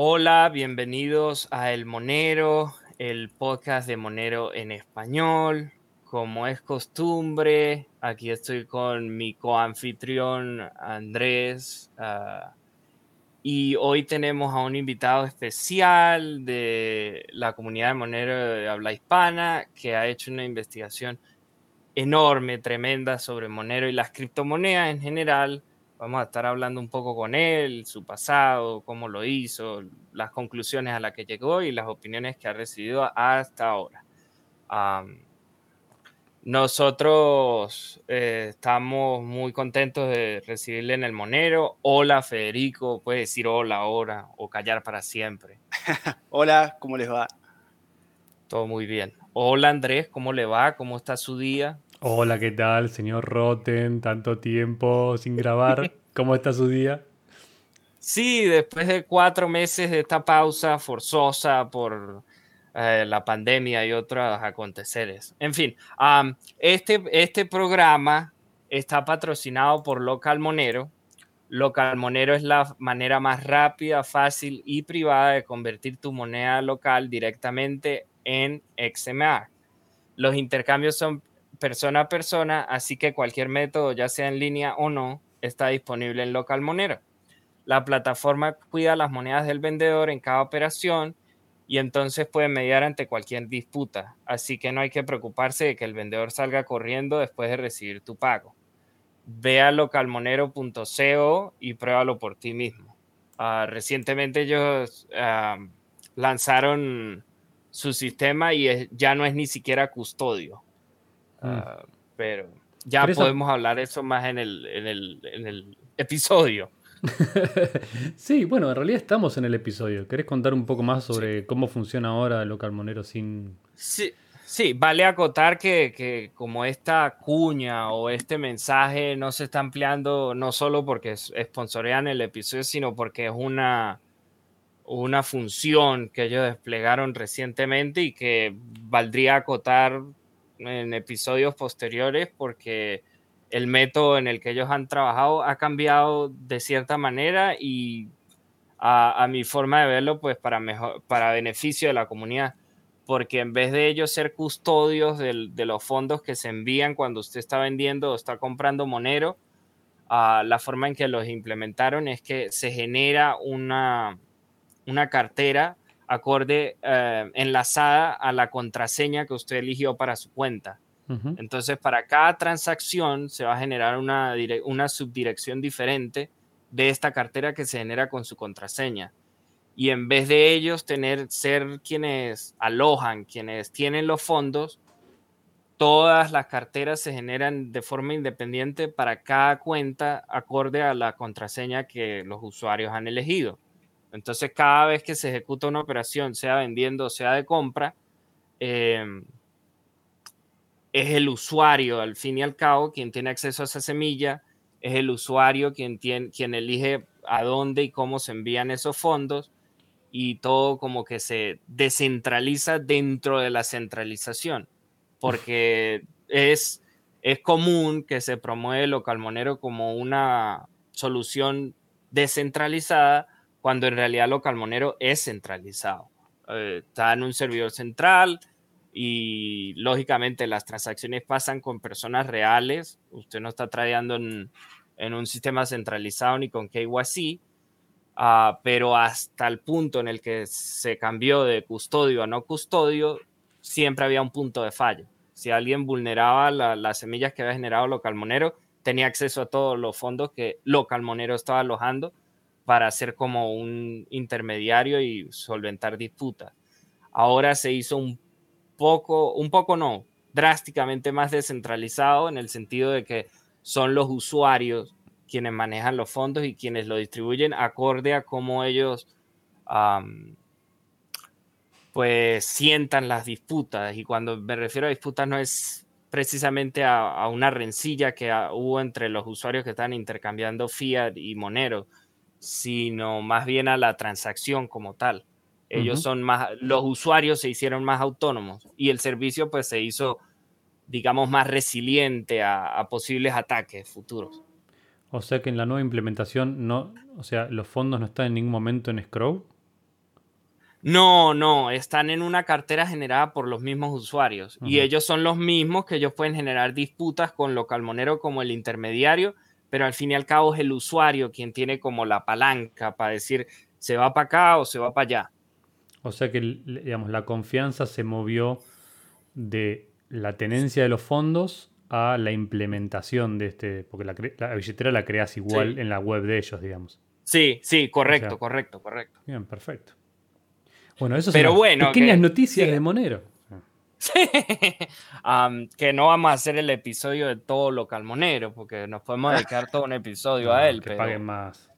Hola, bienvenidos a El Monero, el podcast de Monero en español. Como es costumbre, aquí estoy con mi coanfitrión Andrés. Ah, y hoy tenemos a un invitado especial de la comunidad de Monero de habla hispana que ha hecho una investigación enorme, tremenda sobre Monero y las criptomonedas en general Vamos a estar hablando un poco con él, su pasado, cómo lo hizo, las conclusiones a las que llegó y las opiniones que ha recibido hasta ahora. nosotros eh, estamos muy contentos de recibirle en el Monero. Hola Federico, puede decir hola ahora o callar para siempre. hola, ¿cómo les va? Todo muy bien. Hola Andrés, ¿cómo le va? ¿Cómo está su día? Hola, ¿qué tal, señor Roten? Tanto tiempo sin grabar. ¿Cómo está su día? Sí, después de cuatro meses de esta pausa forzosa por eh, la pandemia y otros aconteceres. En fin, este, este programa está patrocinado por Local Monero. Local Monero es la manera más rápida, fácil y privada de convertir tu moneda local directamente en XMR. Los intercambios son persona a persona, así que cualquier método, ya sea en línea o no, está disponible en Local Monero. La plataforma cuida las monedas del vendedor en cada operación y entonces puede mediar ante cualquier disputa, así que no hay que preocuparse de que el vendedor salga corriendo después de recibir tu pago. Ve a localmonero.co y pruébalo por ti mismo. Ah, recientemente ellos ah, lanzaron su sistema y ya no es ni siquiera custodio. Mm. Ah, pero ya podemos hablar eso más en el, en el, en el episodio. sí, bueno, en realidad estamos en el episodio. ¿Querés contar un poco más sobre cómo funciona ahora Local Monero sin... Sí, sí vale acotar que, que, como esta cuña o este mensaje no se está ampliando no solo porque sponsorean el episodio, sino porque es una, una función que ellos desplegaron recientemente y que valdría acotar en episodios posteriores porque el método en el que ellos han trabajado ha cambiado de cierta manera y a, mi forma de verlo, pues para, mejor, para beneficio de la comunidad. Porque en vez de ellos ser custodios de los fondos que se envían cuando usted está vendiendo o está comprando Monero, la forma en que los implementaron es que se genera una, una cartera acorde eh, enlazada a la contraseña que usted eligió para su cuenta. Entonces, para cada transacción se va a generar una, una subdirección diferente de esta cartera que se genera con su contraseña. Y en vez de ellos tener, ser quienes alojan, quienes tienen los fondos, todas las carteras se generan de forma independiente para cada cuenta acorde a la contraseña que los usuarios han elegido. Entonces, cada vez que se ejecuta una operación, sea vendiendo o sea de compra, em, es el usuario, al fin y al cabo, quien tiene acceso a esa semilla, es el usuario quien, quien elige a dónde y cómo se envían esos fondos y todo como que se descentraliza dentro de la centralización, porque es, es común que se promueve el localmonero como una solución descentralizada cuando en realidad lo calmonero es centralizado. Eh, está en un servidor central y lógicamente las transacciones pasan con personas reales. Usted no está trayendo en, un sistema centralizado ni con KYC, uh, pero hasta el punto en el que se cambió de custodio a no custodio, siempre había un punto de fallo. Si alguien vulneraba las semillas que había generado Localmonero, tenía acceso a todos los fondos que Localmonero estaba alojando para ser como un intermediario y solventar disputas. Ahora se hizo un poco, un poco no, drásticamente más descentralizado en el sentido de que son los usuarios quienes manejan los fondos y quienes lo distribuyen acorde a cómo ellos pues sientan las disputas. Y cuando me refiero a disputas no es precisamente a, una rencilla que hubo entre los usuarios que están intercambiando fiat y monero, sino más bien a la transacción como tal. Ellos son más, los usuarios se hicieron más autónomos y el servicio pues se hizo, digamos, más resiliente a, posibles ataques futuros. O sea que en la nueva implementación no, o sea, los fondos no están en ningún momento en escrow. No, no, están en una cartera generada por los mismos usuarios y ellos son los mismos que ellos pueden generar disputas con Localmonero como el intermediario, pero al fin y al cabo es el usuario quien tiene como la palanca para decir se va para acá o se va para allá. O sea que, digamos, la confianza se movió de la tenencia de los fondos a la implementación de este, porque la, billetera la creas igual en la web de ellos, digamos. Sí, sí, correcto, correcto, correcto. Bien, perfecto. Bueno, eso son bueno, pequeñas noticias de Monero. que no vamos a hacer el episodio de todo local Monero, porque nos podemos dedicar todo un episodio a él. Que paguen más.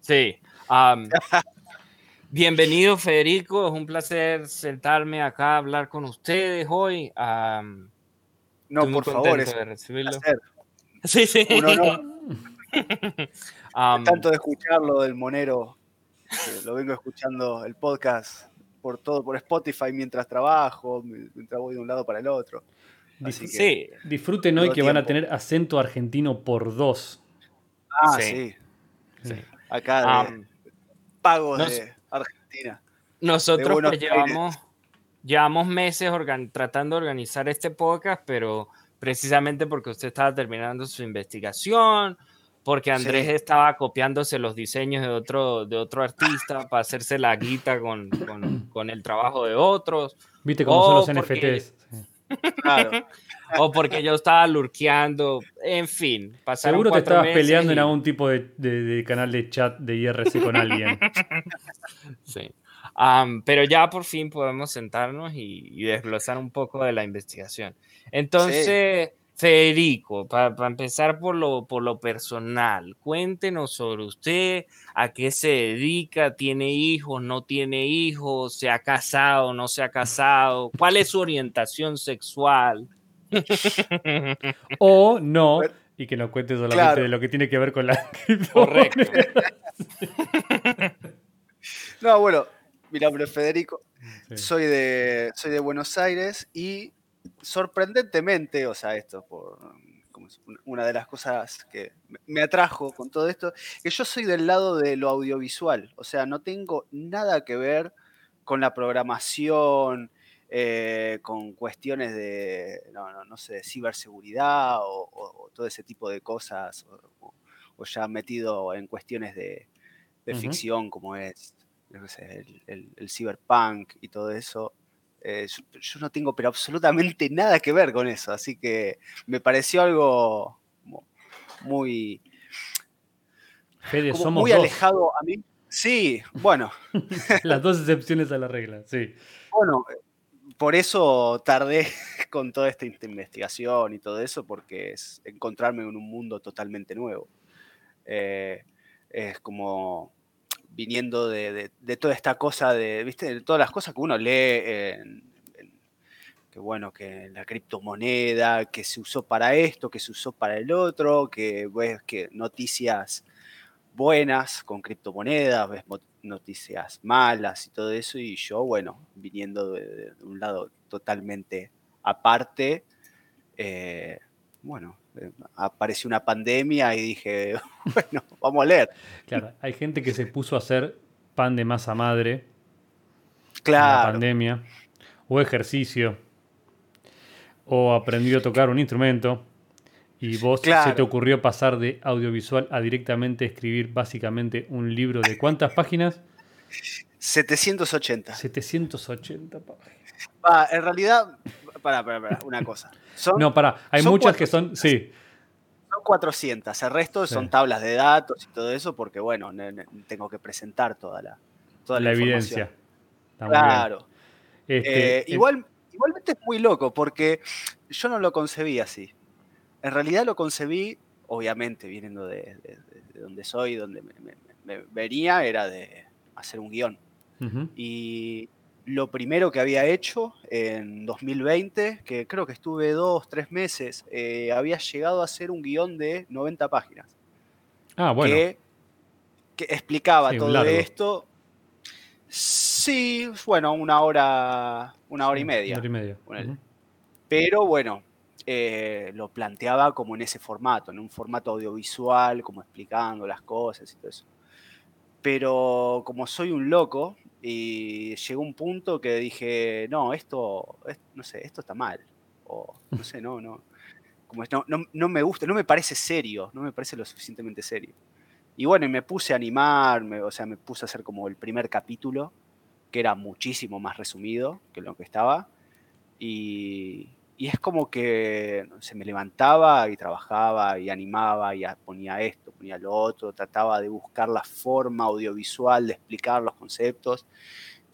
Sí. bienvenido, Federico. Es un placer sentarme acá a hablar con ustedes hoy. no, por favor, es de recibirlo. Sí, sí. Tanto de escucharlo del Monero, lo vengo escuchando el podcast por todo, por Spotify mientras trabajo, mientras voy de un lado para el otro. sí. Disfruten hoy que van a tener acento argentino por dos. Ah, sí. Acá de pagos de Argentina. Nosotros pues llevamos, llevamos meses tratando de organizar este podcast, pero precisamente porque usted estaba terminando su investigación, porque Andrés estaba copiándose los diseños de otro, de otro artista para hacerse la guita con, con, el trabajo de otros. Viste cómo son los NFTs. Claro. o porque yo estaba lurqueando, en fin. Seguro te estabas peleando en algún tipo de, canal de chat de IRC con alguien. sí. pero ya por fin podemos sentarnos y, desglosar un poco de la investigación. Entonces, Federico, para empezar por lo, por lo personal, cuéntenos sobre usted, a qué se dedica, tiene hijos, no tiene hijos, se ha casado, no se ha casado, cuál es su orientación sexual. o no, y que nos cuente solamente de lo que tiene que ver con la Correcto. no, bueno, mi nombre es Federico, soy, de, soy de Buenos Aires y sorprendentemente, o sea, esto por una de las cosas que me atrajo con todo esto, que yo soy del lado de lo audiovisual, o sea, no tengo nada que ver con la programación, eh, con cuestiones de, no, no, sé, ciberseguridad o, todo ese tipo de cosas, o, ya metido en cuestiones de, ficción como es el, el, cyberpunk y todo eso. Eh, yo, no tengo pero absolutamente nada que ver con eso, así que me pareció algo muy, somos muy alejado a mí. Sí, bueno. Las dos excepciones a la regla, sí. Bueno, por eso tardé con toda esta investigación y todo eso, porque es encontrarme en un mundo totalmente nuevo. Eh, es como viniendo de, toda esta cosa de, ¿viste? De todas las cosas que uno lee que bueno, que la criptomoneda, que se usó para esto, que se usó para el otro, que ves que noticias buenas con criptomonedas, ves noticias malas y todo eso, y yo, bueno, viniendo de, un lado totalmente aparte, eh, bueno, apareció una pandemia y dije, bueno, vamos a leer. Claro, hay gente que se puso a hacer pan de masa madre. Claro. En la pandemia. O ejercicio. O aprendió a tocar un instrumento. Y vos se te ocurrió pasar de audiovisual a directamente escribir básicamente un libro de cuántas páginas? 780. 780 páginas. en realidad, para, para, para, una cosa no, para, hay muchas que son, sí. Son 400, el resto son tablas de datos y todo eso porque, bueno, tengo que presentar toda la, toda la, evidencia. claro. Este, eh, igual, igualmente es muy loco porque yo no lo concebí así. En realidad lo concebí, obviamente, viniendo de, donde soy, donde me, venía, era de hacer un guion. Y lo primero que había hecho en 2020, que creo que estuve dos, tres meses, eh, había llegado a hacer un guion de 90 páginas. Ah, bueno. Que, explicaba todo esto. Sí, bueno, una hora, una hora y media. Una hora y media. Pero bueno, eh, lo planteaba como en ese formato, en un formato audiovisual, como explicando las cosas y todo eso. Pero como soy un loco, Y llegó un punto que dije, no, esto, no sé, esto está mal. O no sé, no, no. Como no, no, no me gusta, no me parece serio, no me parece lo suficientemente serio. Y bueno, y me puse a animarme, o sea, me puse a hacer como el primer capítulo, que era muchísimo más resumido que lo que estaba. Y, y es como que se me levantaba y trabajaba y animaba y ponía esto, ponía lo otro, trataba de buscar la forma audiovisual de explicar los conceptos.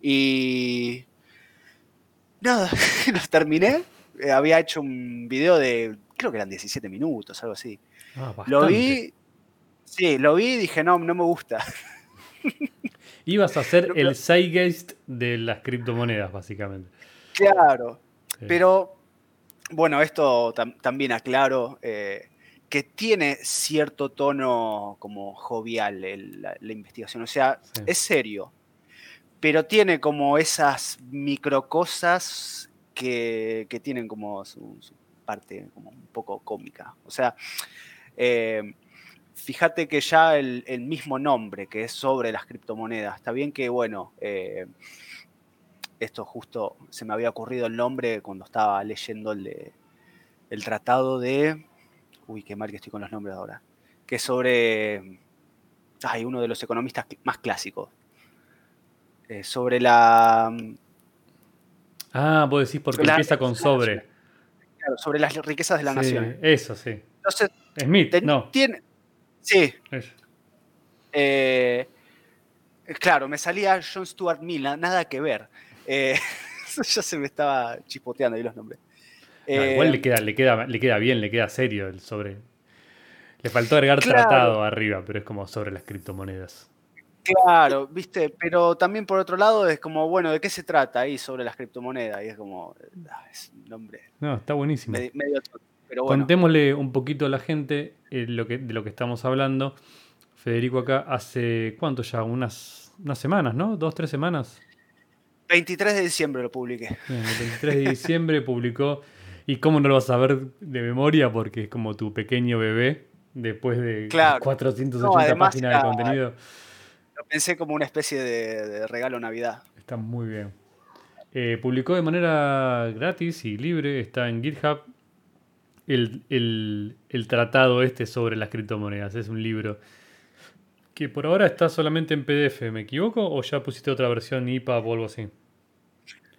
Y nada, los terminé. Eh, había hecho un video de, creo que eran 17 minutos, algo así. Ah, lo vi, sí, lo vi y dije, no, no me gusta. Ibas a ser el Zeitgeist de las criptomonedas, básicamente. Claro, pero bueno, esto también aclaro eh, que tiene cierto tono como jovial la, investigación, o sea, es serio, pero tiene como esas microcosas que, que tienen como su, parte como un poco cómica. O sea, eh, fíjate que ya el, mismo nombre que es sobre las criptomonedas, está bien que, bueno, eh, esto justo se me había ocurrido el nombre cuando estaba leyendo el, el tratado de... Uy, qué mal que estoy con los nombres ahora. Que es sobre... Ay, uno de los economistas más clásicos. Eh, sobre la... Ah, vos decís porque empieza con sobre. Claro, sobre las riquezas de la nación. Eso, sí. Entonces, Smith, no. Tiene, sí. Eh, claro, me salía John Stuart Mill, nada que ver. Eh, ya se me estaba chispoteando ahí los nombres. igual le eh, queda, le, queda, le queda bien, le queda serio el sobre. Le faltó agregar tratado arriba, pero es como sobre las criptomonedas. Claro, viste, pero también por otro lado es como, bueno, ¿de qué se trata ahí sobre las criptomonedas? Y es como, ah, es un nombre. No, está buenísimo. Contémosle un poquito a la gente eh, lo que, de lo que estamos hablando. Federico acá hace, ¿cuánto ya? Unas, unas semanas, ¿no? ¿Dos, tres semanas? 23 de diciembre lo publiqué. el 23 de diciembre publicó. ¿Y cómo no lo vas a ver de memoria? Porque es como tu pequeño bebé después de 480 páginas de contenido. Lo pensé como una especie de, regalo Navidad. Está muy bien. Eh, publicó de manera gratis y libre, está en GitHub. El, el, tratado este sobre las criptomonedas. Es un libro que por ahora está solamente en PDF, ¿me equivoco? ¿O ya pusiste otra versión IPA o algo así?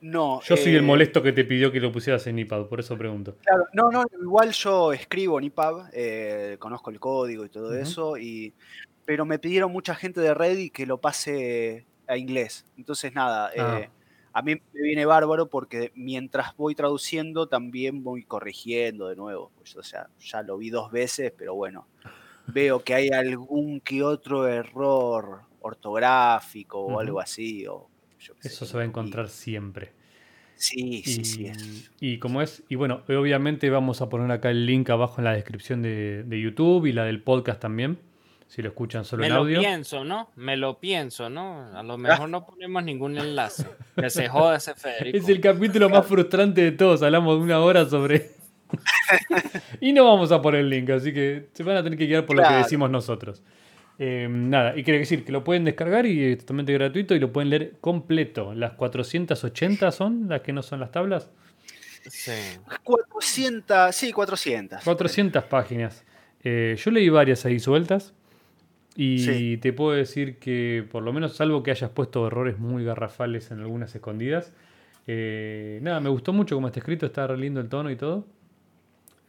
No. Yo soy el eh, molesto que te pidió que lo pusieras en IPAD, por eso pregunto. Claro, no, no, igual yo escribo en IPAD, eh, conozco el código y todo eso, y, pero me pidieron mucha gente de Reddit que lo pase a inglés. Entonces, nada, eh, ah. a mí me viene bárbaro porque mientras voy traduciendo también voy corrigiendo de nuevo. Pues, o sea, ya lo vi dos veces, pero bueno, veo que hay algún que otro error ortográfico o algo así. Eso se va a encontrar siempre. Sí, sí, sí. Y como es, y bueno, obviamente vamos a poner acá el link abajo en la descripción de, YouTube y la del podcast también, si lo escuchan solo en audio. Me lo pienso, ¿no? Me lo pienso, ¿no? A lo mejor no ponemos ningún enlace. Que se joda ese Federico. Es el capítulo más frustrante de todos, hablamos de una hora sobre y no vamos a poner el link, así que se van a tener que guiar por lo que decimos nosotros. Em, nada, y quiere decir que lo pueden descargar y es totalmente gratuito y lo pueden leer completo. Las 480 son las que no son las tablas. Sí. 400, sí, 400. 400 páginas. Eh, yo leí varias ahí sueltas y te puedo decir que, por lo menos, salvo que hayas puesto errores muy garrafales en algunas escondidas, eh, nada, me gustó mucho cómo está escrito, está re lindo el tono y todo.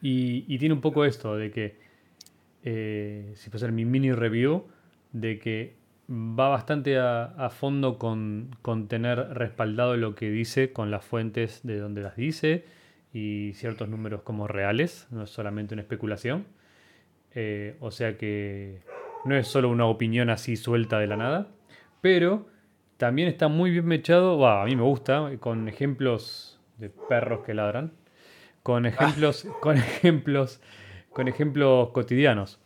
Y, tiene un poco esto de que, eh, si puede ser mi mini review, de que va bastante a, fondo con, tener respaldado lo que dice con las fuentes de donde las dice y ciertos números como reales, no es solamente una especulación. Eh, o sea que no es solo una opinión así suelta de la nada, pero también está muy bien mechado, a mí me gusta, con ejemplos de perros que ladran con ejemplos, con ejemplos, con ejemplos cotidianos.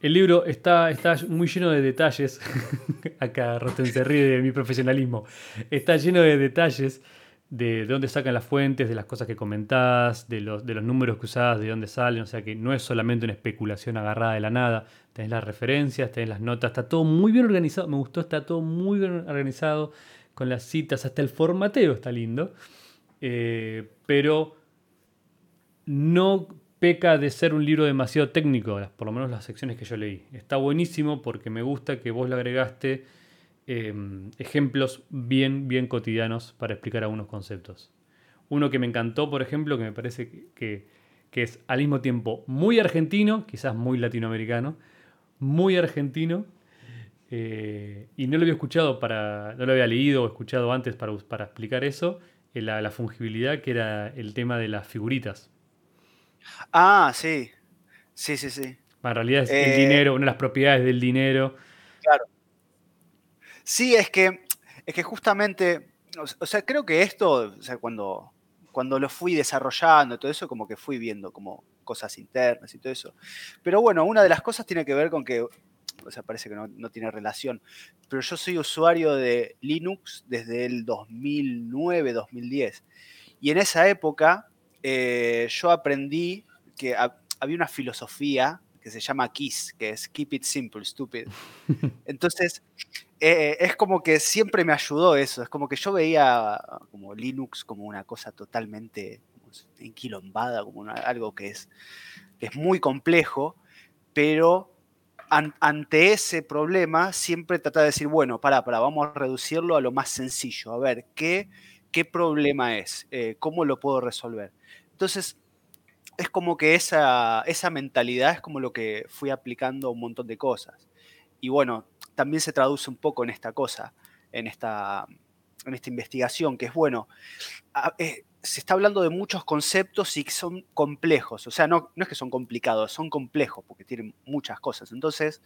El libro está, está muy lleno de detalles. Acá Rosten se ríe de mi profesionalismo. Está lleno de detalles de, dónde sacan las fuentes, de las cosas que comentás, de los, de los números que usás, de dónde salen. O sea que no es solamente una especulación agarrada de la nada. Tenés las referencias, tenés las notas. Está todo muy bien organizado. Me gustó, está todo muy bien organizado. con las citas, hasta el formateo está lindo, eh, pero no peca de ser un libro demasiado técnico, por lo menos las secciones que yo leí. Está buenísimo porque me gusta que vos le agregaste em, ejemplos bien, bien cotidianos para explicar algunos conceptos. Uno que me encantó, por ejemplo, que me parece que, es al mismo tiempo muy argentino, quizás muy latinoamericano, muy argentino, eh, y no lo había escuchado para, no lo había leído o escuchado antes para, para explicar eso, eh, la fungibilidad, que era el tema de las figuritas. Ah, sí. Sí, sí, sí. En realidad es el eh, dinero, una de las propiedades del dinero. Claro. Sí, es que, es que justamente, o sea, creo que esto, o sea, cuando, cuando lo fui desarrollando, todo eso, como que fui viendo como cosas internas y todo eso. Pero bueno, una de las cosas tiene que ver con que, o sea, parece que no, tiene relación, pero yo soy usuario de Linux desde el 2009, 2010. Y en esa época eh, yo aprendí que había una filosofía que se llama KISS, que es Keep It Simple, Stupid. Entonces, eh, es como que siempre me ayudó eso, es como que yo veía como Linux como una cosa totalmente enquilombada, como algo que es, es muy complejo, pero ante ese problema siempre trata de decir, bueno, para, para, vamos a reducirlo a lo más sencillo, a ver, ¿qué, qué problema es? Eh, ¿Cómo lo puedo resolver? Entonces, es como que esa, esa mentalidad es como lo que fui aplicando un montón de cosas. Y bueno, también se traduce un poco en esta cosa, en esta, en esta investigación, que es bueno, eh, se está hablando de muchos conceptos y que son complejos, o sea, no, no es que son complicados, son complejos porque tienen muchas cosas. Entonces,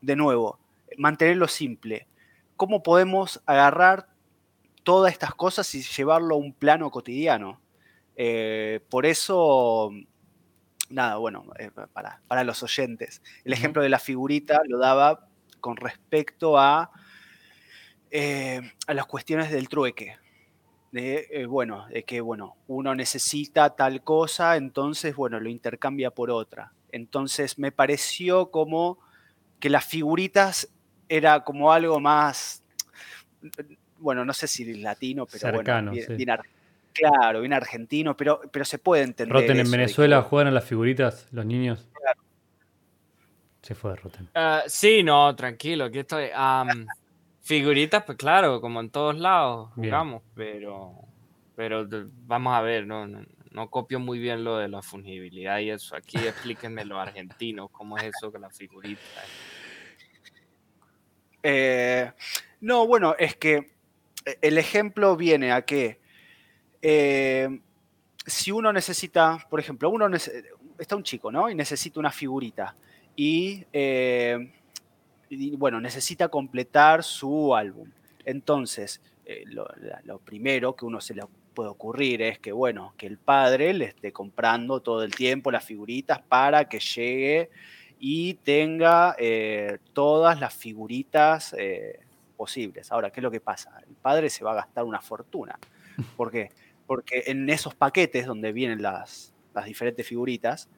de nuevo, mantenerlo simple. ¿Cómo podemos agarrar todas estas cosas y llevarlo a un plano cotidiano? Eh, por eso, nada, bueno, eh, para, los oyentes, el ejemplo de la figurita lo daba con respecto a, eh, a las cuestiones del trueque. De, bueno, de que, bueno, uno necesita tal cosa, entonces, bueno, lo intercambia por otra. Entonces me pareció como que las figuritas era como algo más, bueno, no sé si latino, pero Cercano, bueno, bien, Claro, bien argentino, pero, pero se puede entender. Roten, en Venezuela juegan a las figuritas los niños. Claro. Se fue Roten. Uh, sí, no, tranquilo, aquí estoy. figuritas, pues claro, como en todos lados jugamos, pero, pero vamos a ver, no, no, copio muy bien lo de la fungibilidad y eso. Aquí explíquenme lo argentino, cómo es eso con las figuritas. Eh, no, bueno, es que el ejemplo viene a que eh, si uno necesita, por ejemplo, uno está un chico, ¿no? Y necesita una figurita. Y, eh, bueno, necesita completar su álbum. Entonces, eh, lo, primero que uno se le puede ocurrir es que, bueno, que el padre le esté comprando todo el tiempo las figuritas para que llegue y tenga todas las figuritas posibles. Ahora, ¿qué es lo que pasa? El padre se va a gastar una fortuna. ¿Por qué? porque en esos paquetes donde vienen las, diferentes figuritas,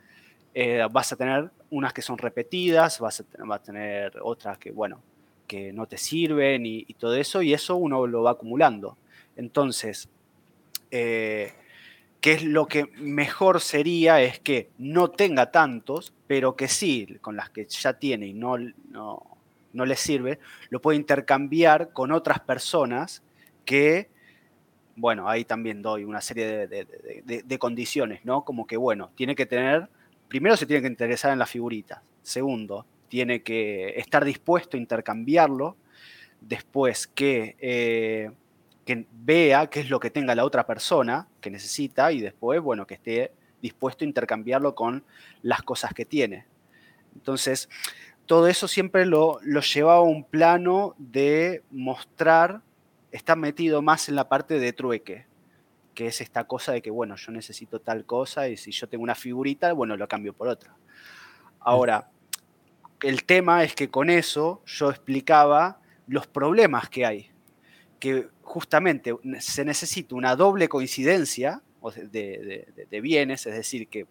eh, vas a tener unas que son repetidas, vas a, tener, a tener otras que, bueno, que no te sirven y, todo eso, y eso uno lo va acumulando. Entonces, eh, ¿qué es lo que mejor sería? Es que no tenga tantos, pero que sí, con las que ya tiene y no, no, no le sirve, lo puede intercambiar con otras personas que bueno, ahí también doy una serie de, condiciones, ¿no? Como que, bueno, tiene que tener, primero se tiene que interesar en las figuritas, segundo, tiene que estar dispuesto a intercambiarlo, después que, eh, que vea qué es lo que tenga la otra persona que necesita y después, bueno, que esté dispuesto a intercambiarlo con las cosas que tiene. Entonces, todo eso siempre lo, lo lleva a un plano de mostrar está metido más en la parte de trueque, que es esta cosa de que, bueno, yo necesito tal cosa y si yo tengo una figurita, bueno, lo cambio por otra. Ahora, el tema es que con eso yo explicaba los problemas que hay, que justamente se necesita una doble coincidencia de, de bienes, es decir, que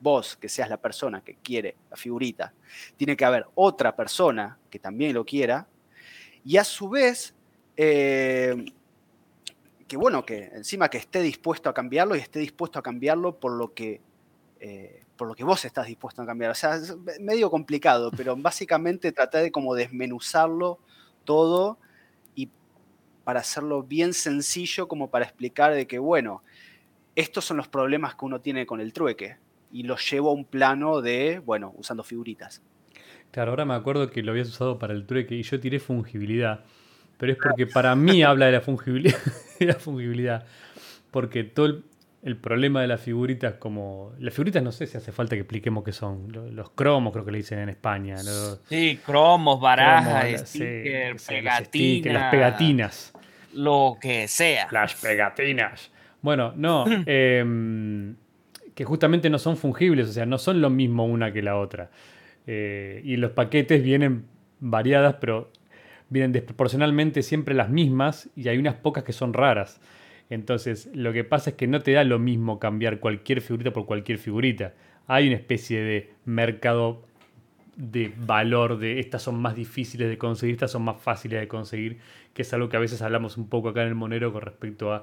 vos, que seas la persona que quiere la figurita, tiene que haber otra persona que también lo quiera, y a su vez eh, que, bueno, que encima que esté dispuesto a cambiarlo y esté dispuesto a cambiarlo por lo que, eh, por lo que vos estás dispuesto a cambiar. O sea, es medio complicado, pero básicamente traté de como desmenuzarlo todo y para hacerlo bien sencillo como para explicar de que, bueno, estos son los problemas que uno tiene con el trueque y los llevo a un plano de, bueno, usando figuritas. Claro, ahora me acuerdo que lo habías usado para el trueque y yo tiré fungibilidad, pero es porque para mí habla de la fungibilidad, la fungibilidad porque todo el, problema de las figuritas como... Las figuritas no sé si hace falta que expliquemos qué son, los, cromos creo que le dicen en España. sí, cromos, barajas, pegatinas. las pegatinas. Lo que sea. Las pegatinas. Bueno, no, em, que justamente no son fungibles, o sea, no son lo mismo una que la otra. Eh, y los paquetes vienen variadas, pero vienen desproporcionalmente siempre las mismas y hay unas pocas que son raras. Entonces, lo que pasa es que no te da lo mismo cambiar cualquier figurita por cualquier figurita. Hay una especie de mercado de valor de estas son más difíciles de conseguir, estas son más fáciles de conseguir, que es algo que a veces hablamos un poco acá en el Monero con respecto a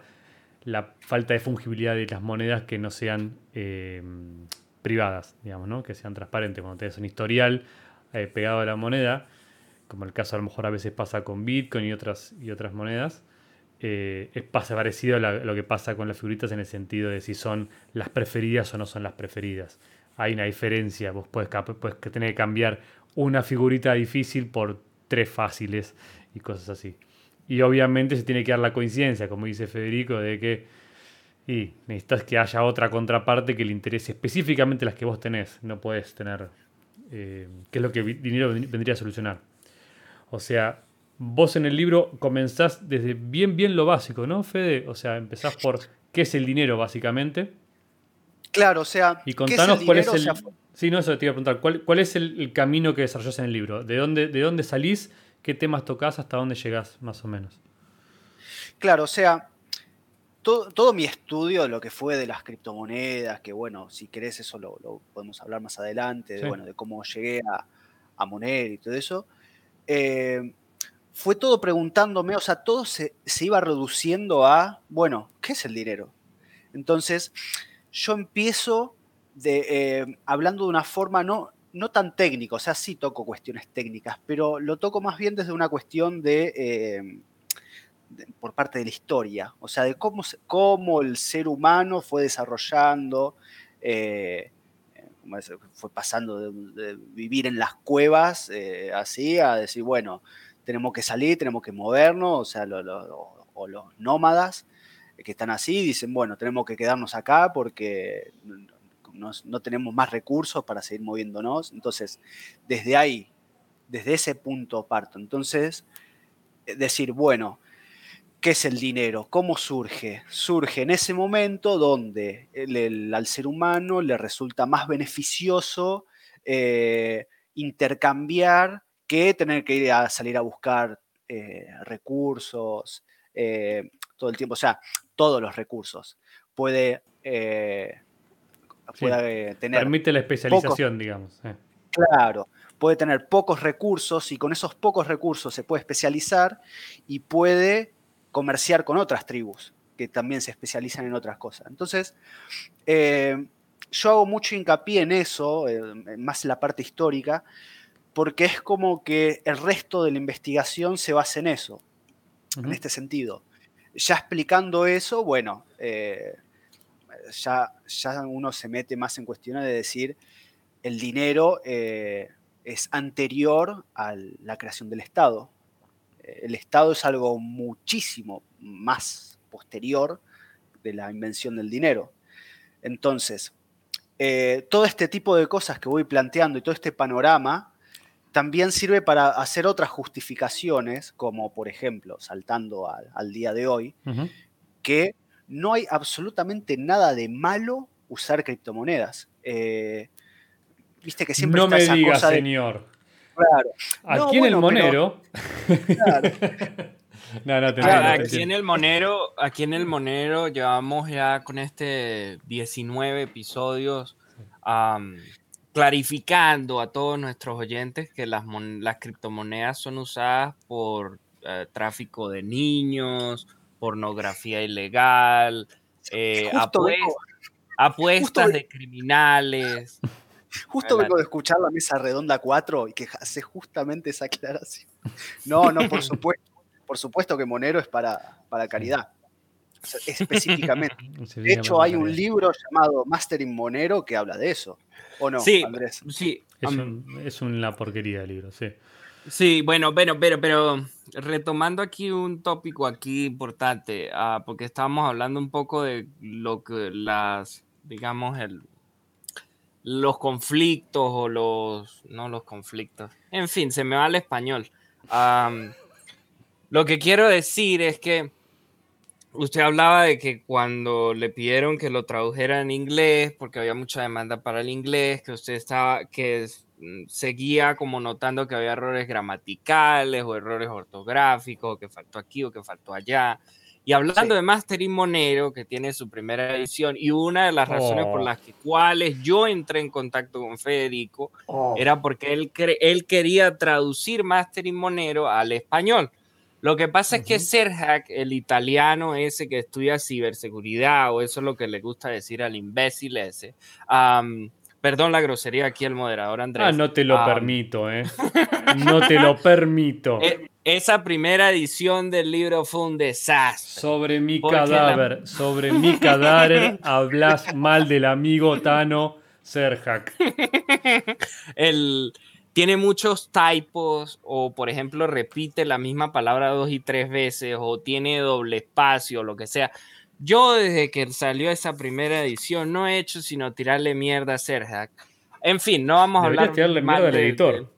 la falta de fungibilidad de las monedas que no sean eh, privadas, digamos, ¿no? que sean transparentes. Cuando tienes un historial eh, pegado a la moneda, como el caso a lo mejor a veces pasa con Bitcoin y otras, y otras monedas, eh, es parecido a lo que pasa con las figuritas en el sentido de si son las preferidas o no son las preferidas. Hay una diferencia, vos puedes, puedes tener que cambiar una figurita difícil por tres fáciles y cosas así. Y obviamente se tiene que dar la coincidencia, como dice Federico, de que y necesitas que haya otra contraparte que le interese específicamente las que vos tenés. No puedes tener, eh, que es lo que dinero vendría a solucionar. O sea, vos en el libro comenzás desde bien, bien lo básico, ¿no, Fede? O sea, empezás por qué es el dinero, básicamente. Claro, o sea. Y contanos cuál es el. Sí, no, eso te iba a preguntar. ¿Cuál, cuál es el, camino que desarrollás en el libro? ¿De dónde, ¿De dónde salís ¿Qué temas tocas? ¿Hasta dónde llegás, más o menos? Claro, o sea, todo, mi estudio de lo que fue de las criptomonedas, que bueno, si querés eso lo, podemos hablar más adelante, de, bueno, de cómo llegué a, a Monero y todo eso, eh, fue todo preguntándome, o sea, todo se, iba reduciendo a, bueno, ¿qué es el dinero? Entonces, yo empiezo de, eh, hablando de una forma no, no tan técnico, o sea, sí toco cuestiones técnicas, pero lo toco más bien desde una cuestión de, eh, por parte de la historia, o sea, de cómo, cómo el ser humano fue desarrollando, eh, fue pasando de, vivir en las cuevas eh, así a decir, bueno, tenemos que salir, tenemos que movernos, o sea, o los nómadas que están así dicen, bueno, tenemos que quedarnos acá porque no, tenemos más recursos para seguir moviéndonos. Entonces, desde ahí, desde ese punto parto. Entonces, eh, decir, bueno, ¿qué es el dinero? ¿Cómo surge? Surge en ese momento donde al ser humano le resulta más beneficioso eh, intercambiar que tener que ir a salir a buscar eh, recursos todo el tiempo, o sea, todos los recursos. Puede puede tener. Permite la especialización, digamos. Claro, puede tener pocos recursos y con esos pocos recursos se puede especializar y puede comerciar con otras tribus que también se especializan en otras cosas. Entonces, eh, yo hago mucho hincapié en eso, eh, más en la parte histórica, porque es como que el resto de la investigación se basa en eso, en este sentido. Ya explicando eso, bueno, eh, ya, ya uno se mete más en cuestiones de decir el dinero eh, es anterior a la creación del Estado. El Estado es algo muchísimo más posterior de la invención del dinero. Entonces, eh, todo este tipo de cosas que voy planteando y todo este panorama también sirve para hacer otras justificaciones, como por ejemplo, saltando al, día de hoy, que no hay absolutamente nada de malo usar criptomonedas. Eh, viste que siempre no me diga, señor. Claro. Aquí en el Monero. Claro. no, no, te aquí en el Monero, aquí en el Monero llevamos ya con este 19 episodios clarificando a todos nuestros oyentes que las, las criptomonedas son usadas por eh, tráfico de niños, pornografía ilegal, eh, apuestas de criminales. Justo vengo de escuchar la mesa redonda 4 y que hace justamente esa aclaración. No, no, por supuesto. Por supuesto que Monero es para, para caridad. específicamente. De hecho, hay un libro llamado Mastering Monero que habla de eso. ¿O no, sí, Andrés? Sí. Es, una porquería de libro, sí. Sí, bueno, pero, pero, pero retomando aquí un tópico aquí importante, ah, porque estábamos hablando un poco de lo que las, digamos, el, los conflictos o los, no los conflictos, en fin, se me va al español. lo que quiero decir es que usted hablaba de que cuando le pidieron que lo tradujera en inglés, porque había mucha demanda para el inglés, que usted estaba, que seguía como notando que había errores gramaticales o errores ortográficos, o que faltó aquí o que faltó allá. Y hablando de Mastering Monero, que tiene su primera edición, y una de las razones por oh. las cuales yo entré en contacto con Federico oh. era porque él, él quería traducir Mastering Monero al español. Lo que pasa es que Serhack, el italiano ese que estudia ciberseguridad, o eso es lo que le gusta decir al imbécil ese, Perdón la grosería aquí el moderador Andrés. Ah, no te lo permito, ¿eh? No te lo permito. E, esa primera edición del libro fue un desastre. Sobre mi cadáver, sobre mi cadáver hablas mal del amigo Tano Serhak. El, tiene muchos typos o, por ejemplo, repite la misma palabra dos y tres veces o tiene doble espacio, lo que sea. Yo desde que salió esa primera edición no he hecho sino tirarle mierda a Serhack. En fin, no vamos a hablar tirarle mierda al editor.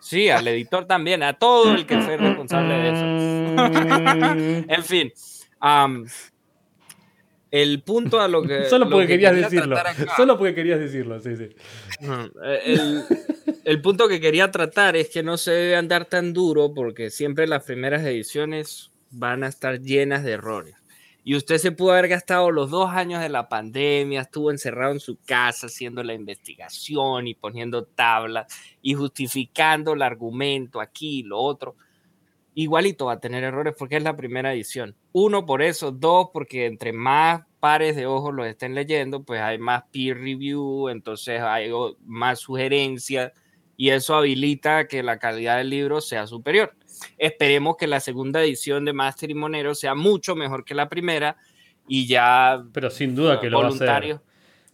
Sí, al editor también, a todo el que fue responsable de eso. en fin, el punto a lo que. Solo porque querías decirlo. Solo porque querías decirlo, sí, sí. El, el, punto que quería tratar es que no se debe andar tan duro porque siempre las primeras ediciones van a estar llenas de errores. Y usted se pudo haber gastado los dos años de la pandemia, estuvo encerrado en su casa haciendo la investigación y poniendo tablas y justificando el argumento aquí y lo otro. Igualito va a tener errores porque es la primera edición. Uno, por eso. Dos, porque entre más pares de ojos los estén leyendo, pues hay más peer review, entonces hay más sugerencias y eso habilita que la calidad del libro sea superior. Esperemos que la segunda edición de Master y Monero sea mucho mejor que la primera y ya. Pero sin duda que lo voluntarios, va a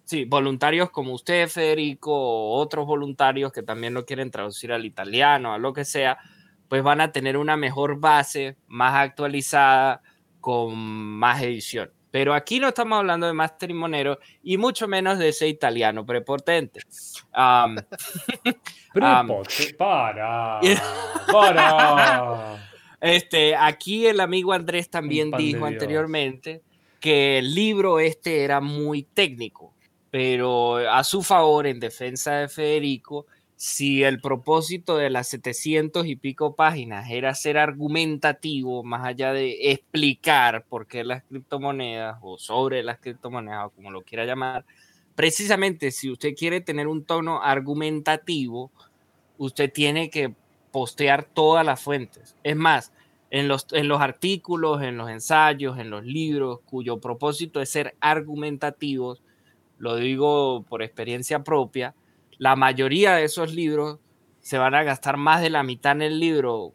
Sí, voluntarios como usted, Federico, otros voluntarios que también lo quieren traducir al italiano, a lo que sea, pues van a tener una mejor base, más actualizada, con más edición. Pero aquí no estamos hablando de Master y Monero y mucho menos de ese italiano prepotente. para, para. Este, aquí el amigo Andrés también dijo anteriormente que el libro este era muy técnico, pero a su favor, en defensa de Federico, si el propósito de las 700 y pico páginas era ser argumentativo, más allá de explicar por qué las criptomonedas o sobre las criptomonedas o como lo quiera llamar, precisamente si usted quiere tener un tono argumentativo, usted tiene que postear todas las fuentes. Es más, en los, en los artículos, en los ensayos, en los libros, cuyo propósito es ser argumentativos, lo digo por experiencia propia, la mayoría de esos libros se van a gastar más de la mitad en el libro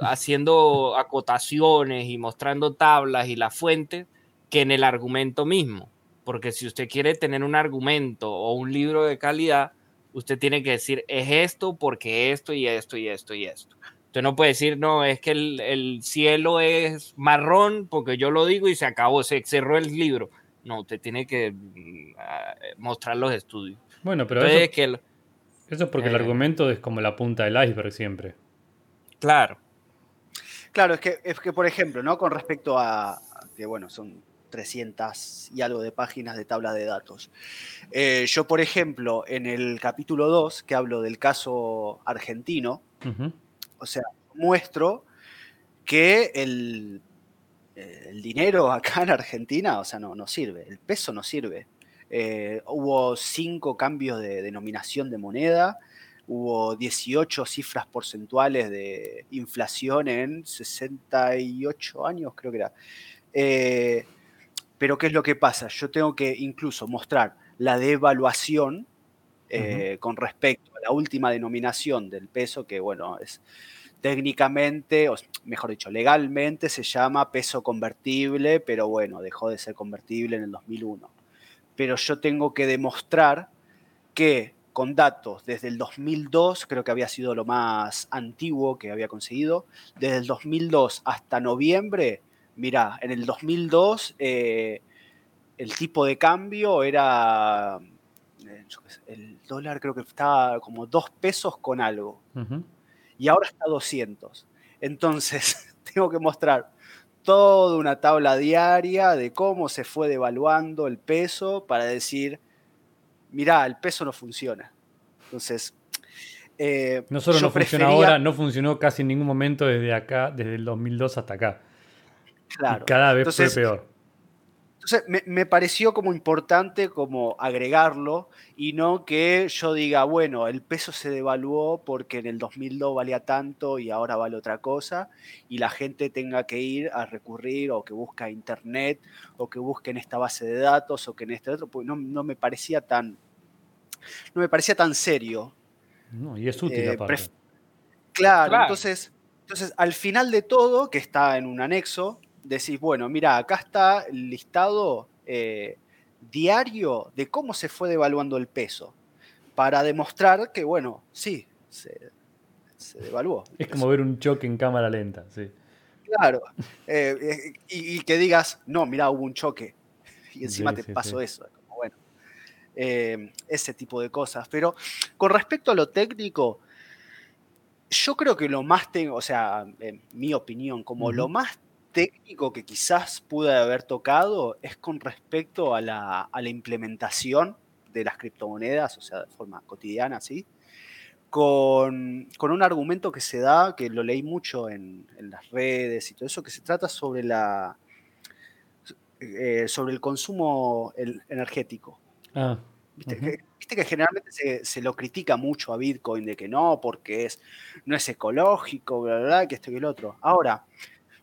haciendo acotaciones y mostrando tablas y la fuente que en el argumento mismo. Porque si usted quiere tener un argumento o un libro de calidad, usted tiene que decir, es esto porque esto y esto y esto y esto. Usted no puede decir, no, es que el, cielo es marrón porque yo lo digo y se acabó, se cerró el libro. No, usted tiene que mm, mostrar los estudios. Bueno, pero eso, es que eso es porque el eh, argumento es como la punta del iceberg siempre. Claro. Claro, es que, es que por ejemplo, ¿no? Con respecto a, que, bueno, son 300 y algo de páginas de tabla de datos. Eh, yo, por ejemplo, en el capítulo 2, que hablo del caso argentino, o sea, muestro que el, el, dinero acá en Argentina, o sea, no, no sirve, el peso no sirve. Eh, hubo cinco cambios de denominación de moneda, hubo 18 cifras porcentuales de inflación en 68 años, creo que era. Eh, pero ¿qué es lo que pasa? Yo tengo que incluso mostrar la devaluación eh, con respecto a la última denominación del peso, que bueno, es técnicamente, o mejor dicho, legalmente se llama peso convertible, pero bueno, dejó de ser convertible en el 2001. Pero yo tengo que demostrar que con datos desde el 2002, creo que había sido lo más antiguo que había conseguido, desde el 2002 hasta noviembre, mira, en el 2002 eh, el tipo de cambio era, eh, el dólar creo que estaba como dos pesos con algo, y ahora está 200. Entonces, tengo que mostrar toda una tabla diaria de cómo se fue devaluando el peso para decir, mirá, el peso no funciona. Entonces, eh, no solo no funciona ahora, no funcionó casi en ningún momento desde acá, desde el 2002 hasta acá. Claro. cada vez fue peor. Entonces, me, pareció como importante como agregarlo y no que yo diga, bueno, el peso se devaluó porque en el 2002 valía tanto y ahora vale otra cosa y la gente tenga que ir a recurrir o que busque internet o que busque en esta base de datos o que en este otro, pues no, me parecía tan, no me parecía tan serio. No, y es útil eh, claro, Entonces, entonces al final de todo, que está en un anexo, decís, bueno, mira, acá está el listado eh, diario de cómo se fue devaluando el peso, para demostrar que, bueno, sí, se, devaluó. Es como ver un choque en cámara lenta, sí. Claro, eh, eh, y, que digas, no, mira, hubo un choque, y encima te pasó eso. bueno, ese tipo de cosas. Pero con respecto a lo técnico, yo creo que lo más tengo, o sea, en mi opinión, como lo más técnico que quizás pude haber tocado es con respecto a la, implementación de las criptomonedas, o sea, de forma cotidiana, ¿sí? Con, un argumento que se da, que lo leí mucho en, las redes y todo eso, que se trata sobre, la, eh, sobre el consumo energético. Ah, ¿Viste, que, generalmente se, lo critica mucho a Bitcoin de que no, porque es, no es ecológico, bla, bla, que esto y el otro. Ahora,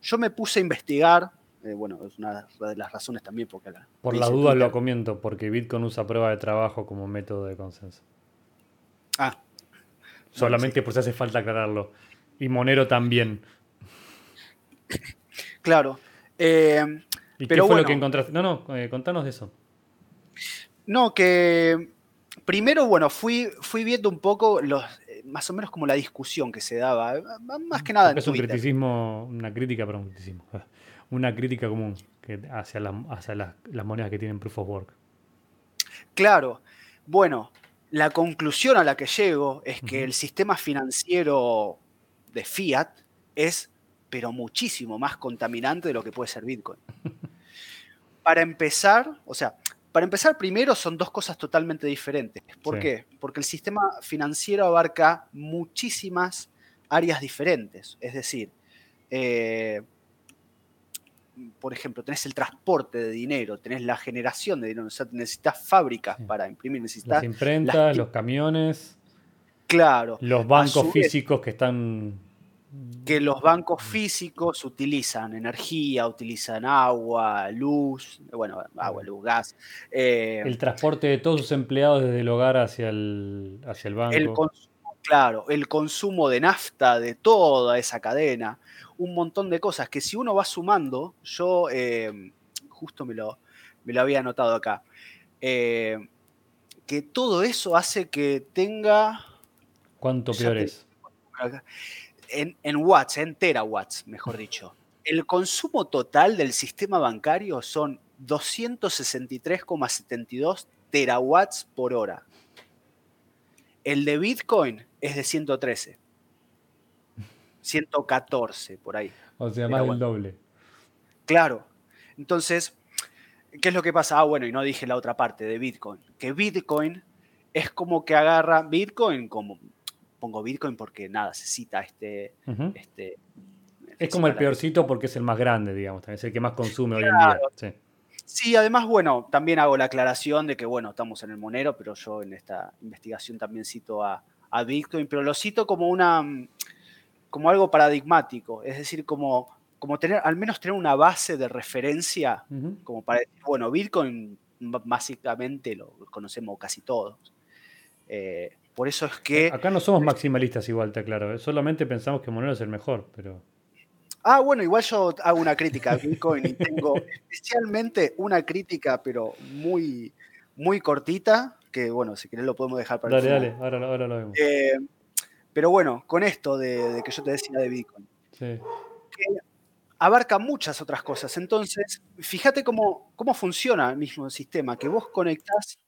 yo me puse a investigar, eh, bueno, es una de las razones también porque la... Por la duda lo comiento, porque Bitcoin usa prueba de trabajo como método de consenso. Ah. Solamente por si hace falta aclararlo. Y Monero también. Claro. Eh, ¿Y qué fue lo que encontraste? No, no, eh, contanos de eso. No, que primero, bueno, fui, fui viendo un poco los, más o menos como la discusión que se daba, eh, más que nada. es un criticismo, una crítica, perdón, un criticismo, una crítica común hacia, las, monedas que tienen proof of work. Claro, bueno, la conclusión a la que llego es que el sistema financiero de fiat es, pero muchísimo más contaminante de lo que puede ser Bitcoin. Para empezar, o sea, para empezar, primero son dos cosas totalmente diferentes. ¿Por qué? Porque el sistema financiero abarca muchísimas áreas diferentes. Es decir, eh, por ejemplo, tenés el transporte de dinero, tenés la generación de dinero, necesitas fábricas para imprimir, necesitas... Las imprentas, los camiones. Claro. Los bancos físicos que están que los bancos físicos utilizan energía, utilizan agua, luz, bueno, agua, luz, gas. Eh, el transporte de todos sus empleados desde el hogar hacia el, hacia el banco. claro, el consumo de nafta de toda esa cadena, un montón de cosas que si uno va sumando, yo eh, justo me lo, me lo había anotado acá, eh, que todo eso hace que tenga... ¿Cuánto peor es? En, watts, en terawatts, mejor dicho. El consumo total del sistema bancario son 263,72 terawatts por hora. El de Bitcoin es de 113. 114 por ahí. O sea, más del doble. Claro. Entonces, ¿qué es lo que pasa? Ah, bueno, y no dije la otra parte de Bitcoin. Que Bitcoin es como que agarra Bitcoin como pongo Bitcoin porque nada, se cita este... este es como el peorcito porque es el más grande, digamos, es el que más consume hoy en día. Sí. además, bueno, también hago la aclaración de que, bueno, estamos en el Monero, pero yo en esta investigación también cito a, a Bitcoin, pero lo cito como una como algo paradigmático, es decir, como, como tener, al menos tener una base de referencia, como para decir, bueno, Bitcoin básicamente lo conocemos casi todos. Eh, por eso es que... Acá no somos maximalistas igual, te aclaro, ¿eh? solamente pensamos que Monero es el mejor, pero... Ah, bueno, igual yo hago una crítica a Bitcoin y tengo especialmente una crítica, pero muy, muy cortita, que bueno, si querés lo podemos dejar para dale, Dale, ahora, ahora lo vemos. Eh, pero bueno, con esto de, que yo te decía de Bitcoin, que abarca muchas otras cosas. Entonces, fíjate cómo, cómo funciona el mismo sistema, que vos conectás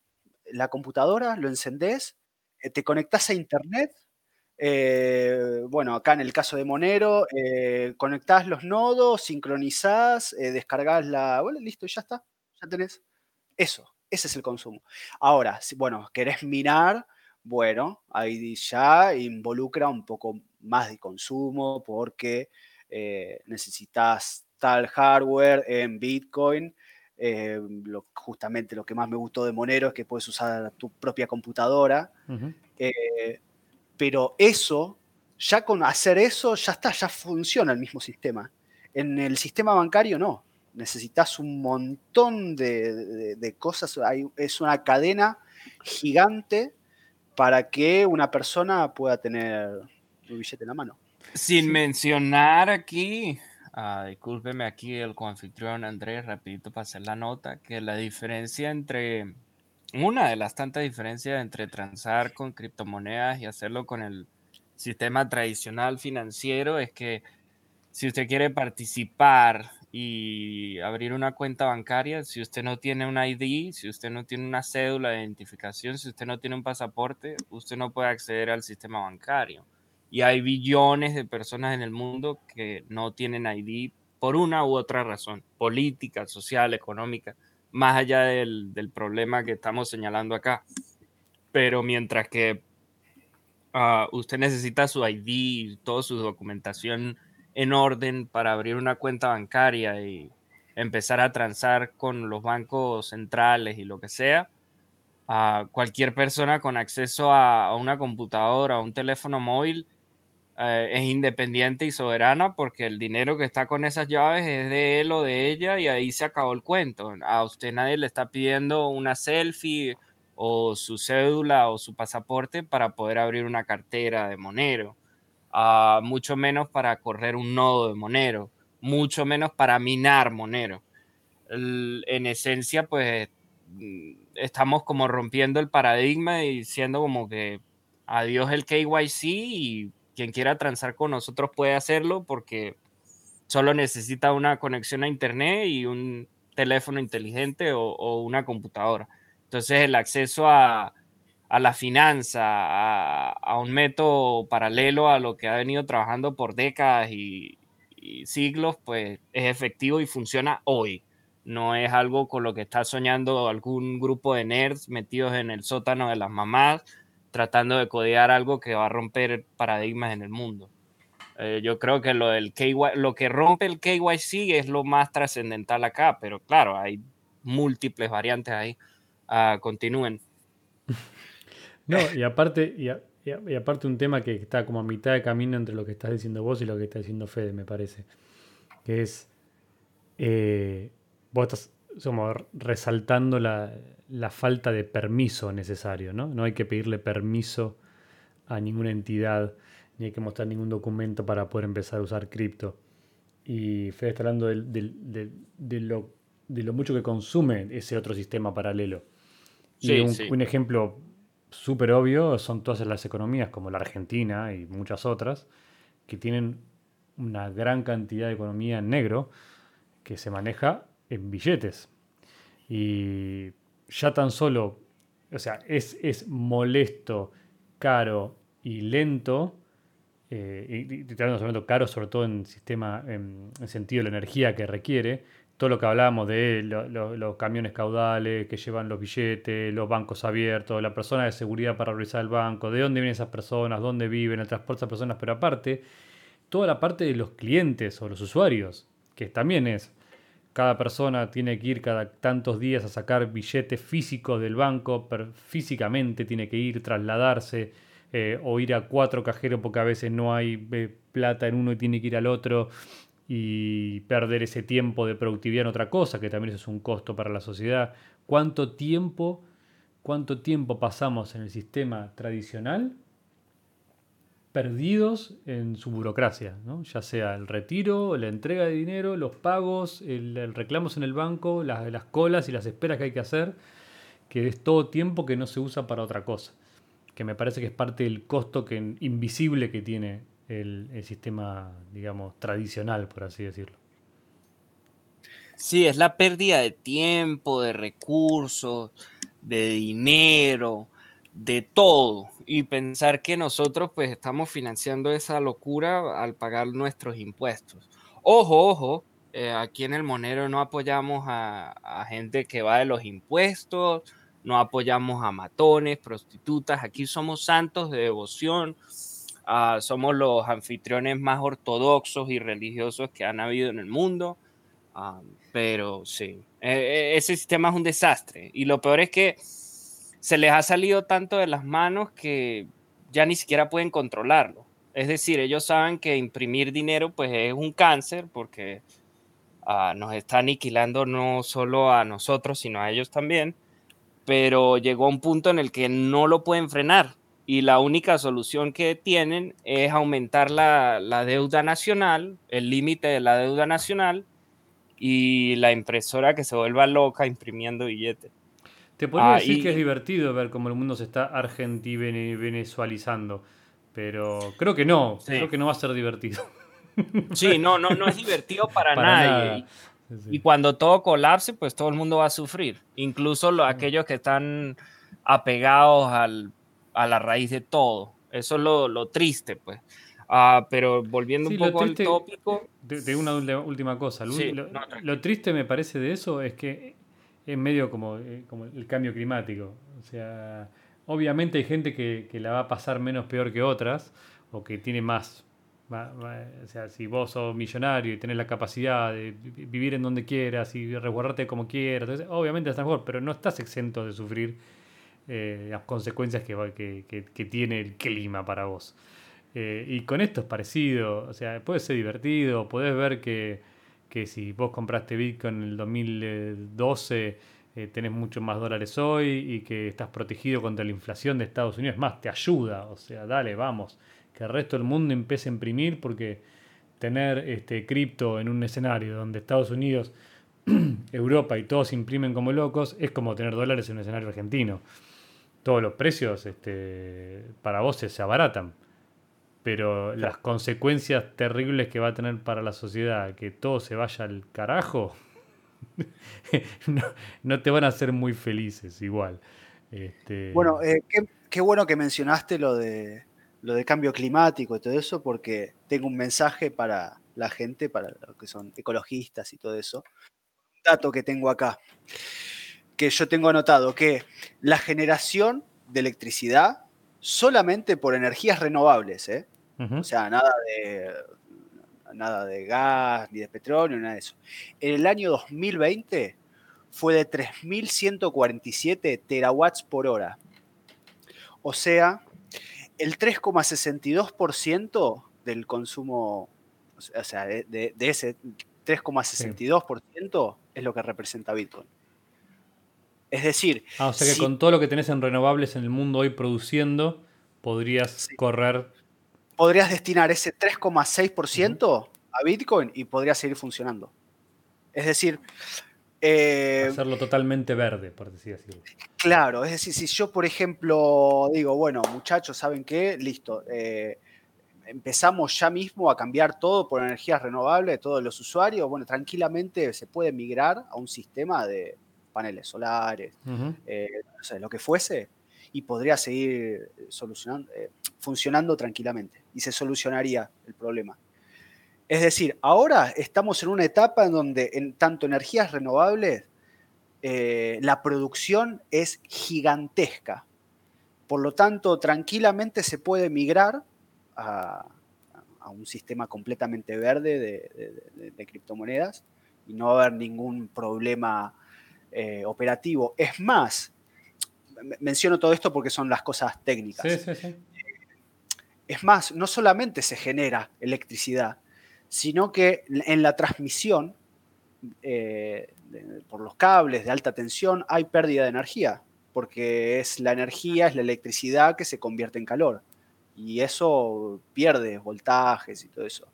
la computadora, lo encendés, eh, te conectás a Internet, eh, bueno, acá en el caso de Monero, eh, conectás los nodos, sincronizás, descargás la... Bueno, listo, ya está, ya tenés. Eso, ese es el consumo. Ahora, si, bueno, querés minar, bueno, ahí ya involucra un poco más de consumo porque eh, necesitas tal hardware en Bitcoin. Eh, justamente lo que más me gustó de Monero es que puedes usar tu propia computadora. Eh, pero eso, ya con hacer eso, ya está, ya funciona el mismo sistema. En el sistema bancario no. Necesitas un montón de, cosas. es una cadena gigante para que una persona pueda tener un billete en la mano. Sin mencionar aquí, uh, discúlpeme aquí el coanfitrión Andrés, rapidito para hacer la nota, que la diferencia entre, una de las tantas diferencias entre transar con criptomonedas y hacerlo con el sistema tradicional financiero es que si usted quiere participar y abrir una cuenta bancaria, si usted no tiene un ID, si usted no tiene una cédula de identificación, si usted no tiene un pasaporte, usted no puede acceder al sistema bancario. Y hay billones de personas en el mundo que no tienen ID por una u otra razón, política, social, económica, más allá del, problema que estamos señalando acá. Pero mientras que ah, usted necesita su ID, toda su documentación en orden para abrir una cuenta bancaria y empezar a transar con los bancos centrales y lo que sea, a cualquier persona con acceso a, una computadora o un teléfono móvil eh, es independiente y soberana porque el dinero que está con esas llaves es de él o de ella y ahí se acabó el cuento. A usted nadie le está pidiendo una selfie o su cédula o su pasaporte para poder abrir una cartera de Monero mucho menos para correr un nodo de Monero, mucho menos para minar Monero. en esencia, pues mm, estamos como rompiendo el paradigma y diciendo como que adiós el KYC quien quiera transar con nosotros puede hacerlo porque solo necesita una conexión a internet y un teléfono inteligente o una computadora. Entonces el acceso a, a la finanza, a, un método paralelo a lo que ha venido trabajando por décadas y, siglos, pues es efectivo y funciona hoy. No es algo con lo que está soñando algún grupo de nerds metidos en el sótano de las mamás, tratando de codear algo que va a romper paradigmas en el mundo. Eh, yo creo que lo, lo que rompe el KYC es lo más trascendental acá, pero claro, hay múltiples variantes ahí. Ah, continúen. No, y aparte, y, aparte un tema que está como a mitad de camino entre lo que estás diciendo vos y lo que está diciendo Fede, me parece. Que es. Eh, vos estás como resaltando la, falta de permiso necesario, ¿no? No hay que pedirle permiso a ninguna entidad, ni hay que mostrar ningún documento para poder empezar a usar cripto. Y Fede está hablando de, lo, de lo mucho que consume ese otro sistema paralelo. Y un, un, ejemplo súper obvio son todas las economías como la Argentina y muchas otras que tienen una gran cantidad de economía en negro que se maneja en billetes. Y ya tan solo, o sea, es, es molesto, caro y lento, eh, y, y, caro sobre todo en sistema, en, en sentido de la energía que requiere, todo lo que hablábamos de los camiones caudales que llevan los billetes, los bancos abiertos, la persona de seguridad para revisar el banco, de dónde vienen esas personas, dónde viven, el transporte de esas personas, pero aparte, toda la parte de los clientes o los usuarios, que también es, cada persona tiene que ir cada tantos días a sacar billetes físicos del banco, físicamente tiene que ir, trasladarse, eh, o ir a cuatro cajeros porque a veces no hay eh, plata en uno y tiene que ir al otro y perder ese tiempo de productividad en otra cosa, que también es un costo para la sociedad. ¿Cuánto tiempo, cuánto tiempo pasamos en el sistema tradicional perdidos en su burocracia, ya sea el retiro, la entrega de dinero, los pagos, el, reclamos en el banco, las, colas y las esperas que hay que hacer, que es todo tiempo que no se usa para otra cosa, que me parece que es parte del costo que, invisible que tiene el, el sistema, digamos, tradicional, por así decirlo. Sí, es la pérdida de tiempo, de recursos, de dinero, de todo y pensar que nosotros pues estamos financiando esa locura al pagar nuestros impuestos. Ojo, ojo, eh, aquí en el Monero no apoyamos a, gente que va de los impuestos, no apoyamos a matones, prostitutas, aquí somos santos de devoción, ah, somos los anfitriones más ortodoxos y religiosos que han habido en el mundo, ah, pero sí, e, e, ese sistema es un desastre y lo peor es que se les ha salido tanto de las manos que ya ni siquiera pueden controlarlo. Es decir, ellos saben que imprimir dinero pues es un cáncer porque ah, nos está aniquilando no solo a nosotros, sino a ellos también, pero llegó un punto en el que no lo pueden frenar y la única solución que tienen es aumentar la deuda nacional, el límite de la deuda nacional y la impresora que se vuelva loca imprimiendo billetes. Te podría ah, decir que es divertido ver cómo el mundo se está argentivenezualizando, pero creo que no, creo que no va a ser divertido. Sí, no, no, no es divertido para, nadie. Y, cuando todo colapse, pues todo el mundo va a sufrir, incluso los, aquellos que están apegados al, a la raíz de todo. Eso es lo, triste, pues. Ah, pero volviendo un poco al tópico. De, una última cosa. lo, triste me parece de eso es que es medio como, eh, como el cambio climático. O sea, obviamente hay gente que, la va a pasar menos peor que otras, o que tiene más, o sea, si vos sos millonario y tenés la capacidad de vivir en donde quieras y resguardarte como quieras, obviamente estás mejor, pero no estás exento de sufrir eh, las consecuencias que, que, tiene el clima para vos. Eh, y con esto es parecido, o sea, puede ser divertido, podés ver que que si vos compraste Bitcoin en el 2012 eh, tenés muchos más dólares hoy y que estás protegido contra la inflación de Estados Unidos. Es más, te ayuda, o sea, dale, vamos, que el resto del mundo empiece a imprimir porque tener este cripto en un escenario donde Estados Unidos, Europa y todos imprimen como locos es como tener dólares en un escenario argentino. Todos los precios este, para vos se abaratan pero las consecuencias terribles que va a tener para la sociedad, que todo se vaya al carajo, no, te van a hacer muy felices igual. Este... Bueno, eh, qué, bueno que mencionaste lo de, lo de cambio climático y todo eso, porque tengo un mensaje para la gente, para los que son ecologistas y todo eso. Un dato que tengo acá, que yo tengo anotado, que la generación de electricidad solamente por energías renovables, ¿eh? o sea, nada de, nada de gas, ni de petróleo, nada de eso. En el año 2020 fue de 3.147 terawatts por hora. O sea, el 3,62% del consumo, o sea, de, ese 3,62% es lo que representa Bitcoin. Es decir... Ah, o sea que con todo lo que tenés en renovables en el mundo hoy produciendo, podrías correr podrías destinar ese 3,6% a Bitcoin y podría seguir funcionando. Es decir... Eh, Hacerlo totalmente verde, por decir así. Claro, es decir, si yo, por ejemplo, digo, bueno, muchachos, ¿saben qué? Listo. Eh, empezamos ya mismo a cambiar todo por energías renovables de todos los usuarios. Bueno, tranquilamente se puede migrar a un sistema de paneles solares, eh, lo que fuese, y podría seguir solucionando, funcionando tranquilamente y se solucionaría el problema. Es decir, ahora estamos en una etapa en donde en tanto energías renovables eh, la producción es gigantesca. Por lo tanto, tranquilamente se puede migrar a, un sistema completamente verde de, criptomonedas y no haber ningún problema eh, operativo. Es más, menciono todo esto porque son las cosas técnicas. Sí, sí, sí. Es más, no solamente se genera electricidad, sino que en la transmisión eh, por los cables de alta tensión hay pérdida de energía, porque es la energía, es la electricidad que se convierte en calor. Y eso pierde voltajes y todo eso.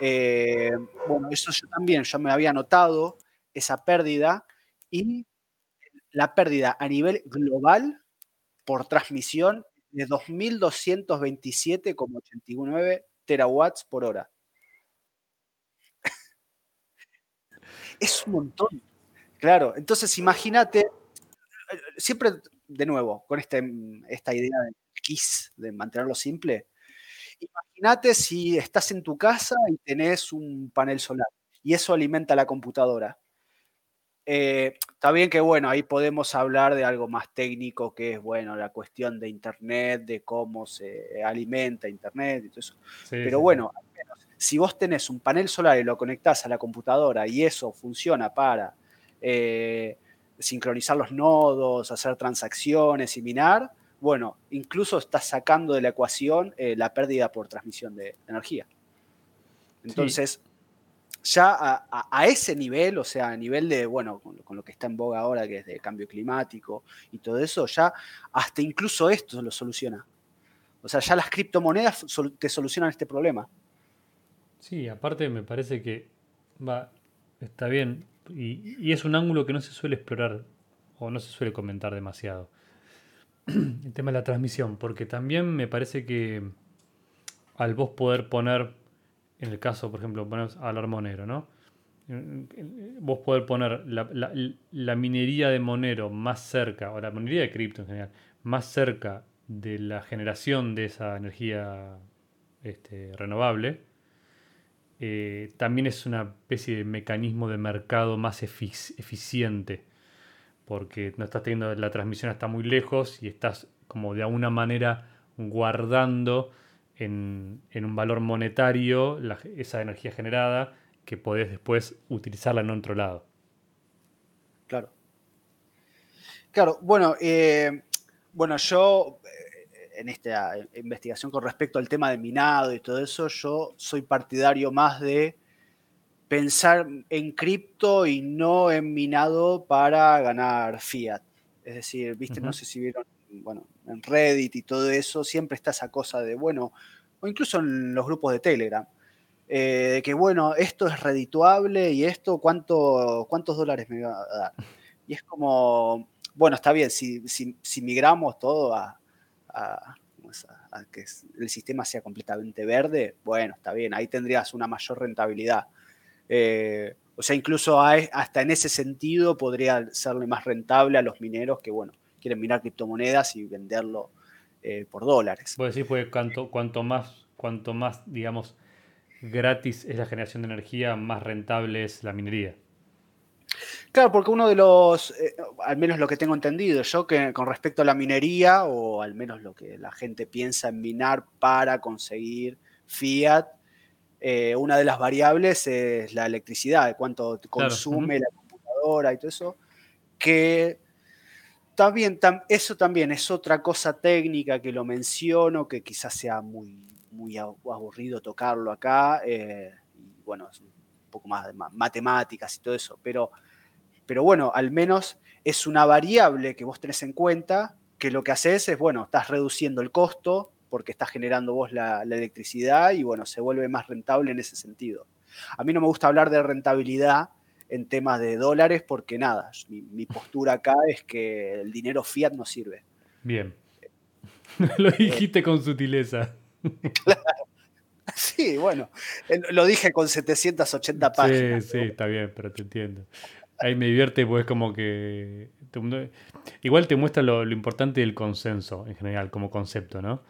Eh, bueno, eso yo también, yo me había notado esa pérdida y la pérdida a nivel global por transmisión de 2.227,89 terawatts por hora. es un montón. Claro, entonces imagínate, siempre de nuevo, con este, esta idea de KISS, de mantenerlo simple, imagínate si estás en tu casa y tenés un panel solar y eso alimenta la computadora. Eh, está bien que, bueno, ahí podemos hablar de algo más técnico, que es, bueno, la cuestión de Internet, de cómo se alimenta Internet y todo eso. Pero bueno, si vos tenés un panel solar y lo conectás a la computadora y eso funciona para eh, sincronizar los nodos, hacer transacciones y minar, bueno, incluso estás sacando de la ecuación eh, la pérdida por transmisión de energía. Entonces, ya a, ese nivel, o sea, a nivel de, bueno, con, lo que está en boga ahora, que es de cambio climático y todo eso, ya hasta incluso esto lo soluciona. O sea, ya las criptomonedas te solucionan este problema. Sí, aparte me parece que va, está bien, y, es un ángulo que no se suele explorar o no se suele comentar demasiado. El tema de la transmisión, porque también me parece que al vos poder poner, en el caso, por ejemplo, ponemos al armonero, ¿no? Vos poder poner la, minería de Monero más cerca, o la minería de cripto en general, más cerca de la generación de esa energía este, renovable, eh, también es una especie de mecanismo de mercado más eficiente, porque no estás teniendo la transmisión hasta muy lejos y estás como de alguna manera guardando en, un valor monetario esa energía generada que podés después utilizarla en otro lado. Claro. Claro, bueno, eh, bueno, yo en esta investigación con respecto al tema de minado y todo eso, yo soy partidario más de pensar en cripto y no en minado para ganar fiat. Es decir, viste, no sé si vieron, bueno, en Reddit y todo eso, siempre está esa cosa de, bueno, o incluso en los grupos de Telegram, eh, de que, bueno, esto es redituable y esto, ¿cuánto, ¿cuántos dólares me va a dar? Y es como, bueno, está bien, si, si migramos todo a, que el sistema sea completamente verde, bueno, está bien, ahí tendrías una mayor rentabilidad. Eh, o sea, incluso hasta en ese sentido podría serle más rentable a los mineros que, bueno, quieren minar criptomonedas y venderlo eh, por dólares. Puedo decir, pues cuanto, cuanto, más, cuanto más, digamos, gratis es la generación de energía, más rentable es la minería. Claro, porque uno de los, eh, al menos lo que tengo entendido yo, que con respecto a la minería, o al menos lo que la gente piensa en minar para conseguir fiat, eh, una de las variables es la electricidad, de cuánto consume la computadora y todo eso, que también, eso también es otra cosa técnica que lo menciono, que quizás sea muy, muy aburrido tocarlo acá, eh, y bueno, es un poco más de matemáticas y todo eso, pero pero bueno, al menos es una variable que vos tenés en cuenta, que lo que haces es, bueno, estás reduciendo el costo porque estás generando vos la, electricidad y bueno, se vuelve más rentable en ese sentido. A mí no me gusta hablar de rentabilidad en temas de dólares porque nada, mi, postura acá es que el dinero fiat no sirve. Bien. lo dijiste con sutileza. Sí, bueno, lo dije con 780 páginas. Sí, sí, está bien, pero te entiendo ahí me divierte, pues como que. igual te muestra lo, importante del consenso en general, como concepto, ¿no?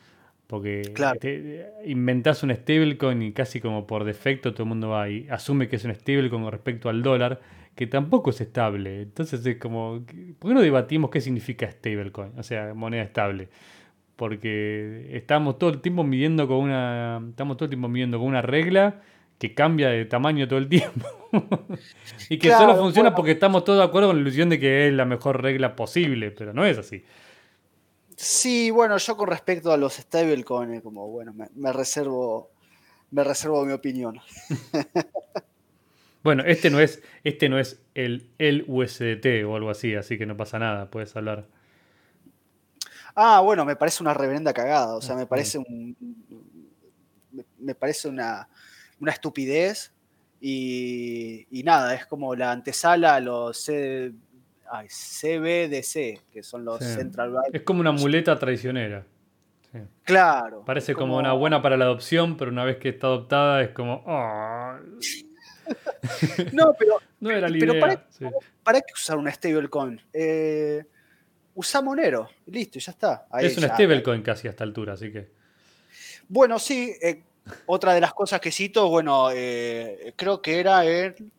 Porque inventás un stablecoin y casi como por defecto todo el mundo va y asume que es un stablecoin con respecto al dólar, que tampoco es estable. Entonces es como. ¿Por qué no debatimos qué significa stablecoin? O sea, moneda estable. Porque estamos todo el tiempo midiendo con una. Estamos todo el tiempo midiendo con una regla que cambia de tamaño todo el tiempo. y que solo funciona porque estamos todos de acuerdo con la ilusión de que es la mejor regla posible, pero no es así. Sí, bueno, yo con respecto a los stablecoins, como bueno, me, reservo, me reservo mi opinión. bueno, este no es, este no es el, el USDT o algo así, así que no pasa nada, puedes hablar. Ah, bueno, me parece una reverenda cagada. O sea, me parece un. Me parece una, una estupidez. Y, y, nada, es como la antesala a los C, CBDC, que son los Central Bank. Es como una muleta traicionera. Claro. Parece como... una buena para la adopción, pero una vez que está adoptada es como. no, pero. no era la idea. Para, ¿para, qué usar una stablecoin? Eh, usa Monero, listo, ya está. es una stablecoin casi a esta altura, así que. Bueno, sí, eh, otra de las cosas que cito, bueno, eh, creo que era en.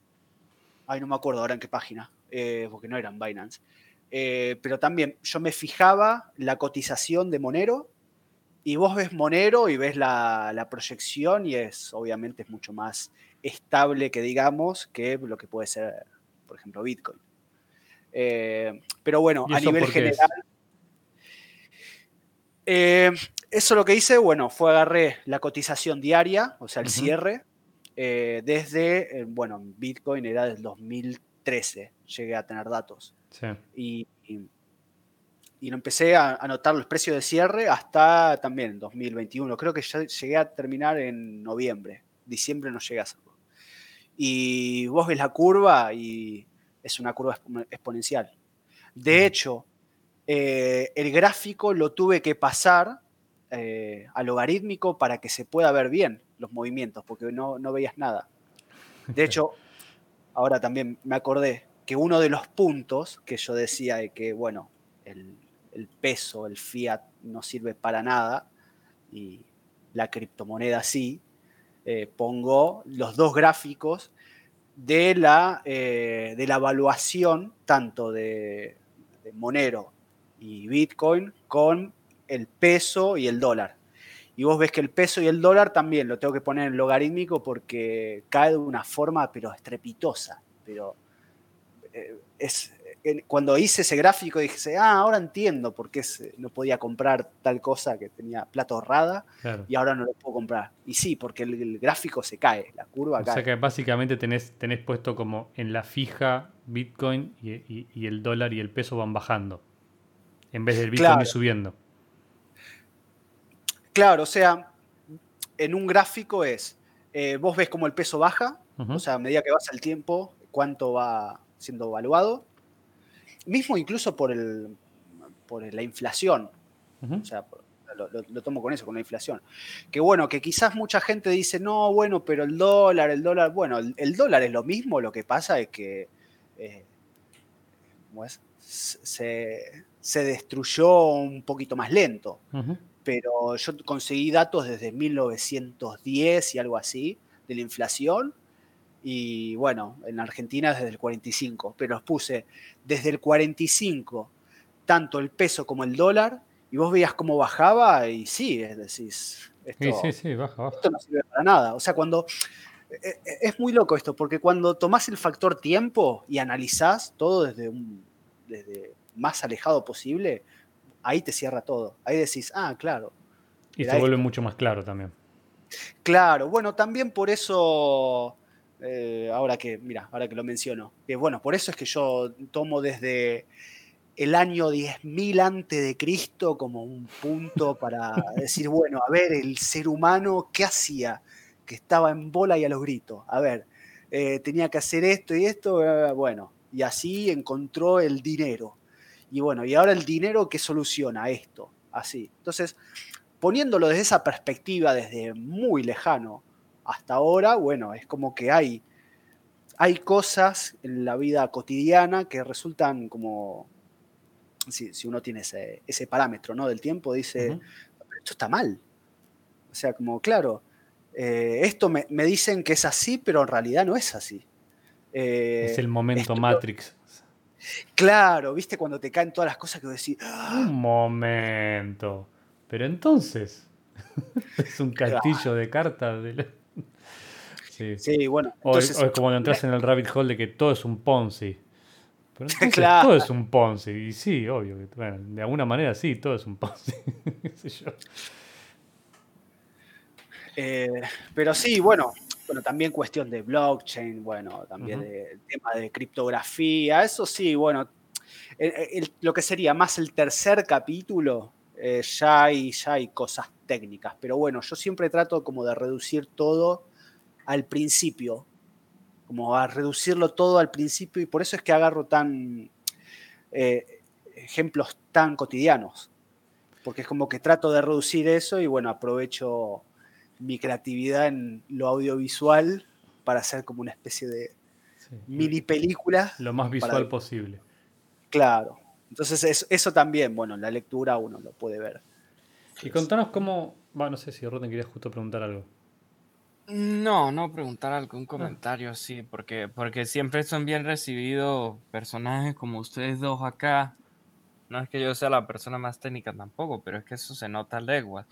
Ay, no me acuerdo ahora en qué página, eh, porque no eran Binance. pero también yo me fijaba la cotización de Monero y vos ves Monero y ves la, la proyección y es, obviamente, es mucho más estable que digamos que lo que puede ser, por ejemplo, Bitcoin. Eh, pero bueno, a nivel general. Eh, eso lo que hice, bueno, fue agarré la cotización diaria, o sea, el cierre, eh, desde, bueno, Bitcoin era del 2013, llegué a tener datos. Y, y, lo empecé a anotar los precios de cierre hasta también 2021. Creo que ya llegué a terminar en noviembre. Diciembre no llegué a hacerlo. Y vos ves la curva y es una curva exponencial. De hecho, eh, el gráfico lo tuve que pasar eh, a logarítmico para que se pueda ver bien los movimientos, porque no, no veías nada. De hecho, ahora también me acordé que uno de los puntos que yo decía de que, bueno, el, peso, el fiat no sirve para nada y la criptomoneda sí, eh, pongo los dos gráficos de la, eh, de la evaluación tanto de, Monero y Bitcoin con el peso y el dólar. Y vos ves que el peso y el dólar también lo tengo que poner en logarítmico porque cae de una forma pero estrepitosa. Pero eh, es, cuando hice ese gráfico dije, ah, ahora entiendo por qué no podía comprar tal cosa que tenía plata ahorrada y ahora no lo puedo comprar. Y sí, porque el, gráfico se cae, la curva cae. O sea que básicamente tenés, tenés puesto como en la fija Bitcoin y, el dólar y el peso van bajando, en vez del Bitcoin subiendo. Claro, o sea, en un gráfico es, eh, vos ves como el peso baja, o sea, a medida que pasa el tiempo, cuánto va siendo evaluado mismo incluso por, el, por la inflación. O sea, lo, tomo con eso, con la inflación. Que bueno, que quizás mucha gente dice, no, bueno, pero el dólar, el dólar, bueno, el, dólar es lo mismo, lo que pasa es que eh, Se, destruyó un poquito más lento. Pero yo conseguí datos desde 1910 y algo así de la inflación y bueno, en Argentina desde el 45, pero los puse desde el 45, tanto el peso como el dólar, y vos veías cómo bajaba y sí, es decir, esto, sí, sí, baja, esto no sirve para nada. O sea, cuando... E, e, es muy loco esto, porque cuando tomás el factor tiempo y analizás todo desde, un, desde más alejado posible, ahí te cierra todo. Ahí decís, ah, claro. Y se vuelve mucho más claro también. Claro, bueno, también por eso eh, ahora que, mira, ahora que lo menciono. Que bueno, por eso es que yo tomo desde el año 10.000 antes de Cristo como un punto para decir, bueno, a ver, el ser humano, ¿qué hacía? Que estaba en bola y a los gritos. A ver, eh, tenía que hacer esto y esto, eh, bueno, y así encontró el dinero. Y bueno, y ahora el dinero, ¿qué soluciona esto? Así. Entonces, poniéndolo desde esa perspectiva, desde muy lejano, hasta ahora, bueno, es como que hay, hay cosas en la vida cotidiana que resultan como, si, uno tiene ese, parámetro ¿no? del tiempo, dice, esto está mal. O sea, como, claro, eh, esto me, dicen que es así, pero en realidad no es así. Eh, es el momento Matrix. Claro, viste cuando te caen todas las cosas que vos decís. ¡Ah! Un momento. Pero entonces. es un castillo de cartas. De Sí, bueno. o, es como cuando entras en el rabbit hole de que todo es un Ponzi. Pero claro. todo es un Ponzi. Y sí, obvio. Bueno, de alguna manera sí, todo es un Ponzi. Eh, pero sí, bueno, bueno, también cuestión de blockchain, bueno, también de, tema de criptografía, eso sí, bueno, lo que sería más el tercer capítulo, eh, ya, hay, ya hay cosas técnicas, pero bueno, yo siempre trato como de reducir todo al principio, como a reducirlo todo al principio y por eso es que agarro tan eh, ejemplos tan cotidianos, porque es como que trato de reducir eso y bueno, aprovecho mi creatividad en lo audiovisual para hacer como una especie de mini película. Lo más visual posible. Claro. Entonces eso, también, bueno, en la lectura uno lo puede ver. Y contanos cómo, bueno, no sé si Roten quería justo preguntar algo. No, no preguntar algo, un comentario, sí, porque, porque siempre son bien recibidos personajes como ustedes dos acá. No es que yo sea la persona más técnica tampoco, pero es que eso se nota a leguas.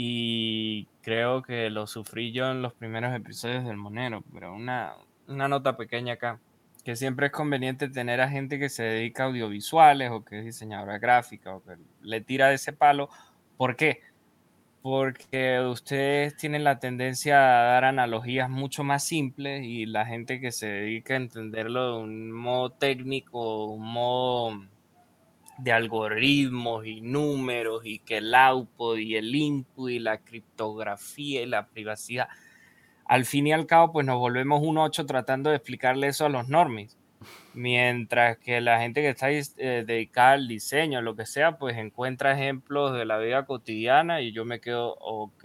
Y creo que lo sufrí yo en los primeros episodios del Monero, pero una, una nota pequeña acá, que siempre es conveniente tener a gente que se dedica a audiovisuales o que es diseñadora gráfica o que le tira de ese palo. ¿Por qué? Porque ustedes tienen la tendencia a dar analogías mucho más simples y la gente que se dedica a entenderlo de un modo técnico, un modo de algoritmos y números y que el output y el input y la criptografía y la privacidad. Al fin y al cabo, pues nos volvemos un 8 tratando de explicarle eso a los normies. Mientras que la gente que está eh, dedicada al diseño, lo que sea, pues encuentra ejemplos de la vida cotidiana y yo me quedo, ok,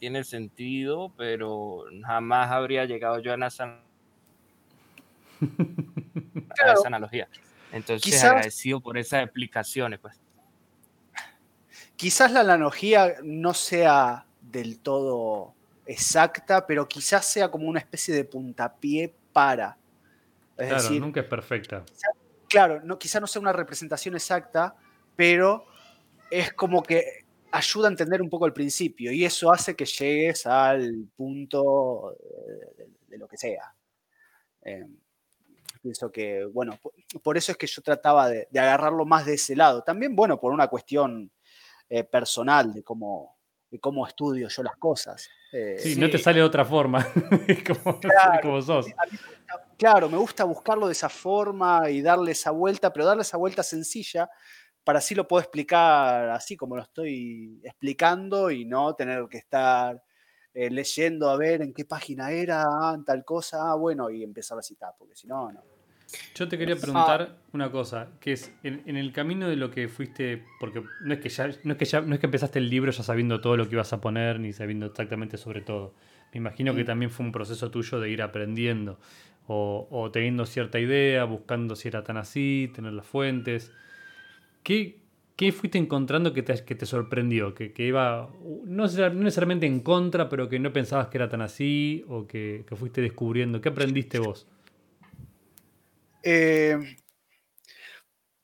tiene sentido, pero jamás habría llegado yo a esa, a esa analogía. Entonces, agradecido por esas explicaciones, pues. Quizás la analogía no sea del todo exacta, pero quizás sea como una especie de puntapié para. claro, nunca es perfecta. claro, no, quizás no sea una representación exacta, pero es como que ayuda a entender un poco el principio y eso hace que llegues al punto de, lo que sea. Em, Pienso que, bueno, por, eso es que yo trataba de, agarrarlo más de ese lado. También, bueno, por una cuestión eh, personal de cómo, de cómo estudio yo las cosas. Eh, sí, no te sale de otra forma, como, como sos. claro, me gusta buscarlo de esa forma y darle esa vuelta, pero darle esa vuelta sencilla para así lo puedo explicar así como lo estoy explicando y no tener que estar eh, leyendo a ver en qué página era, ah, tal cosa, ah, bueno, y empezar a citar, porque si no, no. Yo te quería preguntar una cosa, que es en, el camino de lo que fuiste, porque no es que ya, no es que ya, no es que empezaste el libro ya sabiendo todo lo que ibas a poner, ni sabiendo exactamente sobre todo. Me imagino que mm. también fue un proceso tuyo de ir aprendiendo, o, teniendo cierta idea, buscando si era tan así, tener las fuentes. ¿Qué, qué fuiste encontrando que te, que te sorprendió? Que, iba, no, necesariamente en contra, pero que no pensabas que era tan así, o que, que fuiste descubriendo. ¿Qué aprendiste vos? Eh,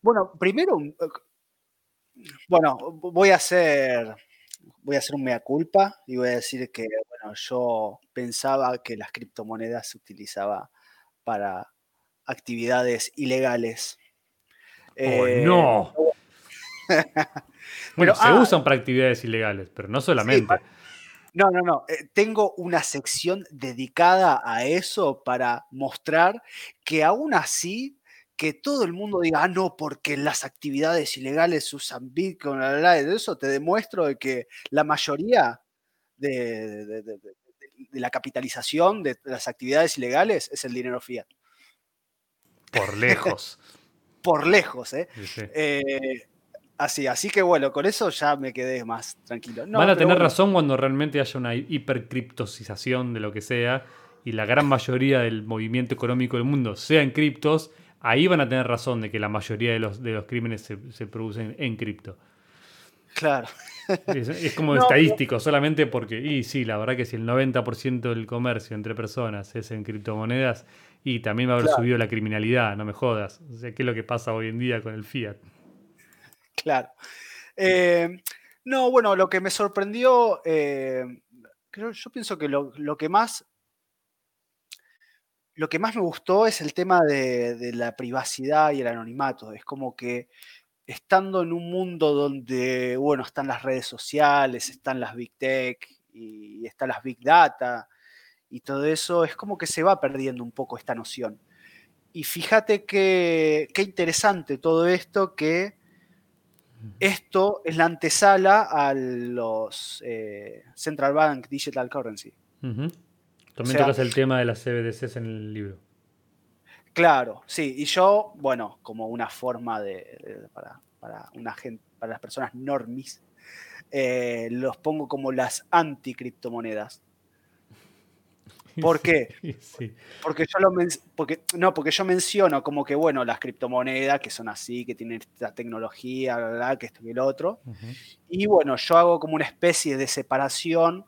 bueno, primero, bueno, voy a hacer, voy a hacer un mea culpa y voy a decir que, bueno, yo pensaba que las criptomonedas se utilizaba para actividades ilegales. Oh, eh, no. bueno, se ah, usan para actividades ilegales, pero no solamente. No, no, no. Eh, tengo una sección dedicada a eso para mostrar que aún así, que todo el mundo diga, ah, no, porque las actividades ilegales usan Bitcoin, de eso te demuestro de que la mayoría de, la capitalización de las actividades ilegales es el dinero fiat. Por lejos. Por lejos, ¿eh? eh Así, así que bueno, con eso ya me quedé más tranquilo. Van a tener razón cuando realmente haya una hipercriptosización de lo que sea y la gran mayoría del movimiento económico del mundo sea en criptos, ahí van a tener razón de que la mayoría de los, de los crímenes se, producen en cripto. Claro. Es, como estadístico, solamente porque, y sí, la verdad que si el 90% del comercio entre personas es en criptomonedas, y también va a haber subido la criminalidad, no me jodas. O sea, ¿qué es lo que pasa hoy en día con el fiat? Claro. Eh, no, bueno, lo que me sorprendió, eh, creo, yo pienso que lo, que más lo que más me gustó es el tema de, la privacidad y el anonimato. Es como que estando en un mundo donde, bueno, están las redes sociales, están las big tech y están las big data y todo eso, es como que se va perdiendo un poco esta noción. Y fíjate que, qué interesante todo esto, que esto es la antesala a los eh, Central Bank Digital Currency. También tocas el tema de las CBDCs en el libro. Claro, sí, y yo, bueno, como una forma de, para, una gente, para las personas normis, eh, los pongo como las anticriptomonedas. ¿Por qué? Porque yo lo porque, no, porque yo menciono como que, bueno, las criptomonedas que son así, que tienen esta tecnología, que esto y el otro. Y bueno, yo hago como una especie de separación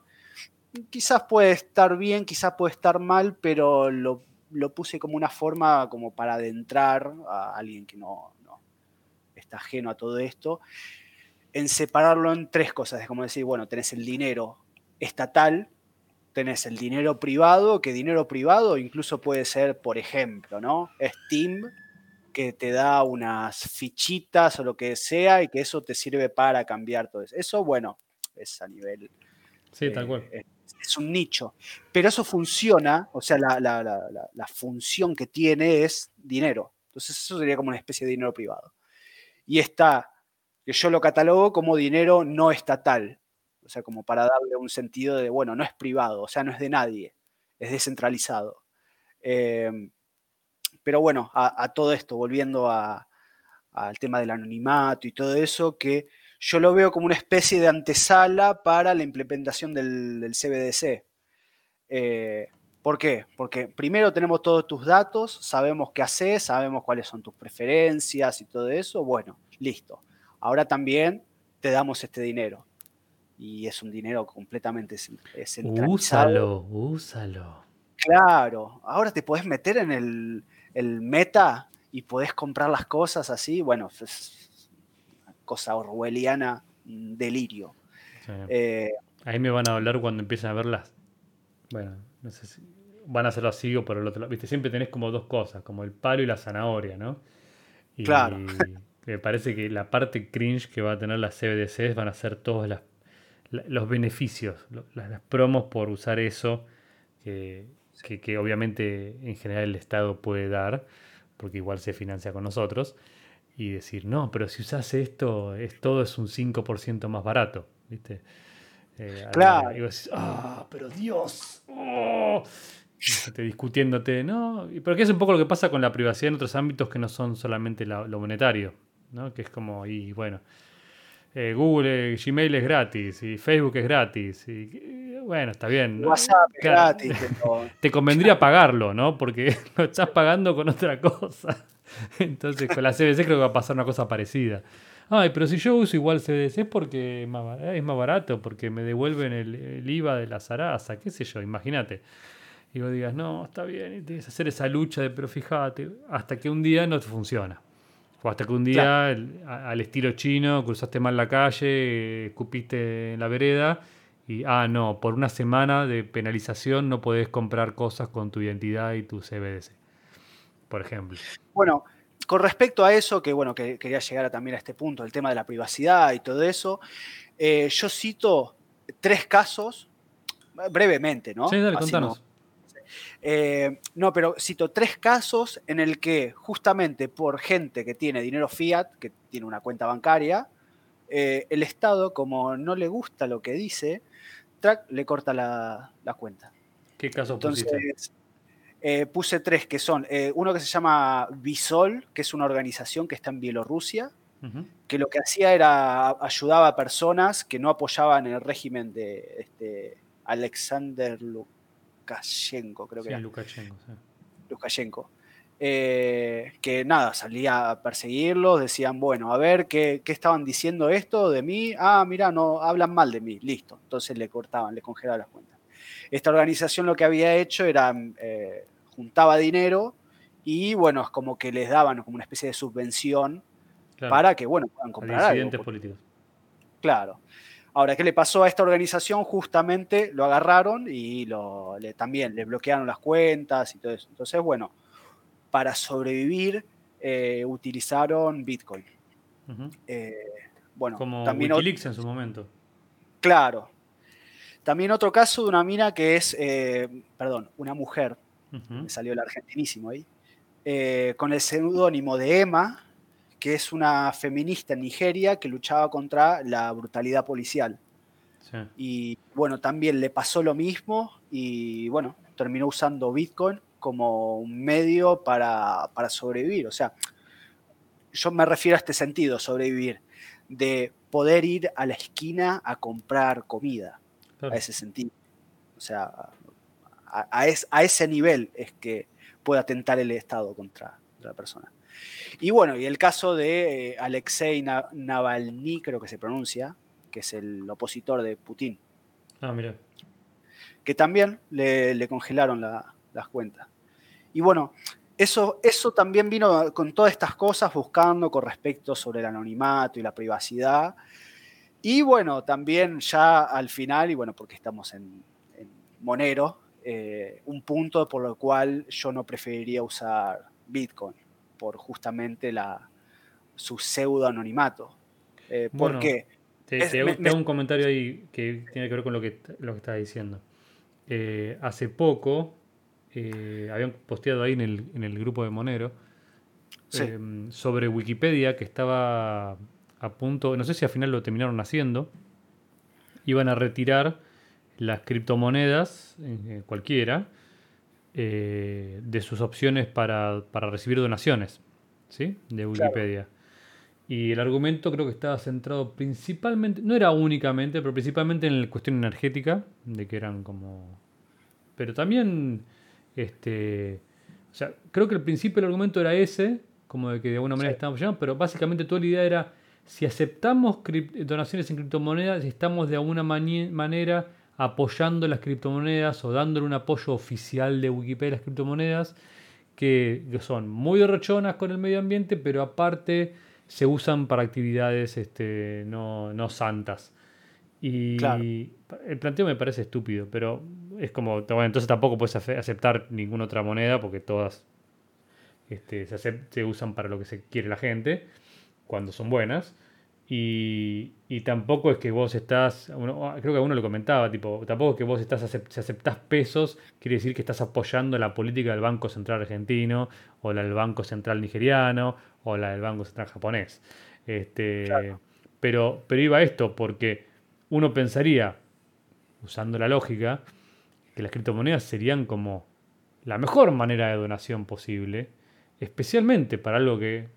quizás puede estar bien, quizás puede estar mal, pero lo, puse como una forma como para adentrar a alguien que no, está ajeno a todo esto, en separarlo en tres cosas. Es como decir, bueno, tenés el dinero estatal, tenés el dinero privado, que dinero privado incluso puede ser, por ejemplo, ¿no? Steam, que te da unas fichitas o lo que sea y que eso te sirve para cambiar todo eso. Eso, bueno, es a nivel... Sí, tal cual. Eh, es un nicho. Pero eso funciona, o sea, la, función que tiene es dinero. Entonces eso sería como una especie de dinero privado. Y está, que yo lo catalogo como dinero no estatal. O sea, como para darle un sentido de, bueno, no es privado, o sea, no es de nadie, es descentralizado. Em, pero bueno, a, todo esto, volviendo al tema del anonimato y todo eso, que yo lo veo como una especie de antesala para la implementación del, CBDC. Eh, ¿Por qué? Porque primero tenemos todos tus datos, sabemos qué haces, sabemos cuáles son tus preferencias y todo eso. Bueno, listo. Ahora también te damos este dinero. Y es un dinero completamente centralizado. Úsalo, úsalo. Claro, ahora te podés meter en el, el meta y podés comprar las cosas así. Bueno, cosa orwelliana, delirio. Eh, Ahí me van a hablar cuando empiecen a verlas. Bueno, no sé si van a hacerlo así o por el otro lado. Viste, siempre tenés como dos cosas, como el palo y la zanahoria, ¿no? Y claro. Me parece que la parte cringe que va a tener las CBDCs van a ser todos los beneficios, las, promos por usar eso, que, que, obviamente en general el Estado puede dar, porque igual se financia con nosotros y decir, no, pero si usas esto, es, todo es un 5% más barato, ¿viste? Eh, claro. Y vos decís, ah, pero Dios, oh". discutiéndote, ¿no? Pero que es un poco lo que pasa con la privacidad en otros ámbitos que no son solamente lo monetario, ¿no? Que es como, y bueno, eh, Google, Gmail es gratis, y Facebook es gratis, y bueno, está bien. WhatsApp es gratis. Te convendría pagarlo, ¿no? Porque lo estás pagando con otra cosa. Entonces con la CBC creo que va a pasar una cosa parecida. Ay, pero si yo uso igual CBC es porque es más, barato, porque me devuelven el, IVA de la zaraza, qué sé yo, imagínate. Y vos digas, no, está bien, y tienes que hacer esa lucha de, pero fíjate, hasta que un día no te funciona. O hasta que un día, al estilo chino, cruzaste mal la calle, escupiste en la vereda y, ah, no, por una semana de penalización no podés comprar cosas con tu identidad y tu CBDC por ejemplo. Bueno, con respecto a eso, que bueno, que quería llegar también a este punto, el tema de la privacidad y todo eso, eh, yo cito tres casos, brevemente, ¿no? Sí, dale, contanos. Eh, no, pero cito tres casos en el que justamente por gente que tiene dinero fiat, que tiene una cuenta bancaria, eh, el Estado, como no le gusta lo que dice, track, le corta la, cuenta. ¿Qué casos Entonces, eh, puse tres que son, uno que se llama Visol, que es una organización que está en Bielorrusia, que lo que hacía era ayudaba a personas que no apoyaban el régimen de este, Alexander Lukashenko, creo que era. Lukashenko, sí. Lukashenko. Eh, que nada, salía a perseguirlos, decían, bueno, a ver, ¿qué, ¿qué, estaban diciendo esto de mí? Ah, mira, no, hablan mal de mí, listo. Entonces le cortaban, le congelaban las cuentas. Esta organización lo que había hecho era juntaba dinero y bueno, es como que les daban como una especie de subvención para que, bueno, puedan comprar algo. políticos. Claro. Ahora, ¿qué le pasó a esta organización? Justamente lo agarraron y lo, también le bloquearon las cuentas y todo eso. Entonces, bueno, para sobrevivir eh, utilizaron Bitcoin. Eh, bueno, Como también Wikileaks en su momento. Claro. También otro caso de una mina que es, eh, perdón, una mujer, me salió el argentinísimo ahí, con el seudónimo de Emma, que es una feminista en Nigeria que luchaba contra la brutalidad policial. Y bueno, también le pasó lo mismo y bueno, terminó usando Bitcoin como un medio para, sobrevivir. O sea, yo me refiero a este sentido, sobrevivir, de poder ir a la esquina a comprar comida, a ese sentido. O sea, a, ese nivel es que puede atentar el Estado contra la persona. Y bueno, y el caso de eh, Alexei Navalny, creo que se pronuncia, que es el opositor de Putin. Ah, mira. Que también le, congelaron las cuentas. Y bueno, eso, eso también vino con todas estas cosas buscando con respecto sobre el anonimato y la privacidad. Y bueno, también ya al final, y bueno, porque estamos en, Monero, eh, un punto por lo cual yo no preferiría usar Bitcoin por justamente la, su pseudo anonimato. Eh, ¿Por qué? Te, hago, un comentario ahí que tiene que ver con lo que, lo que estás diciendo. Eh, hace poco eh, habían posteado ahí en el, en el grupo de Monero sobre Wikipedia que estaba a punto, no sé si al final lo terminaron haciendo, iban a retirar las criptomonedas, cualquiera, eh, de sus opciones para, recibir donaciones ¿sí? de Wikipedia. Y el argumento creo que estaba centrado principalmente, no era únicamente, pero principalmente en la cuestión energética, de que eran como... Pero también, este, o sea, creo que el principio del argumento era ese, como de que de alguna manera estábamos llamando, pero básicamente toda la idea era, si aceptamos donaciones en criptomonedas, estamos de alguna manera apoyando las criptomonedas o dándole un apoyo oficial de Wikipedia a las criptomonedas que, son muy derrochonas con el medio ambiente, pero aparte se usan para actividades este, no, santas. Y el planteo me parece estúpido, pero es como, bueno, entonces tampoco puedes aceptar ninguna otra moneda porque todas este, se, se usan para lo que se quiere la gente cuando son buenas. Y, tampoco es que vos estás, creo que uno lo comentaba, tipo, tampoco es que vos estás, si aceptás pesos, quiere decir que estás apoyando la política del Banco Central Argentino, o la del Banco Central Nigeriano, o la del Banco Central Japonés. Este, pero, pero iba esto porque uno pensaría, usando la lógica, que las criptomonedas serían como la mejor manera de donación posible, especialmente para algo que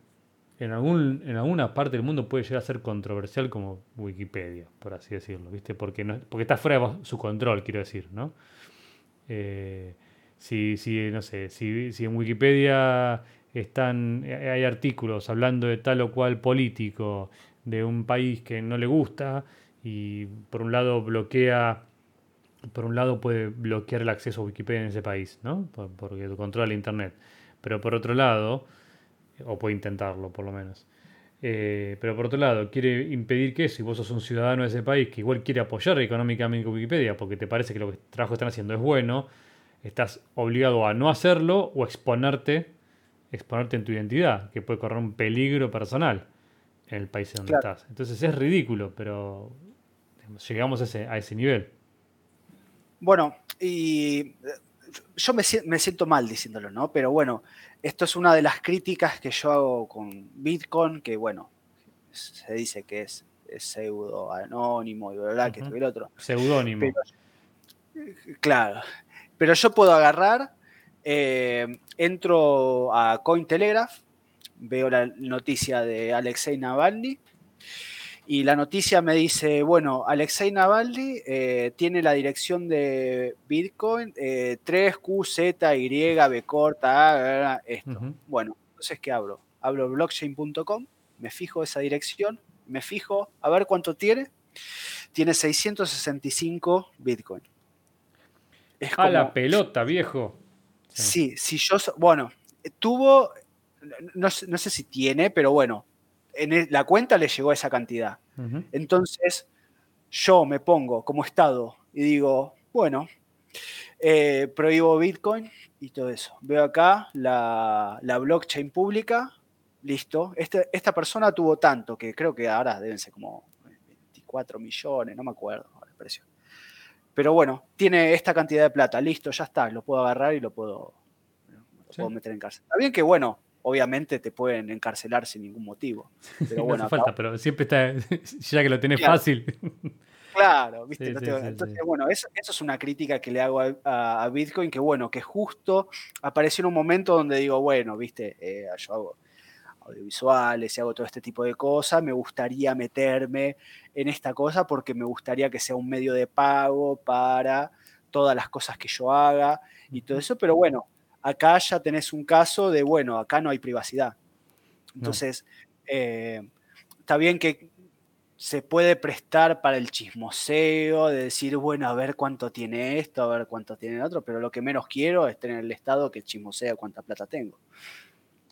en, algún, en alguna parte del mundo puede llegar a ser controversial como Wikipedia, por así decirlo, ¿viste? Porque, no, porque está fuera de su control, quiero decir, ¿no? Eh, si, si, no sé, si, si, en Wikipedia están, hay artículos hablando de tal o cual político de un país que no le gusta y por un lado bloquea, por un lado puede bloquear el acceso a Wikipedia en ese país, ¿no? Porque controla el Internet. Pero por otro lado, o puede intentarlo por lo menos. Eh, pero por otro lado, quiere impedir que si vos sos un ciudadano de ese país que igual quiere apoyar económicamente Wikipedia porque te parece que lo que trabajo están haciendo es bueno, estás obligado a no hacerlo o exponerte, exponerte en tu identidad, que puede correr un peligro personal en el país donde estás. Entonces es ridículo, pero llegamos a ese, a ese nivel. Bueno, y yo me, siento mal diciéndolo, ¿no? Pero bueno, esto es una de las críticas que yo hago con Bitcoin, que bueno, se dice que es, pseudo anónimo y bla, que esto y el otro. Seudónimo. claro. Pero yo puedo agarrar, eh, entro a Cointelegraph, veo la noticia de Alexei Navalny y la noticia me dice, bueno, Alexei Navalny eh, tiene la dirección de Bitcoin 3QZY, B corta, esto. Bueno, entonces, ¿qué hablo? Hablo blockchain.com, me fijo esa dirección, me fijo, a ver cuánto tiene. Tiene 665 Bitcoin. Es a la pelota, viejo. Sí, si yo, bueno, tuvo, no sé si tiene, pero bueno, en la cuenta le llegó esa cantidad. Entonces, yo me pongo como Estado y digo, bueno, eh, prohíbo Bitcoin y todo eso. Veo acá la, blockchain pública, listo. Este, esta persona tuvo tanto, que creo que ahora deben ser como 24 millones, no me acuerdo el precio. Pero bueno, tiene esta cantidad de plata, listo, ya está, lo puedo agarrar y lo puedo, puedo meter en cárcel. Está bien que, bueno, obviamente te pueden encarcelar sin ningún motivo. Pero bueno, no hace falta, pero siempre está, ya que lo tenés fácil. Claro, ¿viste? Entonces, bueno, eso, es una crítica que le hago a, Bitcoin, que bueno, que justo apareció en un momento donde digo, bueno, viste, eh, yo hago audiovisuales y hago todo este tipo de cosas, me gustaría meterme en esta cosa porque me gustaría que sea un medio de pago para todas las cosas que yo haga y todo eso, pero bueno, acá ya tenés un caso de, bueno, acá no hay privacidad. Entonces, eh, está bien que se puede prestar para el chismoseo, de decir, bueno, a ver cuánto tiene esto, a ver cuánto tiene otro, pero lo que menos quiero es tener el Estado que chismosea cuánta plata tengo.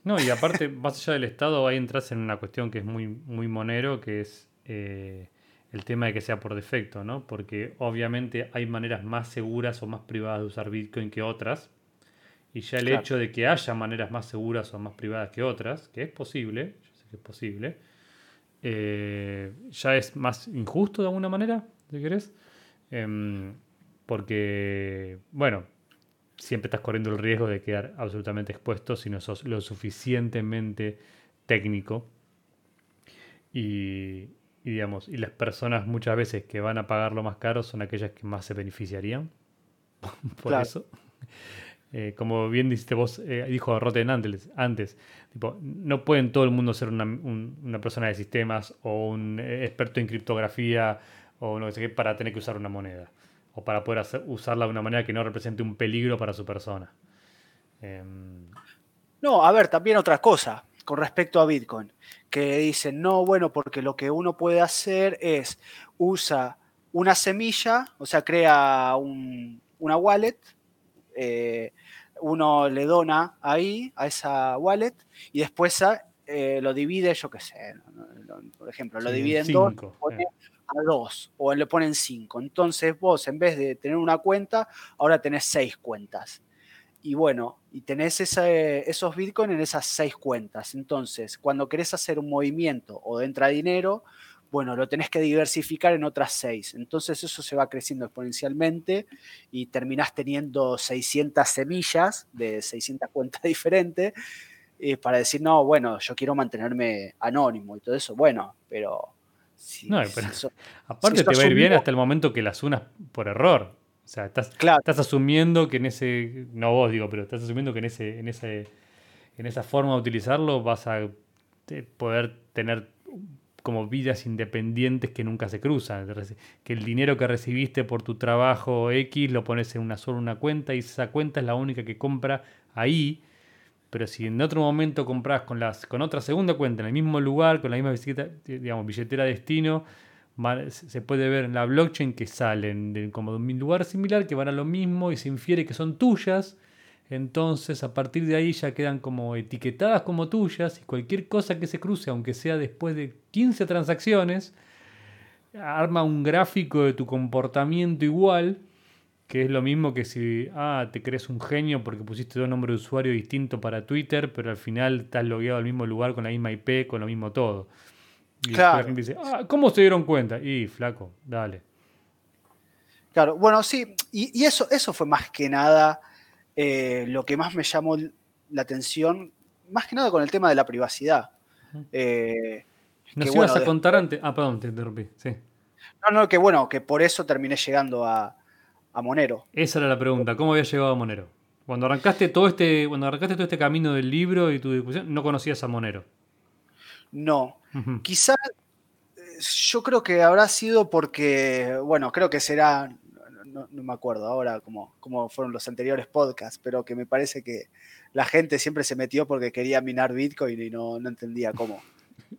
No, y aparte, más allá del Estado, ahí entras en una cuestión que es muy, muy monero, que es eh, el tema de que sea por defecto, ¿no? Porque obviamente hay maneras más seguras o más privadas de usar Bitcoin que otras. Y ya el hecho de que haya maneras más seguras o más privadas que otras, que es posible, yo sé que es posible, eh, ya es más injusto de alguna manera, si querés. Em, porque, bueno, siempre estás corriendo el riesgo de quedar absolutamente expuesto si no sos lo suficientemente técnico. Y, digamos, y las personas muchas veces que van a pagar lo más caro son aquellas que más se beneficiarían por eso. Eh, como bien dijiste vos, eh, dijo Roten antes, antes tipo, no pueden todo el mundo ser una, persona de sistemas o un eh, experto en criptografía o no sé qué para tener que usar una moneda o para poder usarla de una manera que no represente un peligro para su persona. Em, no, a ver, también otra cosa con respecto a Bitcoin, que dicen, no, bueno, porque lo que uno puede hacer es usa una semilla, o sea, crea una wallet, uno le dona ahí a esa wallet y después eh, lo divide, yo qué sé, por ejemplo, lo divide en dos, pone a dos o le ponen cinco. Entonces vos, en vez de tener una cuenta, ahora tenés seis cuentas. Y bueno, y tenés esos bitcoins en esas seis cuentas. Entonces, cuando querés hacer un movimiento o entra dinero, bueno, lo tenés que diversificar en otras seis. Entonces eso se va creciendo exponencialmente y terminás teniendo 600 semillas de 600 cuentas diferentes eh, para decir, no, bueno, yo quiero mantenerme anónimo y todo eso. Bueno, pero... no, aparte te va a ir bien hasta el momento que las unas por error. O sea, estás, estás asumiendo que en ese, no vos digo, pero estás asumiendo que en ese, en ese, en esa forma de utilizarlo vas a poder tener como vidas independientes que nunca se cruzan. Que el dinero que recibiste por tu trabajo X lo pones en una sola cuenta y esa cuenta es la única que compra ahí. Pero si en otro momento compras con, las, con otra segunda cuenta en el mismo lugar, con la misma billetera, digamos, billetera destino, se puede ver en la blockchain que salen de, como de un lugar similar, que van a lo mismo y se infiere que son tuyas entonces a partir de ahí ya quedan como etiquetadas como tuyas y cualquier cosa que se cruce, aunque sea después de 15 transacciones, arma un gráfico de tu comportamiento igual, que es lo mismo que si ah, te crees un genio porque pusiste dos nombres de usuario distintos para Twitter, pero al final estás logueado al mismo lugar con la misma IP, con lo mismo todo. Y claro. la gente dice, ah, ¿cómo se dieron cuenta? Y flaco, dale. Claro, bueno, sí, y, y eso, eso fue más que nada eh, lo que más me llamó la atención, más que nada con el tema de la privacidad. Eh, Nos ibas a contar antes. Ah, perdón, te interrumpí. Sí. No, no, que bueno, que por eso terminé llegando a, Monero. Esa era la pregunta, ¿cómo había llegado a Monero? Cuando arrancaste todo este, cuando arrancaste todo este camino del libro y tu discusión, no conocías a Monero. No. Quizás eh, yo creo que habrá sido porque, bueno, creo que será, no, me acuerdo ahora cómo, cómo, fueron los anteriores podcasts, pero que me parece que la gente siempre se metió porque quería minar Bitcoin y no, entendía cómo.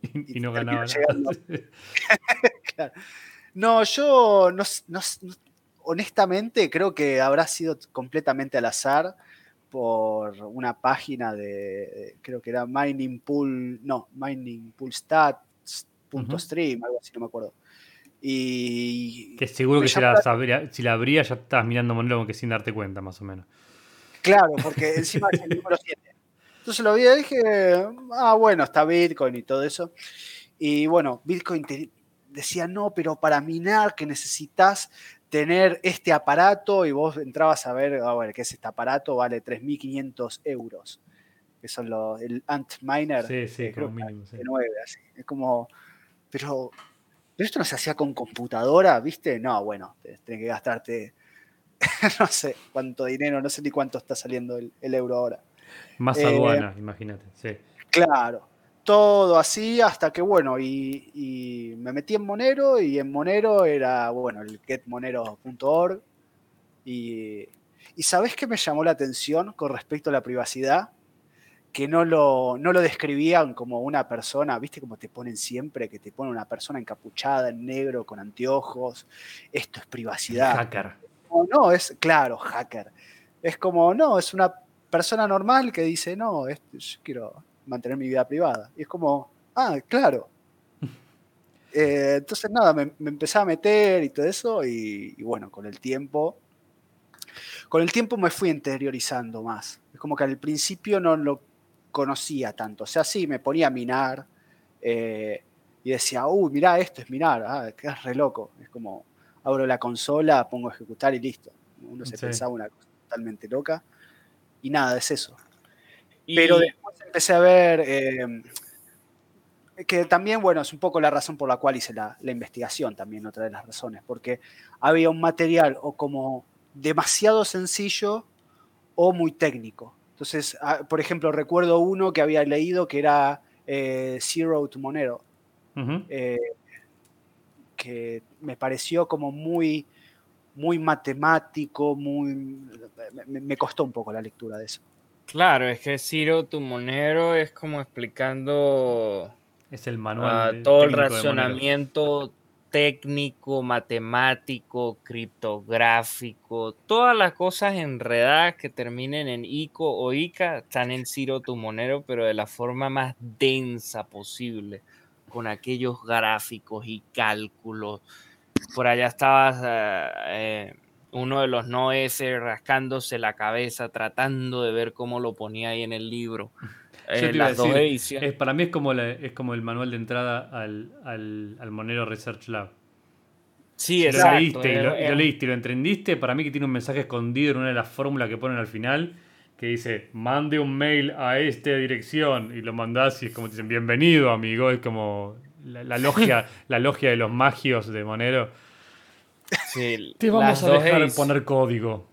y, no ganaba No, yo honestamente creo que habrá sido completamente al azar por una página de, creo que era Mining Pool, no, Mining Pool Stats.stream, algo así, no me acuerdo Y. Que seguro que si la, si la abría ya estás mirando Monero que sin darte cuenta, más o menos. Claro, porque encima es el número 7. Entonces lo vi y dije, ah, bueno, está Bitcoin y todo eso. Y bueno, Bitcoin decía, no, pero para minar que necesitas tener este aparato y vos entrabas a ver, a ver, qué es este aparato, vale 3.500 euros, que son los, el Antminer. Sí, sí, como mínimo. Sí. Es como, pero, esto no se hacía con computadora, ¿viste? No, bueno, tenés que gastarte, no sé cuánto dinero, no sé ni cuánto está saliendo el, euro ahora. Más aduana, eh, imagínate, sí. Claro todo así hasta que, bueno, y, me metí en Monero y en Monero era, bueno, el getmonero.org y, y ¿sabés qué me llamó la atención con respecto a la privacidad? Que no lo, no lo describían como una persona, ¿viste cómo te ponen siempre? Que te ponen una persona encapuchada en negro con anteojos. Esto es privacidad. Hacker. No, no, es, claro, hacker. Es como, no, es una persona normal que dice, no, yo quiero mantener mi vida privada. Y es como, ah, claro. Eh, entonces, nada, me, me, empecé a meter y todo eso, y, bueno, con el tiempo, con el tiempo me fui interiorizando más. Es como que al principio no lo conocía tanto. O sea, sí, me ponía a minar eh, y decía, uy, mirá, esto es minar, ah, que es re loco. Es como, abro la consola, pongo a ejecutar y listo. Uno se pensaba una cosa totalmente loca. Y nada, es eso. Pero después empecé a ver eh, que también, bueno, es un poco la razón por la cual hice la, investigación, también otra de las razones, porque había un material o como demasiado sencillo o muy técnico. Entonces, ah, por ejemplo, recuerdo uno que había leído que era eh, Zero to Monero, eh, que me pareció como muy, muy matemático, muy, me costó un poco la lectura de eso. Claro, es que Ciro, tu monero, es como explicando. Es el manual. Ah, todo el razonamiento técnico, matemático, criptográfico, todas las cosas enredadas que terminen en ICO o ICA están en Ciro tu monero, pero de la forma más densa posible, con aquellos gráficos y cálculos. Por allá estabas. Ah, eh, uno de los no rascándose la cabeza, tratando de ver cómo lo ponía ahí en el libro. Eh, las ediciones. para mí es como, es como el manual de entrada al, al, Monero Research Lab. Sí, exacto. Lo leíste, y lo, leíste y lo entendiste, para mí que tiene un mensaje escondido en una de las fórmulas que ponen al final, que dice, mande un mail a esta dirección, y lo mandás y es como te dicen, bienvenido amigo, es como la, logia, la logia de los magios de Monero. Te vamos a dejar poner código.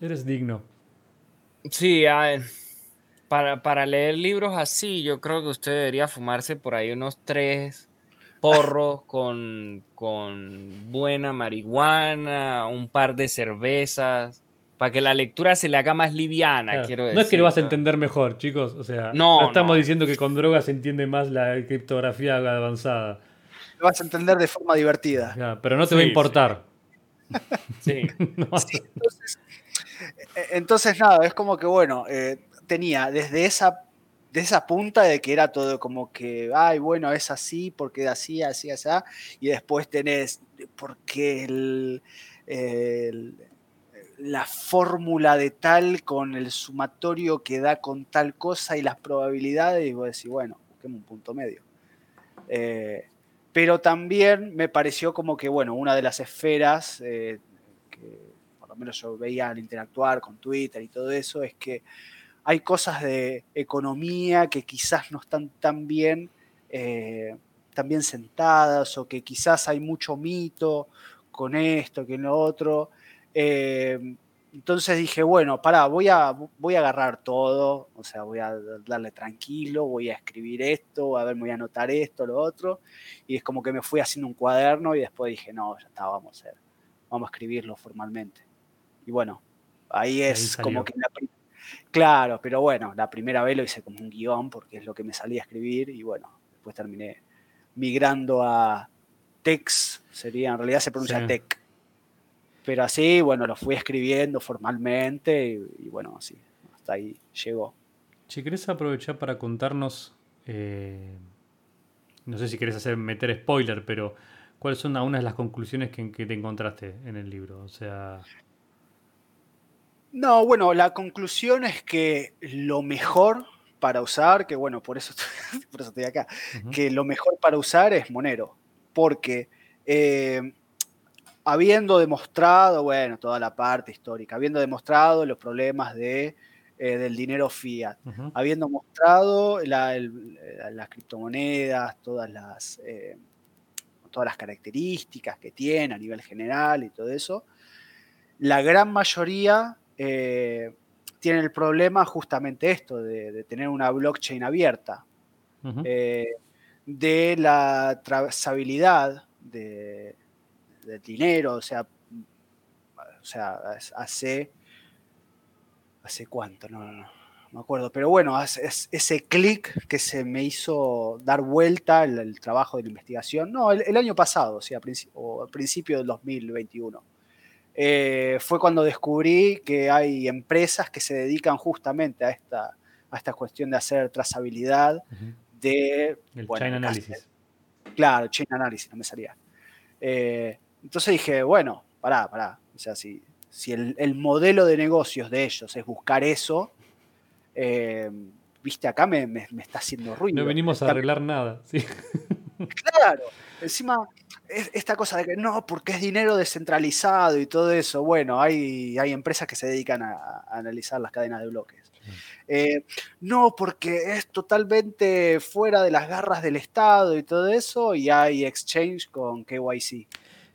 Eres, digno. Sí, para, para, leer libros así, yo creo que usted debería fumarse por ahí unos tres porros con, con buena marihuana, un par de cervezas, para que la lectura se le haga más liviana, quiero decir. No es que lo vas a entender mejor, chicos. O sea, no, estamos diciendo que con drogas se entiende más la criptografía avanzada lo vas a entender de forma divertida. pero no te va a importar. Sí. entonces, nada, es como que, bueno, eh, tenía desde esa, de esa punta de que era todo como que, ay, bueno, es así, porque así, así, así, y después tenés, porque la fórmula de tal con el sumatorio que da con tal cosa y las probabilidades, y vos decís, bueno, busquemos un punto medio. Eh, pero también me pareció como que, bueno, una de las esferas eh, que por lo menos yo veía al interactuar con Twitter y todo eso, es que hay cosas de economía que quizás no están tan bien, eh, sentadas o que quizás hay mucho mito con esto, que en lo otro. Eh, entonces dije, bueno, pará, voy a, voy a agarrar todo, o sea, voy a darle tranquilo, voy a escribir esto, a ver, voy a anotar esto, lo otro, y es como que me fui haciendo un cuaderno y después dije, no, ya está, vamos a, hacer, vamos a escribirlo formalmente. Y bueno, ahí es como que la Claro, pero bueno, la primera vez lo hice como un guion porque es lo que me salía a escribir y bueno, después terminé migrando a Tex, sería, en realidad se pronuncia Tech pero así, bueno, lo fui escribiendo formalmente y, bueno, así, hasta ahí llegó. Si querés aprovechar para contarnos, eh, no sé si querés hacer meter spoiler, pero ¿cuáles son algunas de las conclusiones que, te encontraste en el libro? O sea... No, bueno, la conclusión es que lo mejor para usar, que bueno, por eso, por eso estoy acá, que lo mejor para usar es Monero, porque eh, habiendo demostrado, bueno, toda la parte histórica, habiendo demostrado los problemas de eh, del dinero fiat, habiendo mostrado las criptomonedas, todas las, eh, todas las características que tiene a nivel general y todo eso, la gran mayoría eh, tiene el problema justamente esto, de, tener una blockchain abierta, de la trazabilidad del dinero, o sea, o sea, hace hace cuánto, no, no, no, me acuerdo, pero bueno, es, ese clic que se me hizo dar vuelta el, trabajo de la investigación, no, el, año pasado, o sea, al principio del 2021. Eh, fue cuando descubrí que hay empresas que se dedican justamente a esta, a esta cuestión de hacer trazabilidad de... El chain analysis. Claro, chain analysis, no me salía. Eh, entonces dije, bueno, pará, pará. O sea, si, si el, modelo de negocios de ellos es buscar eso, eh, viste, acá me, está haciendo ruido. No venimos a arreglar nada. ¿sí? Claro, encima esta cosa de que no, porque es dinero descentralizado y todo eso. Bueno, hay, hay empresas que se dedican a, analizar las cadenas de bloques. Eh, no, porque es totalmente fuera de las garras del Estado y todo eso, y hay exchange con KYC.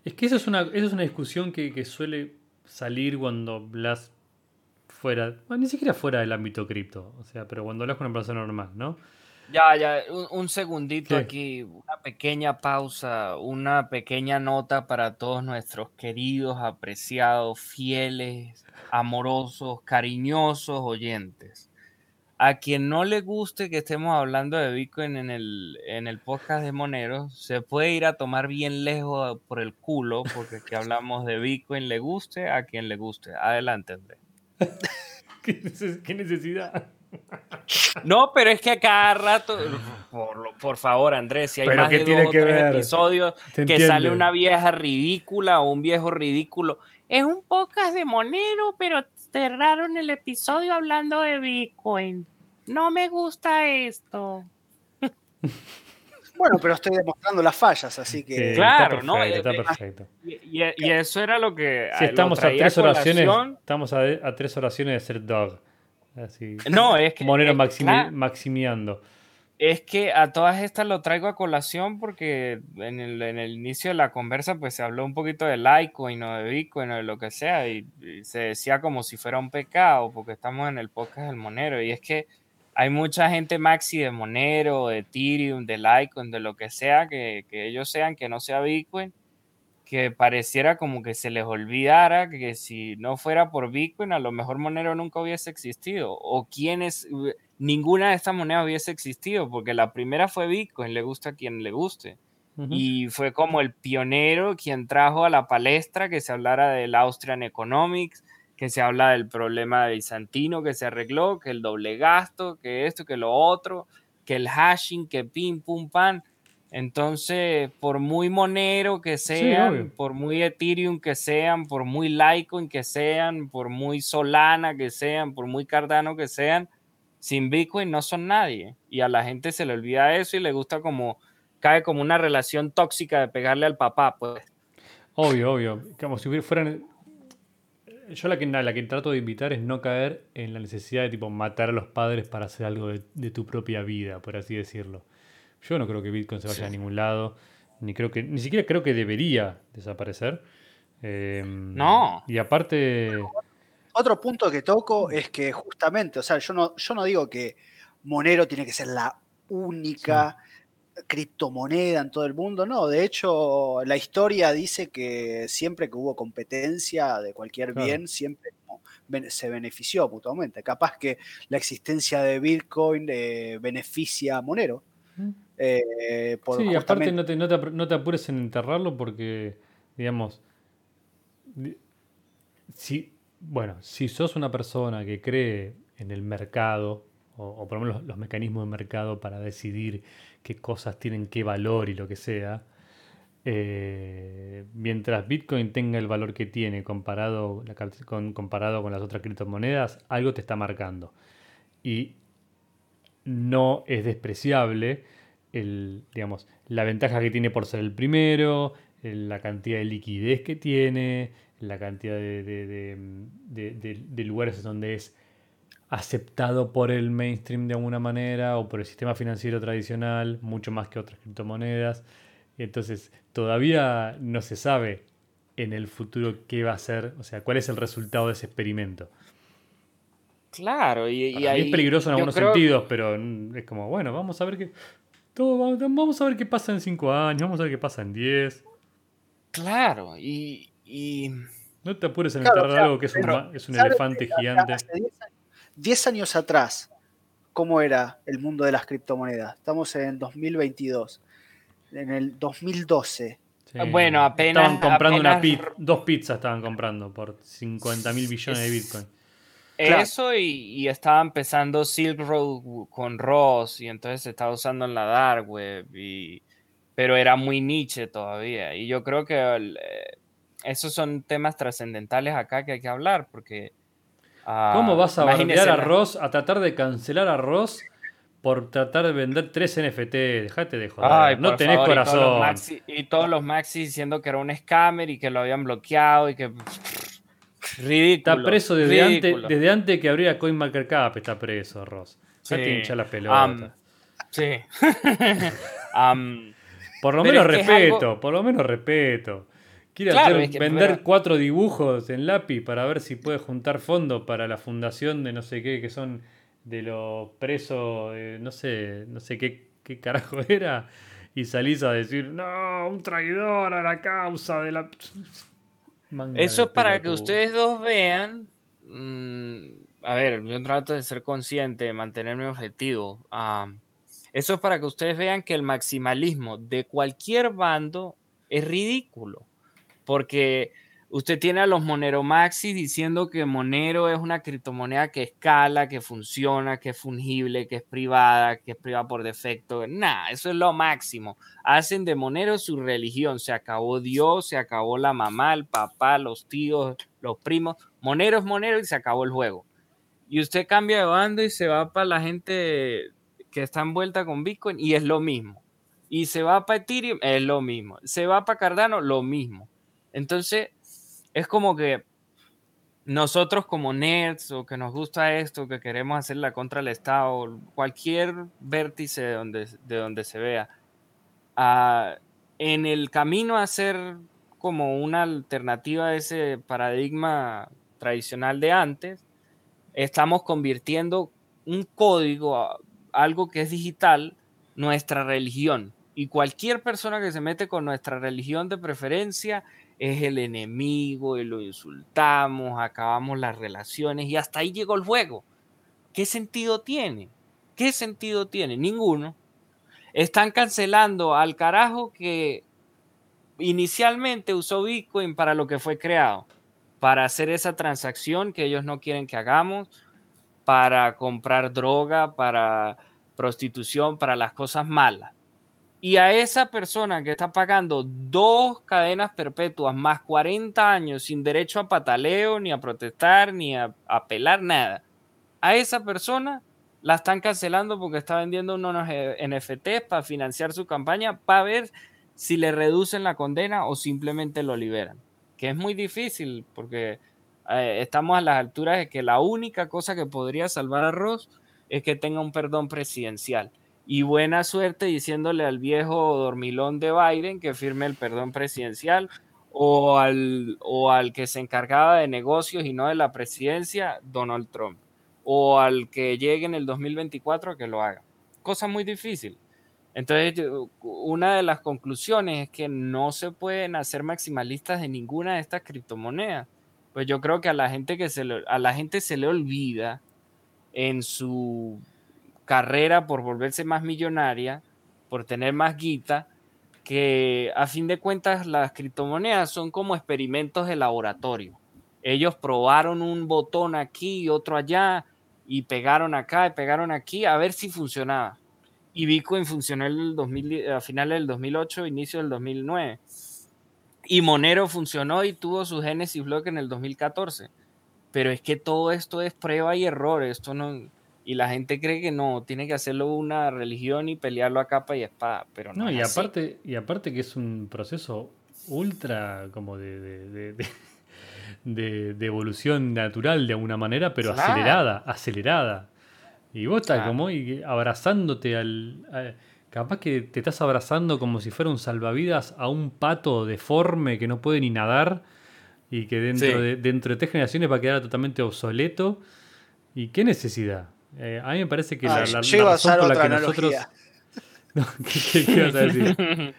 Es que eso es una, eso es una discusión que, que suele salir cuando Blas fuera, ni siquiera fuera del ámbito cripto, o sea, pero cuando hablas con una persona normal, ¿no? Ya, ya, un, segundito aquí, una pequeña pausa, una pequeña nota para todos nuestros queridos, apreciados, fieles, amorosos, cariñosos oyentes a quien no le guste que estemos hablando de Bitcoin en el, en el podcast de Monero, se puede ir a tomar bien lejos por el culo, porque que hablamos de Bitcoin le guste a quien le guste. Adelante, Andrés. ¿Qué necesidad? No, pero es que a cada rato, por, favor, Andrés, si hay más de dos o tres episodios que sale una vieja ridícula o un viejo ridículo, es un podcast de Monero, pero cerraron el episodio hablando de Bitcoin no me gusta esto. Bueno, pero estoy demostrando las fallas, así que. claro, ¿no? Está perfecto. Y, eso era lo que. Si estamos a tres oraciones. Estamos a, tres oraciones de ser dog. Así. No, es que. Monero maximiando. Es que a todas estas lo traigo a colación porque en el, en el, inicio de la conversa pues se habló un poquito de Litecoin o de Bitcoin o de lo que sea y, y se decía como si fuera un pecado porque estamos en el podcast del Monero y es que hay mucha gente maxi de Monero, de Ethereum, de Litecoin, de lo que sea, que, ellos sean, que no sea Bitcoin, que pareciera como que se les olvidara que si no fuera por Bitcoin, a lo mejor Monero nunca hubiese existido, o quienes, ninguna de estas monedas hubiese existido, porque la primera fue Bitcoin, le gusta a quien le guste. Y fue como el pionero quien trajo a la palestra que se hablara del Austrian Economics, que se habla del problema de bizantino que se arregló, que el doble gasto, que esto, que lo otro, que el hashing, que pim, pum, pan. Entonces, por muy monero que sean, por muy Ethereum que sean, por muy Litecoin que sean, por muy Solana que sean, por muy Cardano que sean, sin Bitcoin no son nadie. Y a la gente se le olvida eso y le gusta como, cae como una relación tóxica de pegarle al papá, pues. Obvio, obvio. Como si fueran yo la que, la que trato de invitar es no caer en la necesidad de tipo matar a los padres para hacer algo de, tu propia vida, por así decirlo. Yo no creo que Bitcoin se vaya a ningún lado, ni creo que, ni siquiera creo que debería desaparecer. Em, no. Y aparte. Otro punto que toco es que justamente, o sea, yo no, yo no digo que Monero tiene que ser la única criptomoneda en todo el mundo, no, de hecho la historia dice que siempre que hubo competencia de cualquier bien, siempre se benefició mutuamente. Capaz que la existencia de Bitcoin eh, beneficia a Monero. Eh, sí, aparte no te, no, te, apures en enterrarlo porque, digamos, si, bueno, si sos una persona que cree en el mercado, o, por lo menos los mecanismos de mercado para decidir qué cosas tienen qué valor y lo que sea, eh, mientras Bitcoin tenga el valor que tiene comparado, con, comparado con las otras criptomonedas, algo te está marcando. Y no es despreciable el, digamos, la ventaja que tiene por ser el primero, la cantidad de liquidez que tiene, la cantidad de, de, lugares donde es aceptado por el mainstream de alguna manera o por el sistema financiero tradicional, mucho más que otras criptomonedas. Entonces, todavía no se sabe en el futuro qué va a ser, o sea, cuál es el resultado de ese experimento. Claro, y, es peligroso en algunos sentidos, pero es como, bueno, vamos a ver qué. Todo, vamos a ver qué pasa en cinco años, vamos a ver qué pasa en 10. Claro, y, No te apures en enterrar algo que es un, es un elefante gigante. 10 años atrás, ¿cómo era el mundo de las criptomonedas? Estamos en 2022 en el 2012. Bueno, apenas. Estaban comprando una dos pizzas, estaban comprando por 50 mil billones de Bitcoin. Eso y, estaba empezando Silk Road con Ross y entonces se estaba usando en la dark web, y, pero era muy niche todavía. Y yo creo que eh, esos son temas trascendentales acá que hay que hablar porque... Ah, ¿Cómo vas a bardear a Ross, a tratar de cancelar a Ross por tratar de vender tres NFT. Dejate de joder. no tenés corazón. Y todos, los maxi diciendo que era un scammer y que lo habían bloqueado y que. Ridículo. Está preso desde, antes, desde antes que abriera CoinMarketCap. Está preso, Ross. Ya te hincha la pelota. sí. por lo menos respeto, por lo menos respeto. Quiere hacer, vender cuatro dibujos en lápiz para ver si puede juntar fondos para la fundación de no sé qué, que son de los presos, no sé, no sé qué, qué carajo era, y salís a decir, no, un traidor a la causa de la... Eso es para que ustedes dos vean, mm, a ver, yo trato de ser consciente, de mantener mi objetivo. Ah, eso es para que ustedes vean que el maximalismo de cualquier bando es ridículo, porque Usted tiene a los Monero Maxi diciendo que Monero es una criptomoneda que escala, que funciona, que es fungible, que es privada, que es privada por defecto. Nada, eso es lo máximo. Hacen de Monero su religión. Se acabó Dios, se acabó la mamá, el papá, los tíos, los primos. Monero es Monero y se acabó el juego. Y usted cambia de bando y se va para la gente que está envuelta con Bitcoin y es lo mismo. Y se va para Ethereum, es lo mismo. Se va para Cardano, lo mismo. Entonces, es como que nosotros como nerds o que nos gusta esto, que queremos hacer la contra del Estado, cualquier vértice de donde, de donde se vea, ah, en el camino a ser como una alternativa a ese paradigma tradicional de antes, estamos convirtiendo un código, algo que es digital, nuestra religión. Y cualquier persona que se mete con nuestra religión de preferencia es el enemigo y lo insultamos, acabamos las relaciones y hasta ahí llegó el juego. ¿Qué sentido tiene? ¿Qué sentido tiene? Ninguno. Están cancelando al carajo que inicialmente usó Bitcoin para lo que fue creado, para hacer esa transacción que ellos no quieren que hagamos, para comprar droga, para prostitución, para las cosas malas. Y a esa persona que está pagando dos cadenas perpetuas más 40 años sin derecho a pataleo, ni a protestar, ni a apelar, nada. A esa persona la están cancelando porque está vendiendo unos NFTs para financiar su campaña, para ver si le reducen la condena o simplemente lo liberan. Que es muy difícil porque eh, estamos a las alturas de que la única cosa que podría salvar a Ross es que tenga un perdón presidencial y buena suerte diciéndole al viejo dormilón de Biden que firme el perdón presidencial o al, o al que se encargaba de negocios y no de la presidencia, Donald Trump, o al que llegue en el 2024 que lo haga. Cosa muy difícil. Entonces, una de las conclusiones es que no se pueden hacer maximalistas de ninguna de estas criptomonedas. Pues yo creo que a la gente que se a la gente se le olvida en su carrera por volverse más millonaria, por tener más guita, que a fin de cuentas las criptomonedas son como experimentos de laboratorio. Ellos probaron un botón aquí y otro allá y pegaron acá y pegaron aquí a ver si funcionaba. y Bitcoin funcionó el 2000, a finales del 2008, inicio del 2009. Y Monero funcionó y tuvo su Genesis Block en el 2014. Pero es que todo esto es prueba y error, esto no y la gente cree que no, tiene que hacerlo una religión y pelearlo a capa y espada, pero no. y aparte y aparte que es un proceso ultra como de, de, evolución natural de alguna manera, pero acelerada, acelerada. Y vos estás como y abrazándote al, Capaz que te estás abrazando como si fuera un salvavidas a un pato deforme que no puede ni nadar y que dentro, de, dentro de tres generaciones va a quedar totalmente obsoleto. ¿Y qué necesidad? Eh, a mí me parece que la, la, razón por la que nosotros. No, ¿qué, qué, a decir?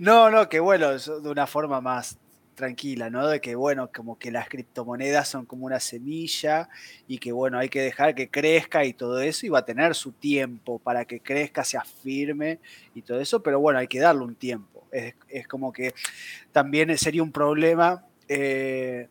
no, no, que bueno, de una forma más tranquila, ¿no? De que, bueno, como que las criptomonedas son como una semilla y que, bueno, hay que dejar que crezca y todo eso y va a tener su tiempo para que crezca, sea firme y todo eso, pero bueno, hay que darle un tiempo. Es, como que también sería un problema eh,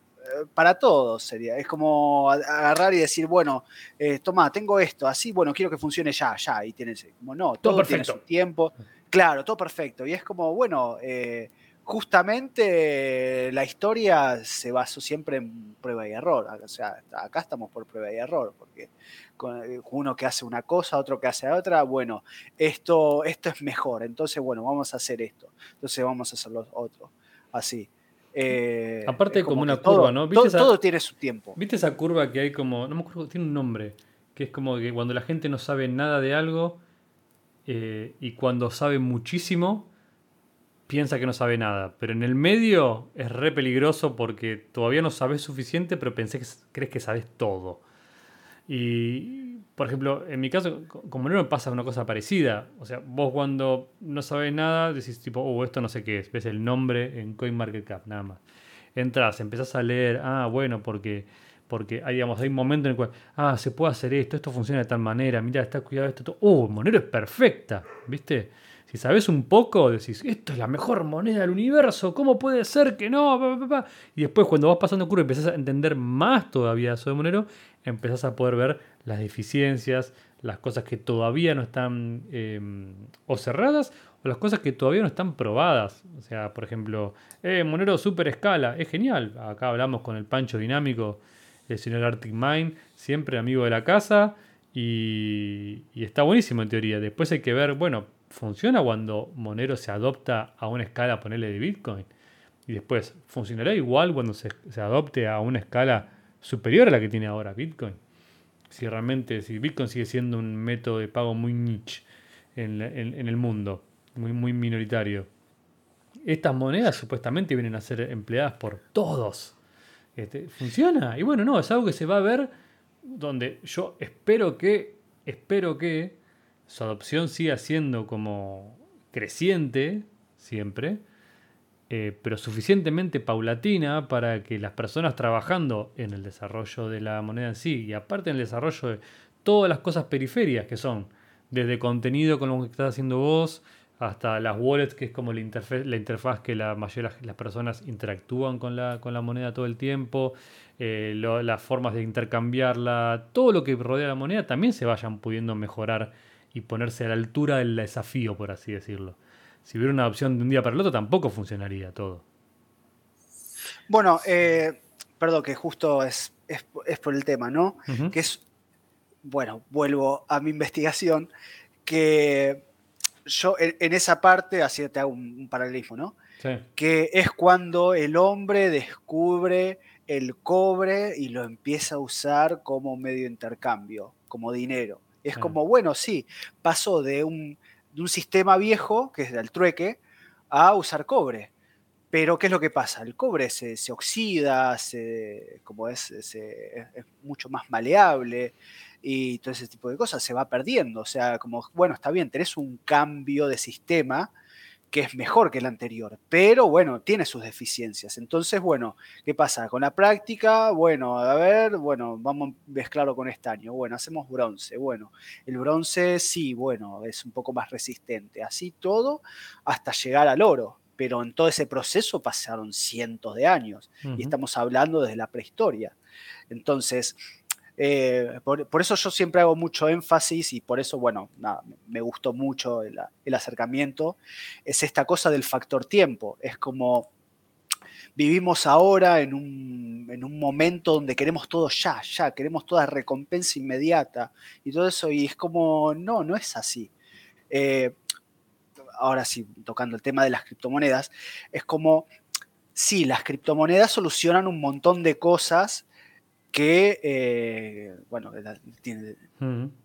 para todos, sería. Es como agarrar y decir, bueno, eh, toma, tengo esto, así, bueno, quiero que funcione ya, ya, y tienes, como no, todo, tiene su tiempo. Claro, todo perfecto. Y es como, bueno, eh, justamente la historia se basó siempre en prueba y error. O sea, acá estamos por prueba y error, porque eh, uno que hace una cosa, otro que hace otra, bueno, esto, esto es mejor, entonces, bueno, vamos a hacer esto, entonces vamos a hacer lo otro, así. Eh, Aparte como, una curva, ¿no? todo, tiene su tiempo. ¿Viste esa curva que hay como, no me acuerdo, tiene un nombre, que es como que cuando la gente no sabe nada de algo eh, y cuando sabe muchísimo, piensa que no sabe nada. Pero en el medio es re peligroso porque todavía no sabes suficiente, pero pensé que crees que sabes todo. Y, por ejemplo, en mi caso, como no me pasa una cosa parecida. O sea, vos cuando no sabes nada, decís tipo, oh, esto no sé qué es. Ves el nombre en CoinMarketCap, nada más. Entras, empezás a leer, ah, bueno, porque, porque hay, digamos, hay un momento en el cual, ah, se puede hacer esto, esto funciona de tal manera, mira, está cuidado esto, oh, Monero es perfecta, ¿viste? Sabes un poco, decís, esto es la mejor moneda del universo, ¿cómo puede ser que no? Y después cuando vas pasando curva y empezás a entender más todavía eso de Monero, empezás a poder ver las deficiencias, las cosas que todavía no están em, o cerradas o las cosas que todavía no están probadas. O sea, por ejemplo, eh, Monero super escala, es genial. Acá hablamos con el Pancho Dinámico, el señor Arctic Mind, siempre amigo de la casa. Y, está buenísimo en teoría. Después hay que ver, bueno, ¿funciona cuando Monero se adopta a una escala, ponerle de Bitcoin? Y después, ¿funcionará igual cuando se, se adopte a una escala superior a la que tiene ahora Bitcoin. Si realmente, si Bitcoin sigue siendo un método de pago muy niche en, el mundo, muy, muy minoritario. Estas monedas supuestamente vienen a ser empleadas por todos. Este, ¿Funciona? Y bueno, no, es algo que se va a ver donde yo espero que, espero que su adopción siga siendo como creciente siempre eh, pero suficientemente paulatina para que las personas trabajando en el desarrollo de la moneda en sí y aparte en el desarrollo de todas las cosas periferias que son, desde contenido con lo que estás haciendo vos, hasta las wallets, que es como la interfaz, la interfaz que la mayoría las personas interactúan con la, con la moneda todo el tiempo, eh, las formas de intercambiarla, todo lo que rodea la moneda también se vayan pudiendo mejorar y ponerse a la altura del desafío, por así decirlo si hubiera una opción de un día para el otro, tampoco funcionaría todo. Bueno, eh, perdón, que justo es, es, por el tema, ¿no? Que es, bueno, vuelvo a mi investigación, que yo en, esa parte, así te hago un, paralelismo, ¿no? Sí. Que es cuando el hombre descubre el cobre y lo empieza a usar como medio de intercambio, como dinero. Es como, bueno, sí, pasó de un, de un sistema viejo, que es del trueque, a usar cobre. Pero, ¿qué es lo que pasa? El cobre se, oxida, como es, es, mucho más maleable y todo ese tipo de cosas se va perdiendo. O sea, como, bueno, está bien, tenés un cambio de sistema, que es mejor que el anterior, pero bueno, tiene sus deficiencias. Entonces, bueno, ¿qué pasa? Con la práctica, bueno, a ver, bueno, vamos a mezclarlo con estaño, bueno, hacemos bronce, bueno, el bronce sí, bueno, es un poco más resistente, así todo hasta llegar al oro, pero en todo ese proceso pasaron cientos de años y estamos hablando desde la prehistoria. Entonces, Eh, por, eso yo siempre hago mucho énfasis y por eso, bueno, me gustó mucho el, acercamiento, es esta cosa del factor tiempo. Es como vivimos ahora en un, en un, momento donde queremos todo ya, ya, queremos toda recompensa inmediata y todo eso, y es como, no, no es así. Eh, ahora sí, tocando el tema de las criptomonedas, es como, sí, las criptomonedas solucionan un montón de cosas que, eh, bueno,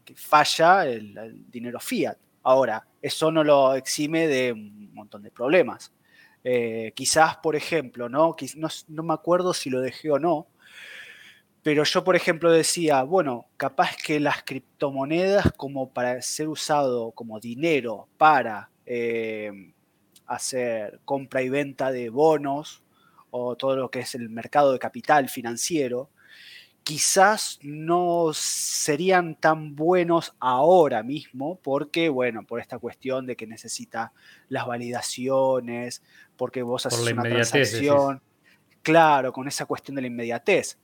que falla el, dinero fiat. Ahora, eso no lo exime de un montón de problemas. Eh, quizás, por ejemplo, ¿no? No, no me acuerdo si lo dejé o no, pero yo, por ejemplo, decía, bueno, capaz que las criptomonedas como para ser usado como dinero para eh, hacer compra y venta de bonos o todo lo que es el mercado de capital financiero, quizás no serían tan buenos ahora mismo porque, bueno, por esta cuestión de que necesita las validaciones, porque vos haces una transacción. Claro, con esa cuestión de la inmediatez.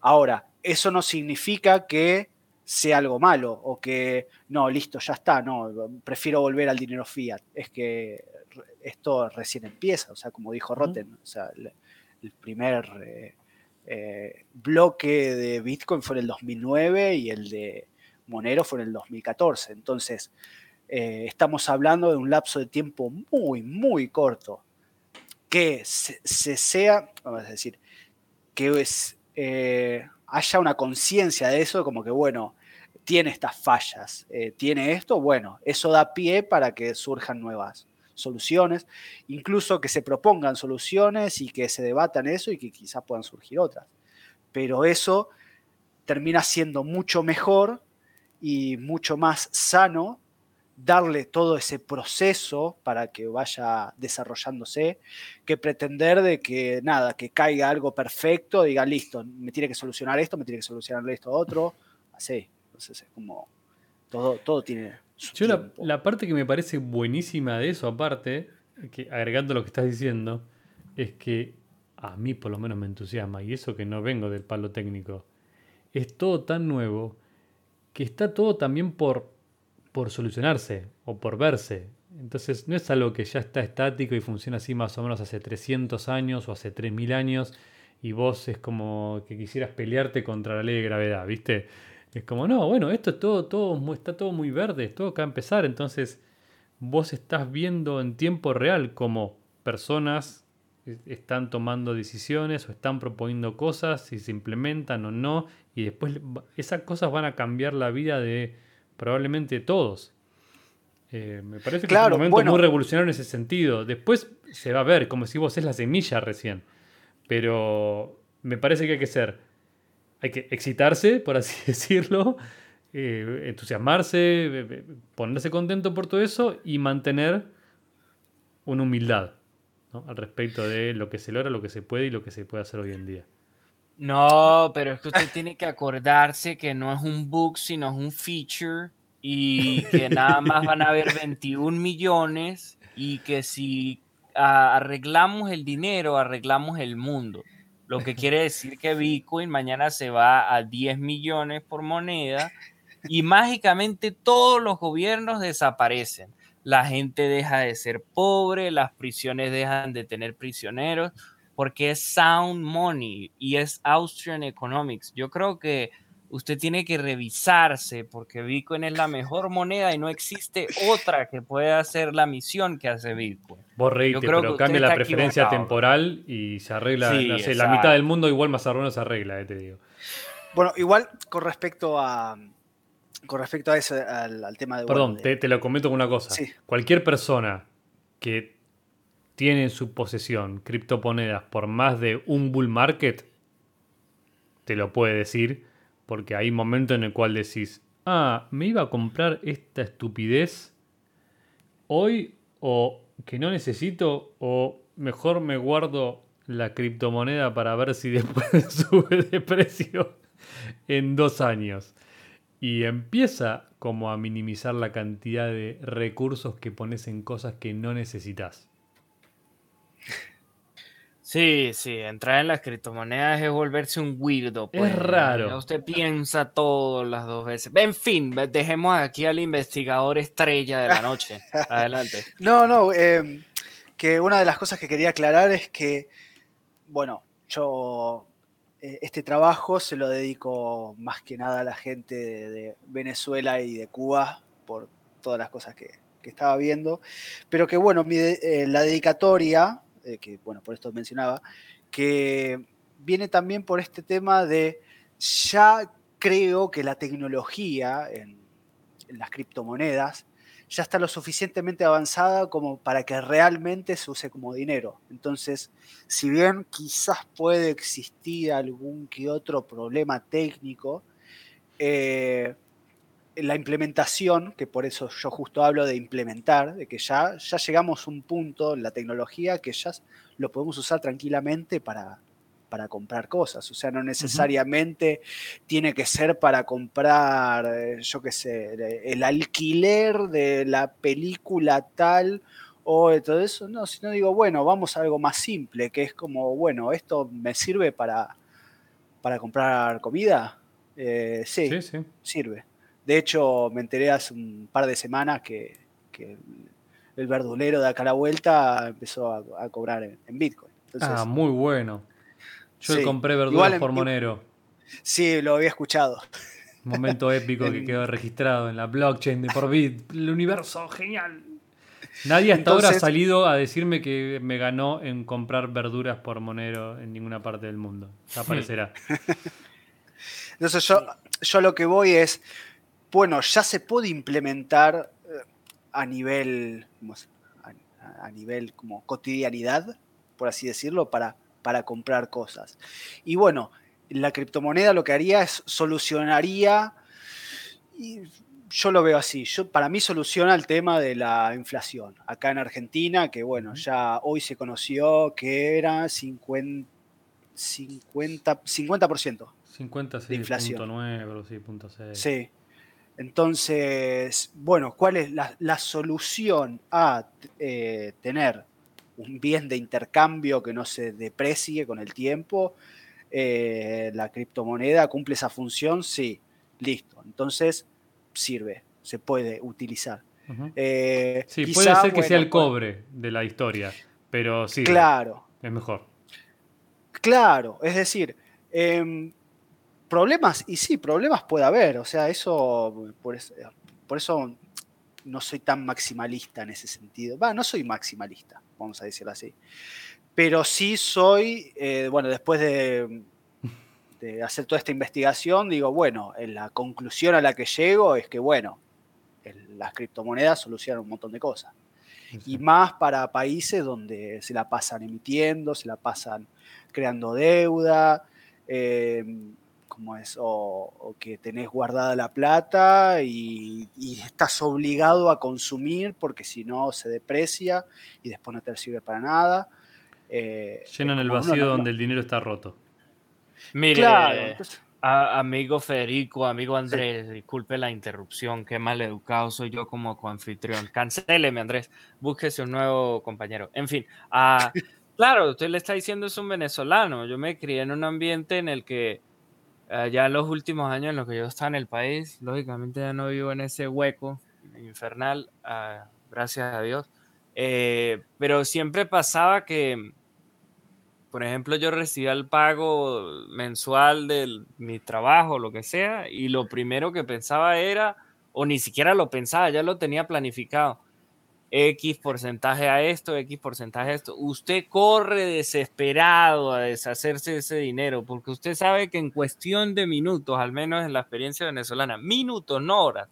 Ahora, eso no significa que sea algo malo o que no, listo, ya está, no, prefiero volver al dinero fiat. Es que esto recién empieza, o sea, como dijo Rotten, o sea, el, primer eh, eh, bloque de Bitcoin fue en el 2009 y el de Monero fue en el 2014. Entonces, eh, estamos hablando de un lapso de tiempo muy, muy corto. Que se, sea, vamos a decir, que eh, haya una conciencia de eso, como que, bueno, tiene estas fallas, tiene esto, bueno, eso da pie para que surjan nuevas soluciones, incluso que se propongan soluciones y que se debatan eso y que quizás puedan surgir otras. Pero eso termina siendo mucho mejor y mucho más sano darle todo ese proceso para que vaya desarrollándose, que pretender de que nada, que caiga algo perfecto, diga, listo, me tiene que solucionar esto, me tiene que solucionar esto otro, así. Entonces es como, todo, todo tiene yo la, parte que me parece buenísima de eso, aparte, que agregando lo que estás diciendo, es que a mí por lo menos me entusiasma, y eso que no vengo del palo técnico, es todo tan nuevo que está todo también por, por solucionarse o por verse. Entonces no es algo que ya está estático y funciona así más o menos hace 300 años o hace 3000 años y vos es como que quisieras pelearte contra la ley de gravedad, ¿viste? Es como, no, bueno, esto es todo, todo, está todo muy verde, todo acá a empezar. Entonces, vos estás viendo en tiempo real como personas están tomando decisiones o están proponiendo cosas, si se implementan o no, y después esas cosas van a cambiar la vida de probablemente todos. Eh, me parece que es un momento muy revolucionario en ese sentido. Después se va a ver, como si vos es la semilla recién. Pero me parece que hay que ser hay que excitarse, por así decirlo, eh, entusiasmarse, eh, ponerse contento por todo eso y mantener una humildad al respecto de lo que se logra, lo que se puede y lo que se puede hacer hoy en día. No, pero es que usted tiene que acordarse que no es un bug, sino es un feature y que nada más van a haber 21 millones y que si arreglamos el dinero, arreglamos el mundo. Lo que quiere decir que Bitcoin mañana se va a 10 millones por moneda y mágicamente todos los gobiernos desaparecen. La gente deja de ser pobre, las prisiones dejan de tener prisioneros, porque es sound money y es Austrian Economics. Yo creo que usted tiene que revisarse porque Bitcoin es la mejor moneda y no existe otra que pueda hacer la misión que hace Bitcoin. Vos reíte, pero cambia la preferencia temporal y se arregla, la mitad del mundo igual más o se arregla, eh, te digo. Bueno, igual con respecto a con respecto a ese, al, tema de... Perdón, te, lo comento con una cosa. Cualquier persona que tiene en su posesión criptomonedas por más de un bull market, te lo puede decir porque hay momentos en el cual decís, ah, me iba a comprar esta estupidez hoy o que no necesito o mejor me guardo la criptomoneda para ver si después sube de precio en dos años. Y empieza como a minimizar la cantidad de recursos que pones en cosas que no necesitas. Sí, sí, entrar en las criptomonedas es volverse un weirdo. Pues. Es raro. Usted piensa todo las dos veces. En fin, dejemos aquí al investigador estrella de la noche. Adelante. No, no, em, que una de las cosas que quería aclarar es que, bueno, yo eh, este trabajo se lo dedico más que nada a la gente de, Venezuela y de Cuba por todas las cosas que, estaba viendo, pero que bueno, eh, la dedicatoria eh, que bueno, por esto mencionaba, que viene también por este tema de ya creo que la tecnología en, las criptomonedas ya está lo suficientemente avanzada como para que realmente se use como dinero. Entonces, si bien quizás puede existir algún que otro problema técnico, eh, la implementación, que por eso yo justo hablo de implementar, de que ya, ya llegamos a un punto en la tecnología que ya lo podemos usar tranquilamente para, para comprar cosas. O sea, no necesariamente tiene que ser para comprar, eh, yo qué sé, el alquiler de la película tal o de todo eso. No, sino digo, bueno, vamos a algo más simple, que es como, bueno, esto me sirve para, para comprar comida. Eh, sí, sirve. De hecho, me enteré hace un par de semanas que, el verdulero de acá a la vuelta empezó a, cobrar en, Bitcoin. ah, muy bueno. Yo compré verduras por Monero. Sí, lo había escuchado. Momento épico que quedó registrado en la blockchain de por Bit. El universo, genial. Nadie hasta ahora ha salido a decirme que me ganó en comprar verduras por Monero en ninguna parte del mundo. Aparecerá. Entonces yo, yo lo que voy es, bueno, ya se puede implementar eh, a nivel, a, nivel como cotidianidad, por así decirlo, para, para comprar cosas. Y bueno, la criptomoneda lo que haría es solucionaría, y yo lo veo así, yo, para mí soluciona el tema de la inflación. Acá en Argentina, que bueno, ya hoy se conoció que era 50, 50, 50%. 50, de inflación. 9, sí, punto Sí. Entonces, bueno, ¿cuál es la, solución a eh, tener un bien de intercambio que no se deprecie con el tiempo? Eh, la criptomoneda cumple esa función, sí, listo. Entonces, sirve, se puede utilizar. Eh, sí, puede ser que sea el cobre de la historia, pero sí. Claro. Es mejor. Claro, es decir, em, problemas, y sí, problemas puede haber, o sea, eso, por, eso, no soy tan maximalista en ese sentido. Va, no soy maximalista, vamos a decirlo así. Pero sí soy, eh, bueno, después de, hacer toda esta investigación, digo, bueno, la conclusión a la que llego es que, bueno, las criptomonedas solucionan un montón de cosas. Y más para países donde se la pasan emitiendo, se la pasan creando deuda, eh, como es, o, que tenés guardada la plata y, estás obligado a consumir porque si no se deprecia y después no te sirve para nada. Eh, Llenan el vacío donde el dinero está roto. Mire, amigo Federico, amigo Andrés, disculpe la interrupción, qué mal educado soy yo como coanfitrión. Cancéleme, Andrés, búsquese un nuevo compañero. En fin, ah, claro, usted le está diciendo es un venezolano. Yo me crié en un ambiente en el que eh, ya los últimos años en los que yo estaba en el país, lógicamente ya no vivo en ese hueco infernal, ah, gracias a Dios. Eh, pero siempre pasaba que, por ejemplo, yo recibía el pago mensual de mi trabajo, lo que sea, y lo primero que pensaba era, o ni siquiera lo pensaba, ya lo tenía planificado X porcentaje a esto, X porcentaje a esto. Usted corre desesperado a deshacerse de ese dinero porque usted sabe que en cuestión de minutos, al menos en la experiencia venezolana, minutos, no horas,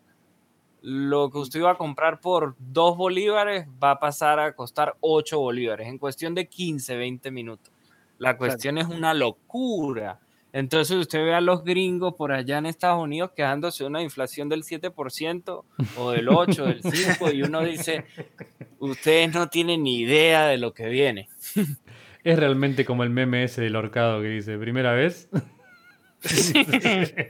lo que usted iba a comprar por dos bolívares va a pasar a costar 8 bolívares en cuestión de 15, 20 minutos. La cuestión es una locura. Entonces usted ve a los gringos por allá en Estados Unidos quejándose de una inflación del 7% o del 8, del 5, y uno dice, ustedes no tienen ni idea de lo que viene. Es realmente como el meme ese del horcado que dice, primera vez.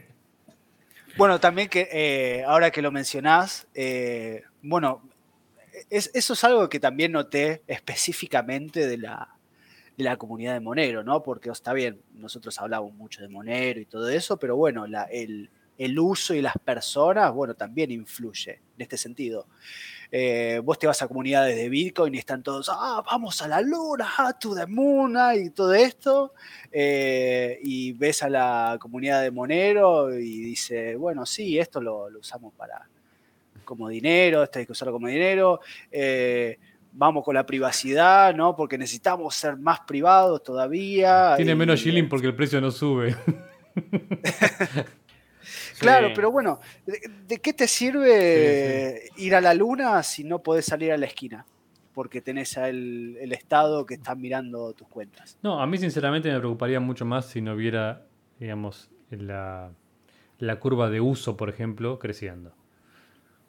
bueno, también que eh, ahora que lo mencionás, eh, bueno, eso es algo que también noté específicamente de la, de la comunidad de Monero, ¿no? Porque está bien, nosotros hablamos mucho de Monero y todo eso, pero bueno, el, el uso y las personas, bueno, también influye en este sentido. Eh, vos te vas a comunidades de Bitcoin y están todos, ah, vamos a la luna, ah, to the moon, ah", y todo esto, eh, y ves a la comunidad de Monero y dice, bueno, sí, esto lo, usamos para como dinero, esto hay que usarlo como dinero, eh, vamos con la privacidad, ¿no? Porque necesitamos ser más privados todavía. Tiene menos shilling porque el precio no sube. Claro, pero bueno, ¿de, qué te sirve ir a la luna si no podés salir a la esquina? Porque tenés el, el Estado que está mirando tus cuentas. No, a mí sinceramente me preocuparía mucho más si no viera, digamos, la, curva de uso, por ejemplo, creciendo.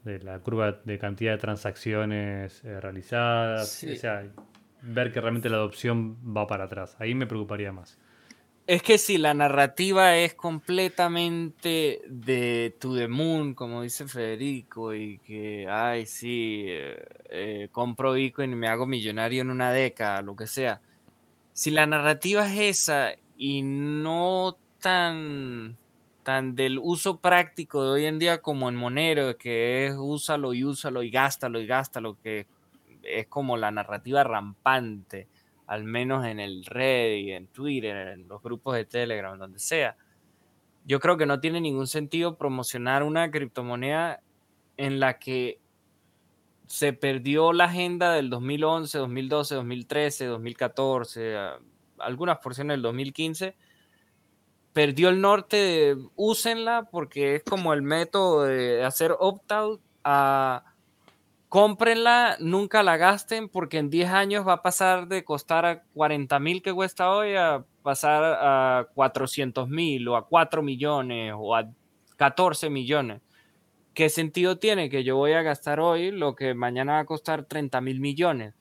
De la curva de cantidad de transacciones eh, realizadas. O sea, ver que realmente la adopción va para atrás. Ahí me preocuparía más. Es que si la narrativa es completamente de To the Moon, como dice Federico, y que, ay, sí, eh, eh, compro Bitcoin y me hago millonario en una década, lo que sea. Si la narrativa es esa y no tan, tan del uso práctico de hoy en día como en Monero, que es úsalo y úsalo y gástalo y gástalo, que es como la narrativa rampante al menos en el Reddit, en Twitter, en los grupos de Telegram, donde sea. Yo creo que no tiene ningún sentido promocionar una criptomoneda en la que se perdió la agenda del 2011, 2012, 2013, 2014, algunas porciones del 2015. Perdió el norte, úsenla porque es como el método de hacer opt-out a cómprenla, nunca la gasten porque en 10 años va a pasar de costar a 40 mil que cuesta hoy a pasar a 400 mil o a 4 millones o a 14 millones. ¿Qué sentido tiene que yo voy a gastar hoy lo que mañana va a costar 30 mil millones?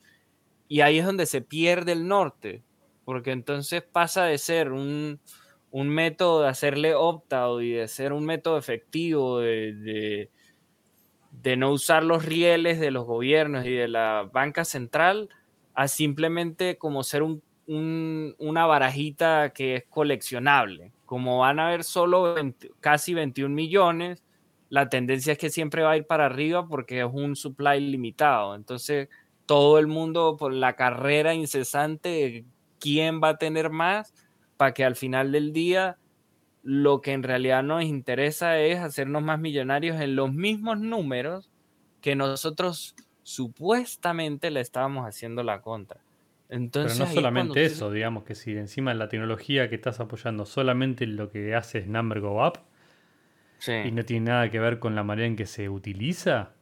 Y ahí es donde se pierde el norte, porque entonces pasa de ser un, método de hacerle opt-out y de ser un método efectivo de de no usar los rieles de los gobiernos y de la banca central a simplemente como ser un, una barajita que es coleccionable. Como van a haber solo casi 21 millones, la tendencia es que siempre va a ir para arriba porque es un supply limitado. Entonces, todo el mundo por la carrera incesante quién va a tener más para que al final del día lo que en realidad nos interesa es hacernos más millonarios en los mismos números que nosotros supuestamente le estábamos haciendo la contra. Entonces, Pero no solamente eso, digamos que si encima la tecnología que estás apoyando solamente lo que hace es number go up y no tiene nada que ver con la manera en que se utiliza,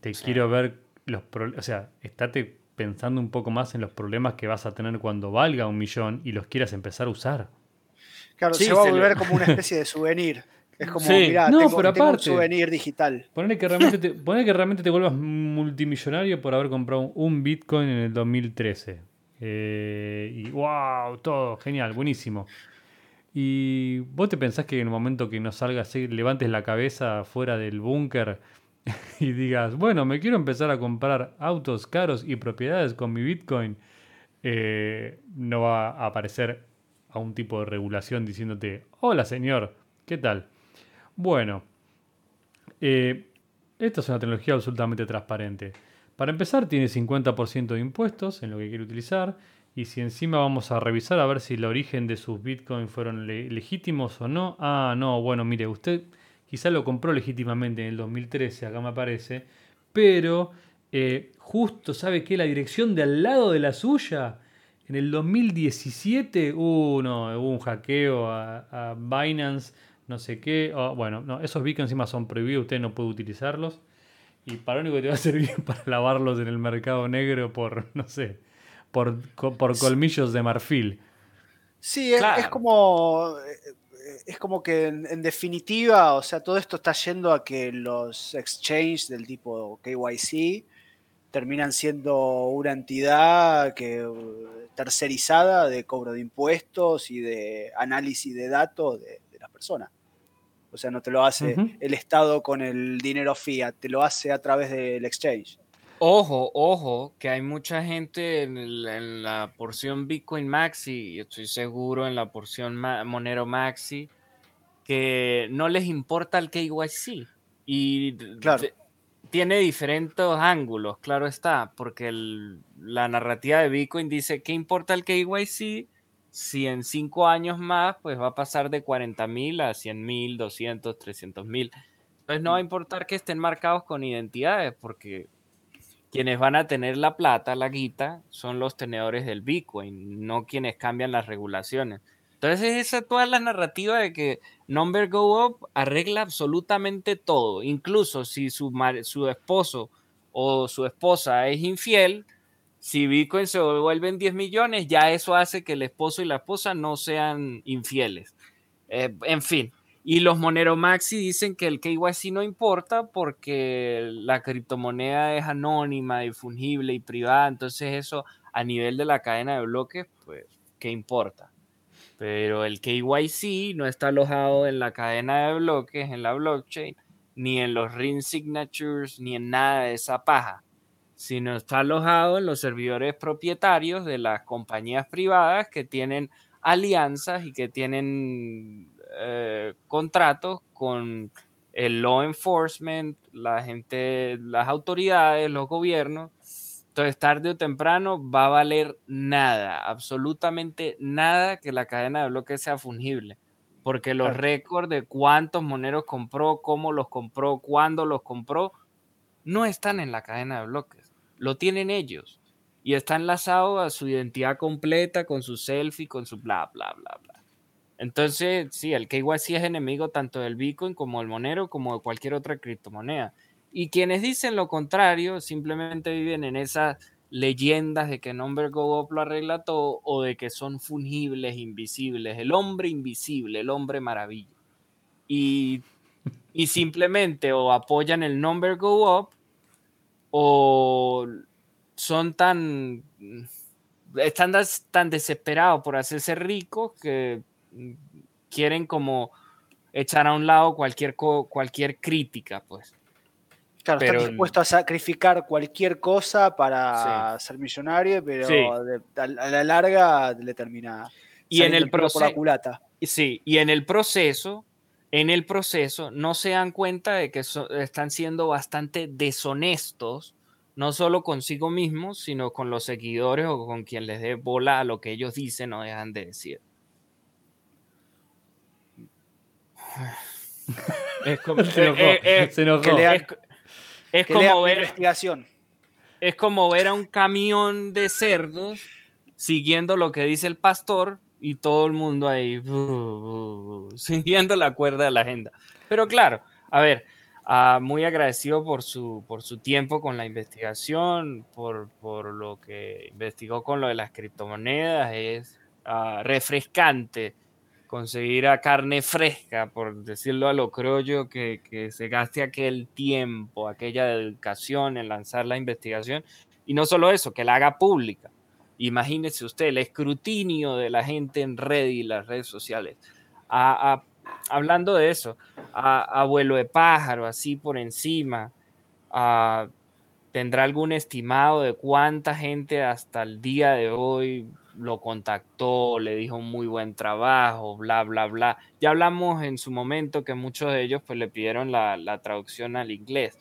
te quiero ver los problemas, o sea, estate pensando un poco más en los problemas que vas a tener cuando valga un millón y los quieras empezar a usar. Claro, se va a volver como una especie de souvenir. Es como, mira, no, tengo, pero un souvenir digital. Ponele que, realmente te, que realmente te vuelvas multimillonario por haber comprado un Bitcoin en el 2013. Eh, y wow, todo, genial, buenísimo. Y vos te pensás que en el momento que no salgas, levantes la cabeza fuera del búnker y digas, bueno, me quiero empezar a comprar autos caros y propiedades con mi Bitcoin, eh, no va a aparecer a un tipo de regulación diciéndote, hola señor, ¿qué tal? Bueno, eh, esta es una tecnología absolutamente transparente. Para empezar, tiene 50% de impuestos en lo que quiere utilizar. Y si encima vamos a revisar a ver si el origen de sus bitcoins fueron legítimos o no. Ah, no, bueno, mire, usted quizá lo compró legítimamente en el 2013, acá me aparece. Pero eh, justo, ¿sabe qué? La dirección de al lado de la suya en el 2017 uh, hubo un hackeo a, Binance, no sé qué. Oh, bueno, no, esos bitcoins encima son prohibidos, usted no puede utilizarlos. Y para lo único que te va a servir para lavarlos en el mercado negro por, no sé, por, por colmillos de marfil. Sí, es, como. Es como que en, definitiva, o sea, todo esto está yendo a que los exchanges del tipo KYC terminan siendo una entidad que tercerizada de cobro de impuestos y de análisis de datos de, las personas. O sea, no te lo hace el Estado con el dinero fiat, te lo hace a través del exchange. Ojo, ojo, que hay mucha gente en, la porción Bitcoin Maxi, y estoy seguro en la porción Monero Maxi, que no les importa el KYC. Y tiene diferentes ángulos, claro está, porque la narrativa de Bitcoin dice, ¿qué importa el KYC? Si en cinco años más, pues va a pasar de 40 mil a 100 mil, 200, 300 mil. Entonces no va a mm. importar que estén marcados con identidades, porque quienes van a tener la plata, la guita, son los tenedores del Bitcoin, no quienes cambian las regulaciones. Entonces esa es toda la narrativa de que Number Go Up arregla absolutamente todo, incluso si su, su esposo o su esposa es infiel, si Bitcoin se vuelven 10 millones, ya eso hace que el esposo y la esposa no sean infieles. Eh, en fin, y los Monero Maxi dicen que el KYC no importa porque la criptomoneda es anónima, y fungible y privada, entonces eso a nivel de la cadena de bloques, pues, ¿qué importa? Pero el KYC no está alojado en la cadena de bloques, en la blockchain, ni en los ring signatures, ni en nada de esa paja, sino está alojado en los servidores propietarios de las compañías privadas que tienen alianzas y que tienen eh, contratos con el law enforcement, la gente, las autoridades, los gobiernos, entonces, tarde o temprano va a valer nada, absolutamente nada que la cadena de bloques sea fungible. Porque los récords de cuántos moneros compró, cómo los compró, cuándo los compró, no están en la cadena de bloques. Lo tienen ellos. Y está enlazado a su identidad completa, con su selfie, con su bla, bla, bla, bla. Entonces, sí, el KYC es enemigo tanto del Bitcoin como del Monero, como de cualquier otra criptomoneda. Y quienes dicen lo contrario simplemente viven en esas leyendas de que Number Go Up lo arregla todo o de que son fungibles, invisibles, el hombre invisible, el hombre maravilla. Y, y simplemente o apoyan el Number Go o son tan están tan desesperados por hacerse ricos que quieren como echar a un lado cualquier, cualquier crítica, pues. Claro, está dispuesto a sacrificar cualquier cosa para ser millonario, pero a, la larga le termina y en el proceso culata. Sí, y en el proceso, en el proceso no se dan cuenta de que están siendo bastante deshonestos, no solo consigo mismos, sino con los seguidores o con quien les dé bola a lo que ellos dicen o dejan de decir. Es como, se eh, eh, es como ver investigación. Es como ver a un camión de cerdos siguiendo lo que dice el pastor y todo el mundo ahí siguiendo la cuerda de la agenda. Pero claro, a ver, ah, muy agradecido por su, por su tiempo con la investigación, por, por lo que investigó con lo de las criptomonedas. Es ah, refrescante conseguir a carne fresca, por decirlo a lo yo que, que se gaste aquel tiempo, aquella dedicación en lanzar la investigación. Y no solo eso, que la haga pública. Imagínese usted el escrutinio de la gente en red y las redes sociales. hablando de eso, a, abuelo de pájaro, así por encima, ¿tendrá algún estimado de cuánta gente hasta el día de hoy lo contactó, le dijo muy buen trabajo, bla, bla, bla. Ya hablamos en su momento que muchos de ellos pues le pidieron la, traducción al inglés,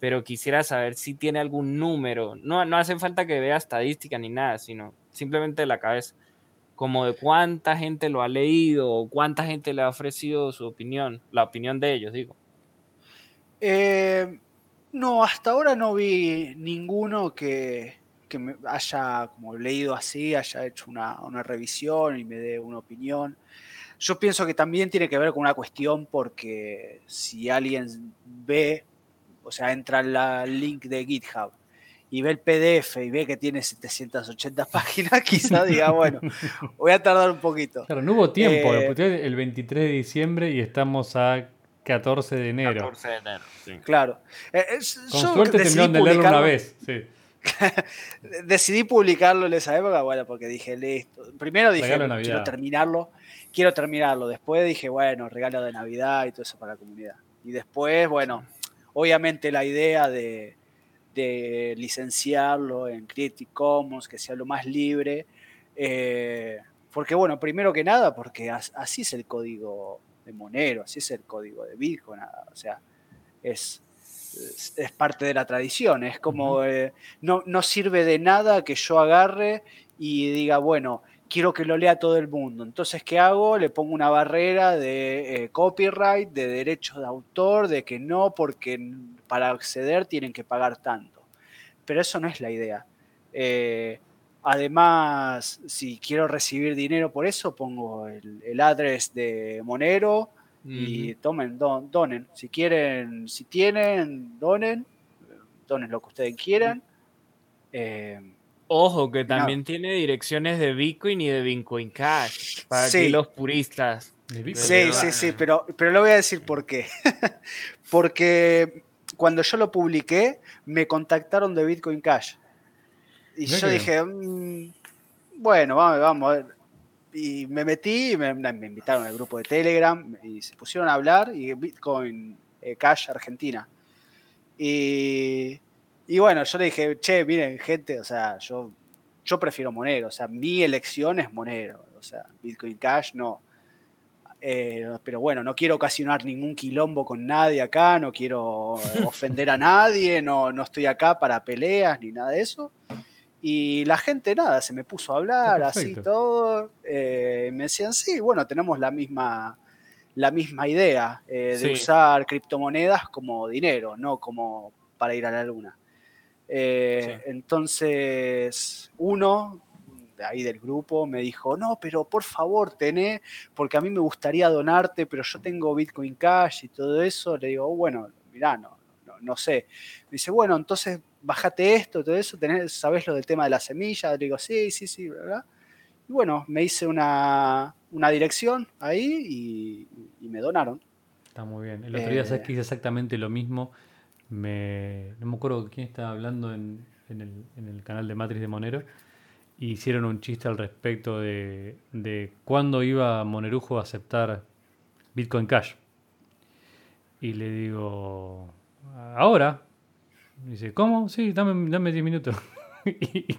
pero quisiera saber si tiene algún número. No, no hace falta que vea estadística ni nada, sino simplemente la cabeza, como de cuánta gente lo ha leído o cuánta gente le ha ofrecido su opinión, la opinión de ellos, digo. Eh, no, hasta ahora no vi ninguno que, que me haya como leído así, haya hecho una, revisión y me dé una opinión. Yo pienso que también tiene que ver con una cuestión porque si alguien ve, o sea, entra al link de GitHub y ve el PDF y ve que tiene 780 páginas, quizá diga, bueno, voy a tardar un poquito. Claro, no hubo tiempo, eh, el 23 de diciembre y estamos a 14 de enero. 14 de enero, sí. Claro. Eh, Con suerte terminaron de leerlo una vez, sí. decidí publicarlo en esa época, bueno, porque dije, listo. Primero dije, quiero terminarlo, quiero terminarlo. Después dije, bueno, regalo de Navidad y todo eso para la comunidad. Y después, bueno, obviamente la idea de, de licenciarlo en Creative Commons, que sea lo más libre. Eh, porque bueno, primero que nada, porque así es el código de Monero, así es el código de Bitcoin, o sea, es, es, parte de la tradición, es como, eh, no, no sirve de nada que yo agarre y diga, bueno, quiero que lo lea todo el mundo. Entonces, ¿qué hago? Le pongo una barrera de eh, copyright, de derechos de autor, de que no, porque para acceder tienen que pagar tanto. Pero eso no es la idea. Eh, además, si quiero recibir dinero por eso, pongo el, el address de Monero y tomen, donen. Si quieren, si tienen, donen. Donen lo que ustedes quieran. Eh, Ojo, que también tiene direcciones de Bitcoin y de Bitcoin Cash. Para que los puristas. Sí, sí, sí, pero, pero lo voy a decir por qué. Porque cuando yo lo publiqué, me contactaron de Bitcoin Cash. Y yo dije, mm, bueno, vamos, vamos a ver. Y me metí, me, me, invitaron al grupo de Telegram y se pusieron a hablar y Bitcoin eh, Cash Argentina. Y, y, bueno, yo le dije, che, miren, gente, o sea, yo, yo prefiero Monero, o sea, mi elección es Monero, o sea, Bitcoin Cash no. Eh, pero bueno, no quiero ocasionar ningún quilombo con nadie acá, no quiero ofender a nadie, no, no estoy acá para peleas ni nada de eso. Y la gente, nada, se me puso a hablar, así todo. Eh, me decían, sí, bueno, tenemos la misma, la misma idea eh, de usar criptomonedas como dinero, no como para ir a la luna. Eh, entonces, uno de ahí del grupo me dijo, no, pero por favor, tené, porque a mí me gustaría donarte, pero yo tengo Bitcoin Cash y todo eso. Le digo, bueno, mirá, no, no, sé. Me dice, bueno, entonces bájate esto, todo eso, tenés, sabés lo del tema de la semilla. Le digo, sí, sí, sí, ¿verdad? Y bueno, me hice una, dirección ahí y, me donaron. Está muy bien. El otro día sabes que hice exactamente lo mismo. Me, no me acuerdo quién estaba hablando en, el, canal de Matrix de Monero. Y hicieron un chiste al respecto de, de cuándo iba Monerujo a aceptar Bitcoin Cash. Y le digo, ahora. Dice, ¿cómo? Sí, dame, dame 10 minutos. y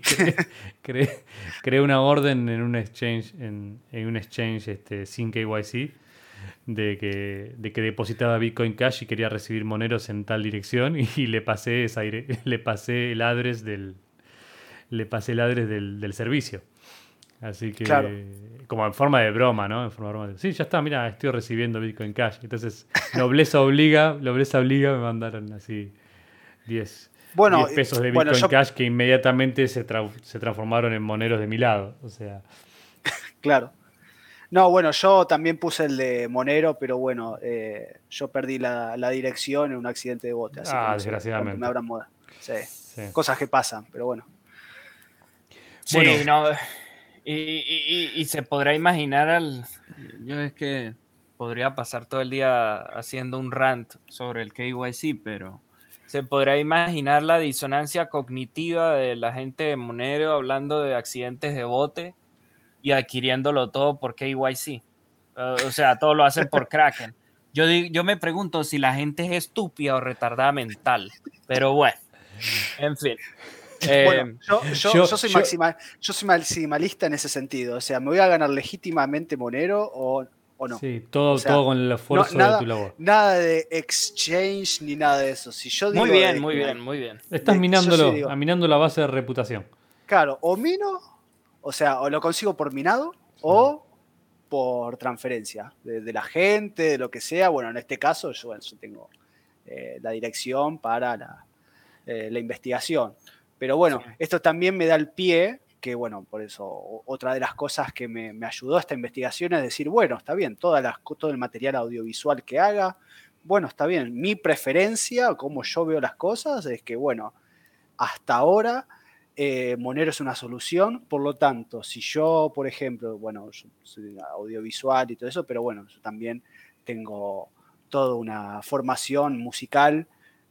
creé, una orden en un exchange, en, un exchange este, sin KYC de que, de que depositaba Bitcoin Cash y quería recibir moneros en tal dirección y, le pasé esa, le pasé el address del le pasé el address del servicio. Así que, como en forma de broma, ¿no? En forma de broma. sí, ya está, mira, estoy recibiendo Bitcoin Cash. Entonces, nobleza obliga, nobleza obliga, me mandaron así 10, bueno, pesos de Bitcoin Cash que inmediatamente se, se transformaron en moneros de mi lado. O sea. Claro. No, bueno, yo también puse el de Monero, pero bueno, eh, yo perdí la, dirección en un accidente de bote. Así ah, desgraciadamente. me moda. Sí. Cosas que pasan, pero bueno. Sí, no y, se podrá imaginar al. Yo es que podría pasar todo el día haciendo un rant sobre el KYC, pero se podrá imaginar la disonancia cognitiva de la gente de Monero hablando de accidentes de bote y adquiriéndolo todo por KYC. o sea, todo lo hacen por Kraken. Yo, yo me pregunto si la gente es estúpida o retardada mental, pero bueno, en fin. Eh, yo, soy maximalista en ese sentido. O sea, ¿me voy a ganar legítimamente Monero o, no? Sí, todo, todo con el esfuerzo de tu labor. Nada de exchange ni nada de eso. Si yo muy bien, muy bien, muy bien. Estás minándolo, minando la base de reputación. Claro, o mino, o sea, o lo consigo por minado o por transferencia de, la gente, de lo que sea. Bueno, en este caso yo, tengo eh, la dirección para la, eh, la investigación. Pero bueno, esto también me da el pie, que bueno, por eso otra de las cosas que me, ayudó a esta investigación es decir, bueno, está bien, todo el material audiovisual que haga, bueno, está bien, mi preferencia, como yo veo las cosas, es que bueno, hasta ahora eh, Monero es una solución, por lo tanto, si yo, por ejemplo, bueno, yo soy audiovisual y todo eso, pero bueno, yo también tengo toda una formación musical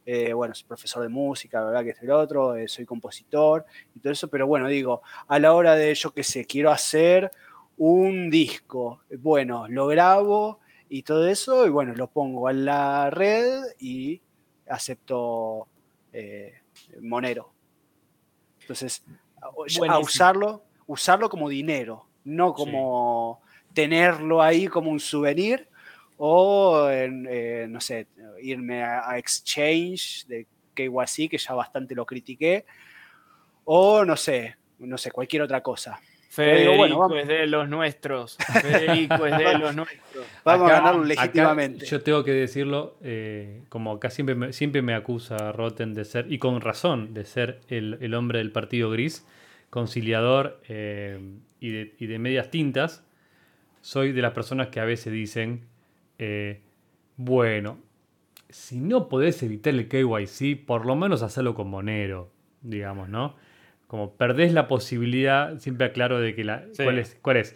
eh, bueno, soy profesor de música, verdad que es el otro, eh, soy compositor y todo eso, pero bueno, digo, a la hora de, yo qué sé, quiero hacer un disco, bueno, lo grabo y todo eso, y bueno, lo pongo en la red y acepto eh, Monero. Entonces, a usarlo, usarlo como dinero, no como tenerlo ahí como un souvenir o, eh, no sé, irme a, Exchange de KYC, que ya bastante lo critiqué, o no sé, no sé, cualquier otra cosa. Federico es de los nuestros. Federico es de los nuestros. Vamos a ganarlo legítimamente. yo tengo que decirlo, eh, como acá siempre me, siempre me acusa Rotten de ser, y con razón, de ser el, hombre del partido gris, conciliador eh, y, de, medias tintas. Soy de las personas que a veces dicen, eh, bueno, si no podés evitar el KYC, por lo menos hacerlo con Monero, digamos, ¿no? Como perdés la posibilidad, siempre aclaro de que la... ¿cuál, es, ¿Cuál es?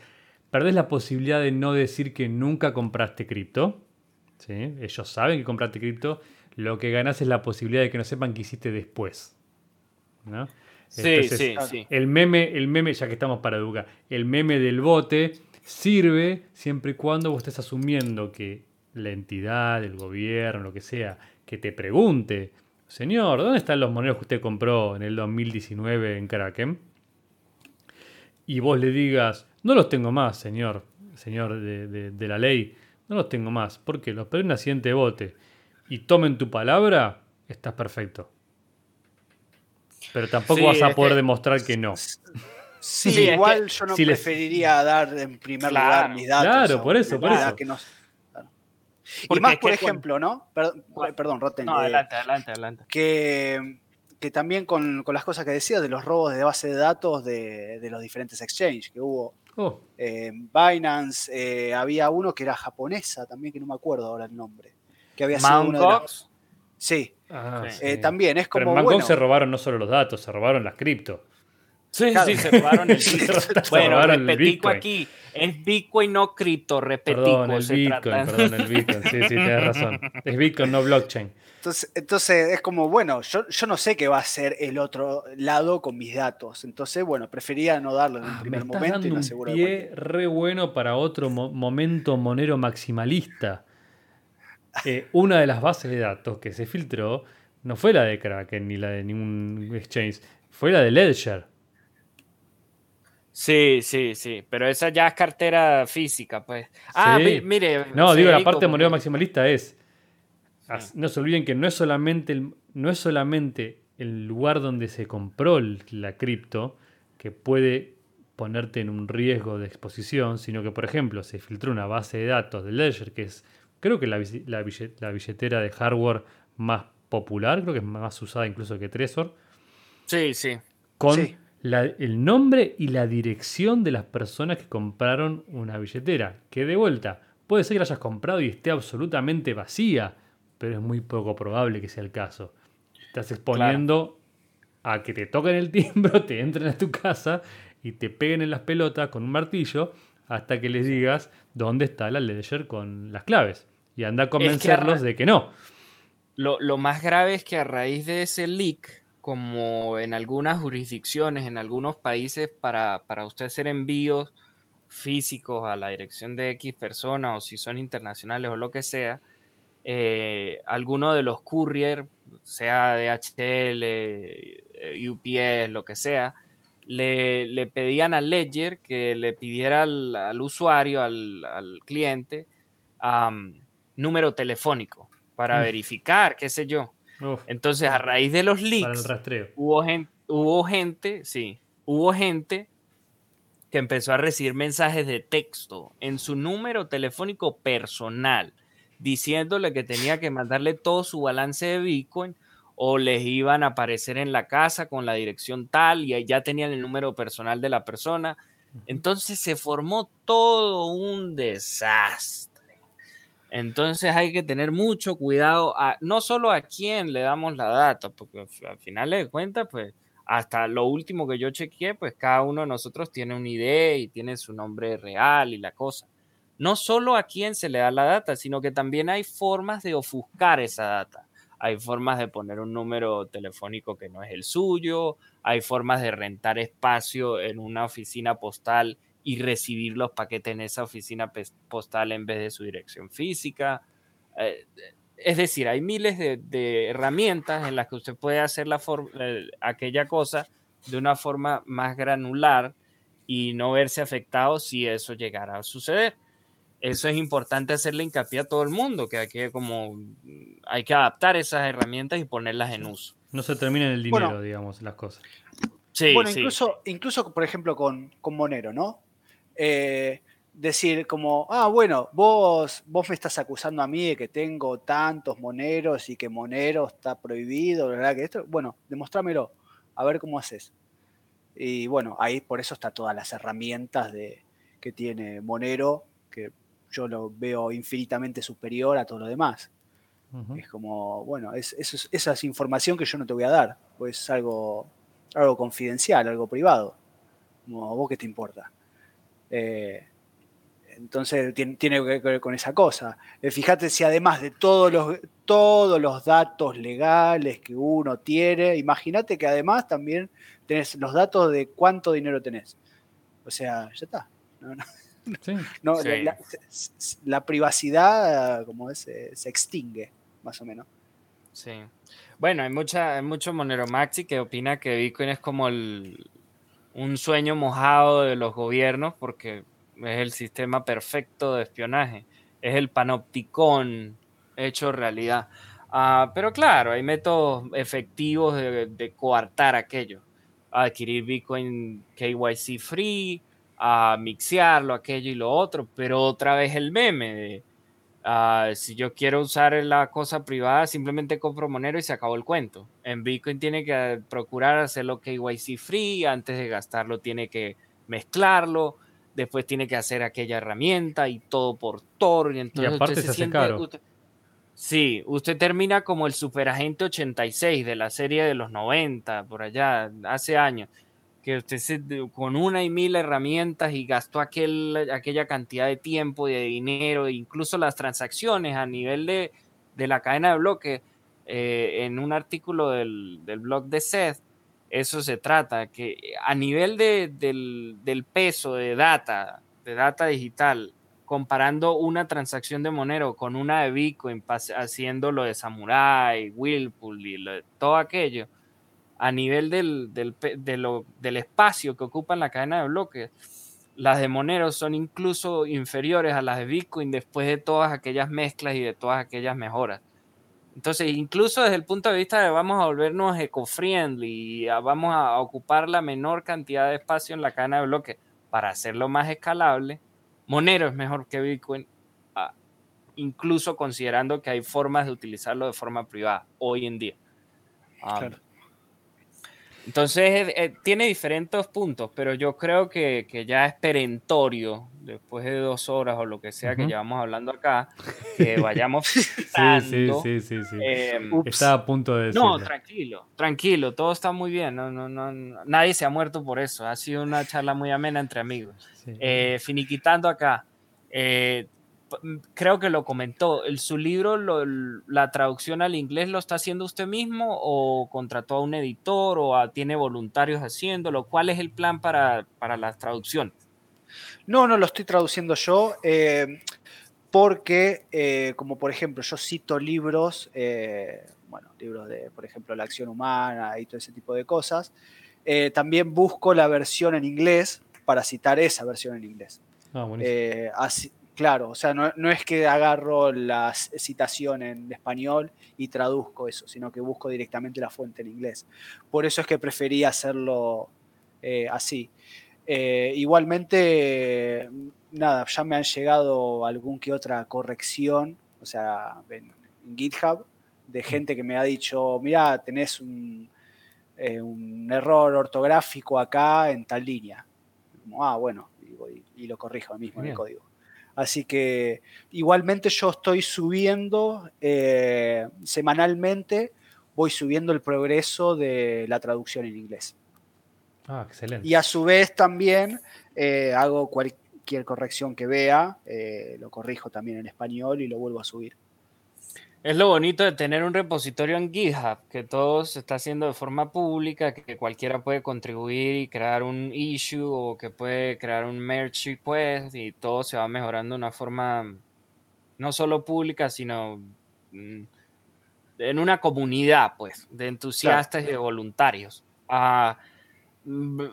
Perdés la posibilidad de no decir que nunca compraste cripto. ¿sí? Ellos saben que compraste cripto. Lo que ganás es la posibilidad de que no sepan qué hiciste después. ¿no? Sí, sí, sí. El meme, el meme, ya que estamos para educar, el meme del bote sirve siempre y cuando vos estés asumiendo que la entidad, el gobierno, lo que sea, que te pregunte Señor, ¿dónde están los moneros que usted compró en el 2019 en Kraken? Y vos le digas, no los tengo más, señor, señor de, la ley, no los tengo más, porque los perdí en un accidente bote. Y tomen tu palabra, estás perfecto. Pero tampoco vas a poder demostrar que no. Sí, igual yo no preferiría dar en primer lugar mis datos. Claro, por eso, por eso. Y más, por ejemplo, ¿no? Perdón, Rotten. No, adelante, adelante, adelante. Que, que también con, las cosas que decías de los robos de base de datos de, los diferentes exchanges que hubo. Oh. Eh, Binance, eh, había uno que era japonesa también, que no me acuerdo ahora el nombre. Que había sido uno de Sí. Ah, eh, también es como. Pero en se robaron no solo los datos, se robaron las cripto. Sí, sí, se robaron el Bitcoin. bueno, repetico aquí. Es Bitcoin, no cripto, repetico. Perdón, el Bitcoin, perdón, el Bitcoin. Sí, sí, tienes razón. Es Bitcoin, no blockchain. Entonces, entonces es como, bueno, yo, yo no sé qué va a ser el otro lado con mis datos. Entonces, bueno, prefería no darlo en el ah, primer me momento y un pie re bueno para otro momento monero maximalista. Eh, una de las bases de datos que se filtró no fue la de Kraken ni la de ningún exchange, fue la de Ledger. Sí, sí, sí, pero esa ya es cartera física, pues. Ah, mire. No, digo, la parte de moneda maximalista es. No se olviden que no es solamente el, no es solamente el lugar donde se compró la cripto que puede ponerte en un riesgo de exposición, sino que, por ejemplo, se filtró una base de datos de Ledger, que es, creo que la, la, billetera de hardware más popular, creo que es más usada incluso que Trezor. Sí, sí. Con el nombre y la dirección de las personas que compraron una billetera. Que de vuelta, puede ser que la hayas comprado y esté absolutamente vacía, pero es muy poco probable que sea el caso. Estás exponiendo a que te toquen el timbro, te entren a tu casa y te peguen en las pelotas con un martillo hasta que les digas dónde está la ledger con las claves. Y anda a convencerlos de que no. Lo, lo más grave es que a raíz de ese leak, como en algunas jurisdicciones, en algunos países, para, usted hacer envíos físicos a la dirección de X persona o si son internacionales o lo que sea, eh, alguno de los courier, sea DHL, eh, UPS, lo que sea, le, pedían a Ledger que le pidiera al, usuario, al, cliente, número telefónico para mm. verificar, qué sé yo. Entonces, a raíz de los leaks, Hubo, gente, hubo gente, sí, hubo gente que empezó a recibir mensajes de texto en su número telefónico personal, diciéndole que tenía que mandarle todo su balance de Bitcoin o les iban a aparecer en la casa con la dirección tal y ya tenían el número personal de la persona. Entonces se formó todo un desastre. Entonces hay que tener mucho cuidado, no solo a quién le damos la data, porque al final de cuentas, pues hasta lo último que yo chequeé, pues cada uno de nosotros tiene una idea y tiene su nombre real y la cosa. No solo a quién se le da la data, sino que también hay formas de ofuscar esa data. Hay formas de poner un número telefónico que no es el suyo, hay formas de rentar espacio en una oficina postal y recibir los paquetes en esa oficina postal en vez de su dirección física. Eh, es decir, hay miles de, herramientas en las que usted puede hacer la aquella cosa de una forma más granular y no verse afectado si eso llegara a suceder. Eso es importante hacerle hincapié a todo el mundo, que hay que, como, hay que adaptar esas herramientas y ponerlas en uso. No se termina en el dinero, digamos, las cosas. Sí, bueno, Incluso, incluso, por ejemplo, con, con Monero, ¿no? Eh, decir como, ah, bueno, vos, vos me estás acusando a mí de que tengo tantos moneros y que Monero está prohibido, ¿verdad? Que esto, bueno, demostrámelo, a ver cómo haces. Y bueno, ahí por eso está todas las herramientas de, que tiene Monero, que yo lo veo infinitamente superior a todo lo demás. Es como, bueno, es, esa es información que yo no te voy a dar, pues es algo, algo confidencial, algo privado. Como, ¿vos qué te importa? Eh, entonces tiene, que ver con esa cosa. Eh, fíjate si además de todos los, todos los datos legales que uno tiene, imagínate que además también tenés los datos de cuánto dinero tenés. O sea, ya está. La, privacidad, como es, se, extingue, más o menos. Sí. Bueno, hay, mucha, hay mucho Monero Maxi que opina que Bitcoin es como un sueño mojado de los gobiernos porque es el sistema perfecto de espionaje, es el panopticón hecho realidad. Ah, pero claro, hay métodos efectivos de, coartar aquello, adquirir Bitcoin KYC free, a mixearlo, aquello y lo otro, pero otra vez el meme de ah, si yo quiero usar la cosa privada, simplemente compro Monero y se acabó el cuento. En Bitcoin tiene que procurar hacerlo KYC free, antes de gastarlo tiene que mezclarlo, después tiene que hacer aquella herramienta y todo por Tor. Y, entonces aparte se, hace caro. sí, usted termina como el superagente 86 de la serie de los 90, por allá, hace años, que usted se, con una y mil herramientas y gastó aquel, aquella cantidad de tiempo y de dinero, e incluso las transacciones a nivel de, de la cadena de bloques. Eh, en un artículo del, del blog de Seth, eso se trata, que a nivel del, peso de data, de data digital, comparando una transacción de Monero con una de Bitcoin, haciendo lo de Samurai, Whirlpool y todo aquello, a nivel del, del, espacio que ocupan la cadena de bloques, las de Monero son incluso inferiores a las de Bitcoin después de todas aquellas mezclas y de todas aquellas mejoras. Entonces, incluso desde el punto de vista de vamos a volvernos eco-friendly, vamos a ocupar la menor cantidad de espacio en la cadena de bloques para hacerlo más escalable, Monero es mejor que Bitcoin, incluso considerando que hay formas de utilizarlo de forma privada hoy en día. Ah, entonces, eh, eh, tiene diferentes puntos, pero yo creo que, ya es perentorio, después de dos horas o lo que sea que llevamos hablando acá, que vayamos sí, sí, sí, sí, em, está a punto de No, tranquilo, tranquilo, todo está muy bien, no, no, no, nadie se ha muerto por eso, ha sido una charla muy amena entre amigos. Eh, finiquitando acá, Mm, creo que lo comentó, el, su libro, la traducción al inglés lo está haciendo usted mismo o contrató a un editor o tiene voluntarios haciéndolo. ¿Cuál es el plan para, para la traducción? No, no lo estoy traduciendo yo. Eh, porque, eh, como por ejemplo, yo cito libros, eh, bueno, libros de, por ejemplo, la acción humana y todo ese tipo de cosas, también busco la versión en inglés para citar esa versión en inglés. Ah, así, Claro, o sea, no, es que agarro la citación en español y traduzco eso, sino que busco directamente la fuente en inglés. Por eso es que prefería hacerlo eh, así. Eh, igualmente, nada, ya me han llegado algún que otra corrección, o sea, en, GitHub, de mm. gente que me ha dicho, mira, tenés un, eh, un error ortográfico acá en tal línea. Como, ah, bueno, y, lo corrijo mismo en el código. Así que igualmente yo estoy subiendo eh, semanalmente, voy subiendo el progreso de la traducción en inglés. Ah, excelente. Y a su vez también eh, hago cualquier corrección que vea, eh, lo corrijo también en español y lo vuelvo a subir. Es lo bonito de tener un repositorio en GitHub, que todo se está haciendo de forma pública, que cualquiera puede contribuir y crear un issue o que puede crear un merge request y todo se va mejorando de una forma no solo pública, sino mm, en una comunidad, pues, de entusiastas y de voluntarios. Ah, mm,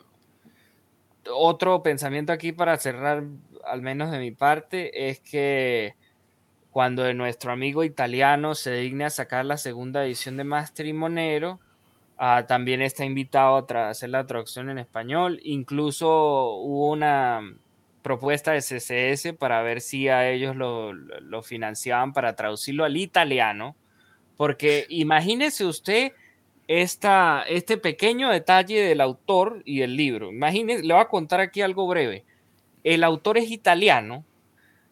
otro pensamiento aquí para cerrar, al menos de mi parte, es que cuando nuestro amigo italiano se digne a sacar la segunda edición de Mastrimonero, uh, también está invitado a hacer la traducción en español. Incluso hubo una propuesta de CCS para ver si a ellos lo, financiaban para traducirlo al italiano, porque imagínese usted esta, este pequeño detalle del autor y el libro. Imagínese, le voy a contar aquí algo breve. El autor es italiano,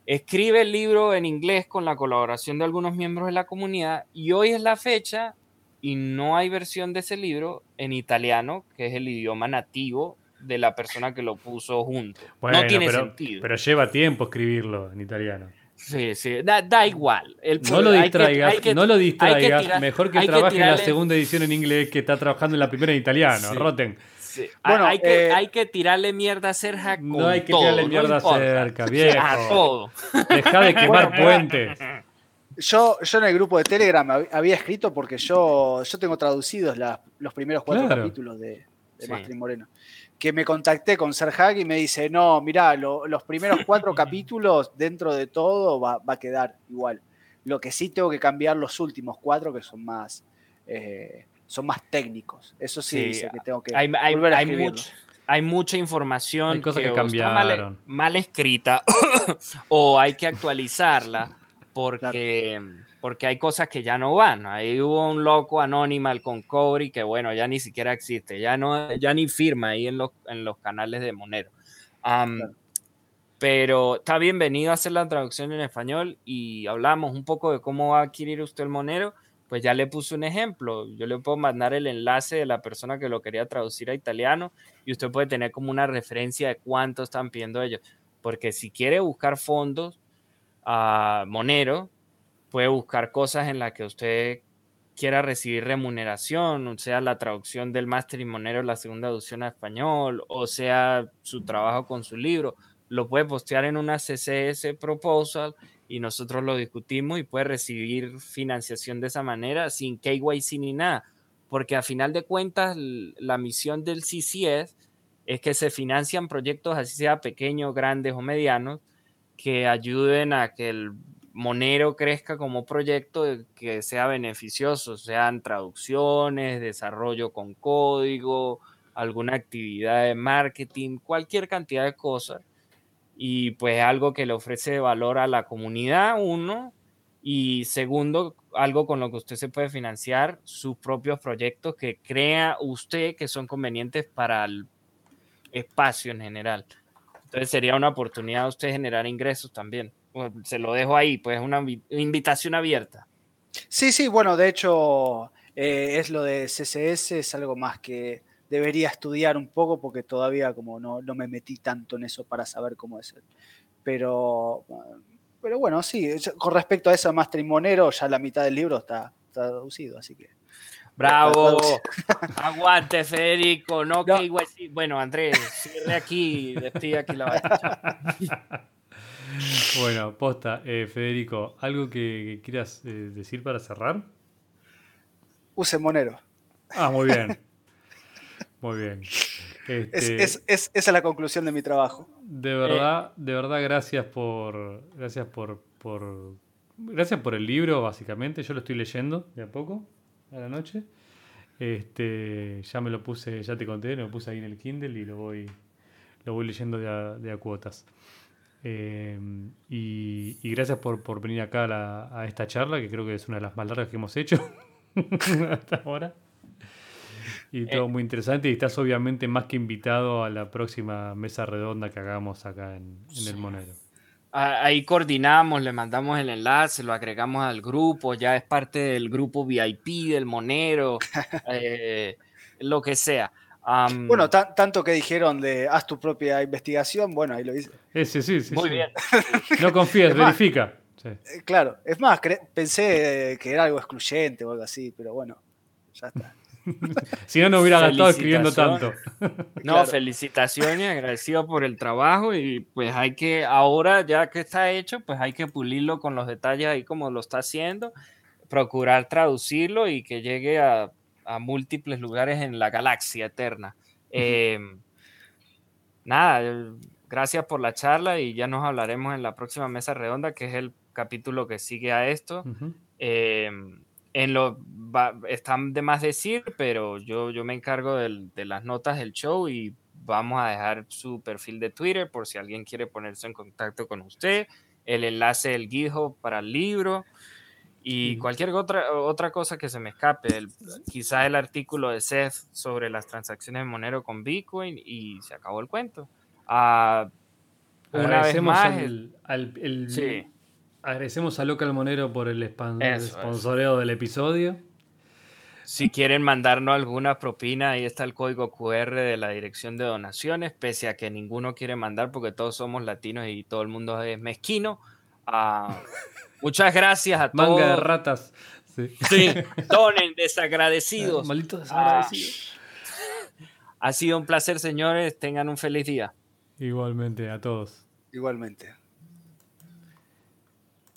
escribe el libro en inglés con la colaboración de algunos miembros de la comunidad y hoy es la fecha y no hay versión de ese libro en italiano, que es el idioma nativo de la persona que lo puso junto. no tiene pero, sentido. Pero lleva tiempo escribirlo en italiano. Sí, sí, da, igual. no lo distraigas, no lo distraigas. Mejor que trabaje en la segunda edición en inglés que está trabajando en la primera en italiano, Roten. Bueno, hay, que, eh, hay que tirarle mierda a Serja con No hay que tirarle mierda a Cerca, viejo. A todo. Deja de quemar puentes. Yo, yo en el grupo de Telegram había escrito porque yo, yo tengo traducidos los primeros cuatro capítulos de, de Moreno que me contacté con Serhag y me dice, no, mirá, los primeros cuatro capítulos dentro de todo va, a quedar igual. Lo que sí tengo que cambiar los últimos cuatro que son más, eh, son más técnicos. Eso sí, dice que tengo que hay, volver a hay, hay mucha información que, Está mal, escrita o hay que actualizarla porque porque hay cosas que ya no van. Ahí hubo un loco Anonimal con Cobri que, bueno, ya ni siquiera existe, ya, no, ya ni firma ahí en los, en los canales de Monero. Pero está bienvenido a hacer la traducción en español y hablamos un poco de cómo va a adquirir usted el Monero. Pues ya le puse un ejemplo. Yo le puedo mandar el enlace de la persona que lo quería traducir a italiano y usted puede tener como una referencia de cuánto están pidiendo ellos. Porque si quiere buscar fondos a Monero, puede buscar cosas en las que usted quiera recibir remuneración, o sea la traducción del máster monero la segunda edición a español, o sea su trabajo con su libro, lo puede postear en una CCS proposal y nosotros lo discutimos y puede recibir financiación de esa manera sin KYC ni nada, porque a final de cuentas la misión del CCS es que se financian proyectos, así sea pequeños, grandes o medianos, que ayuden a que el Monero crezca como proyecto que sea beneficioso, sean traducciones, desarrollo con código, alguna actividad de marketing, cualquier cantidad de cosas. Y pues algo que le ofrece valor a la comunidad, uno, y segundo, algo con lo que usted se puede financiar sus propios proyectos que crea usted que son convenientes para el espacio en general. Entonces sería una oportunidad de usted generar ingresos también. Pues, se lo dejo ahí, pues es una invitación abierta. Sí, sí, bueno, de hecho eh, es lo de CSS, es algo más que debería estudiar un poco porque todavía como no, no me metí tanto en eso para saber cómo es. Pero, pero bueno, sí, con respecto a eso matrimonero, ya la mitad del libro está, traducido, así que... Bravo, aguante Federico, no, que igual sí. Bueno, Andrés, cierre aquí, despide aquí la batalla. Bueno, posta, eh, Federico, ¿algo que, quieras eh, decir para cerrar? Use Monero. Ah, muy bien. Muy bien. Este, esa es la conclusión de mi trabajo. De verdad, de verdad, gracias por. Gracias por, por. Gracias por el libro, básicamente. Yo lo estoy leyendo de a poco, a la noche. Este, ya me lo puse, ya te conté, lo puse ahí en el Kindle y lo voy, lo voy leyendo de a cuotas. Em, y, gracias por, venir acá a, esta charla, que creo que es una de las más largas que hemos hecho hasta ahora. Y todo eh. muy interesante. Y estás obviamente más que invitado a la próxima mesa redonda que hagamos acá en, el Monero. Ahí coordinamos, le mandamos el enlace, lo agregamos al grupo, ya es parte del grupo VIP del Monero, eh, lo que sea bueno, tanto que dijeron de haz tu propia investigación, bueno, ahí lo hice. Sí, sí, sí. Muy bien. No confíes, verifica. Eh, claro, es más, pensé que era algo excluyente o algo así, pero bueno, ya está. si no, no hubiera gastado escribiendo tanto. No, felicitaciones, agradecido por el trabajo y pues hay que, ahora ya que está hecho, pues hay que pulirlo con los detalles ahí como lo está haciendo procurar traducirlo y que llegue a, múltiples lugares en la galaxia eterna. Em, nada, gracias por la charla y ya nos hablaremos en la próxima mesa redonda, que es el capítulo que sigue a esto. En lo están de más decir, pero yo, yo me encargo de las notas del show y vamos a dejar su perfil de Twitter por si alguien quiere ponerse en contacto con usted, el enlace del GitHub para el libro y cualquier otra, otra cosa que se me escape. El, quizá el artículo de Seth sobre las transacciones de Monero con Bitcoin y se acabó el cuento. Uh, una vez más, el, agradecemos a Local Monero por el, sponsoreo del episodio. Si quieren mandarnos alguna propina, ahí está el código QR de la dirección de donaciones, pese a que ninguno quiere mandar porque todos somos latinos y todo el mundo es mezquino. Ah, muchas gracias a todos. Manga de ratas. Sí, donen, desagradecidos. Malitos desagradecidos. ha sido un placer, señores. Tengan un feliz día. Igualmente, a todos. Igualmente.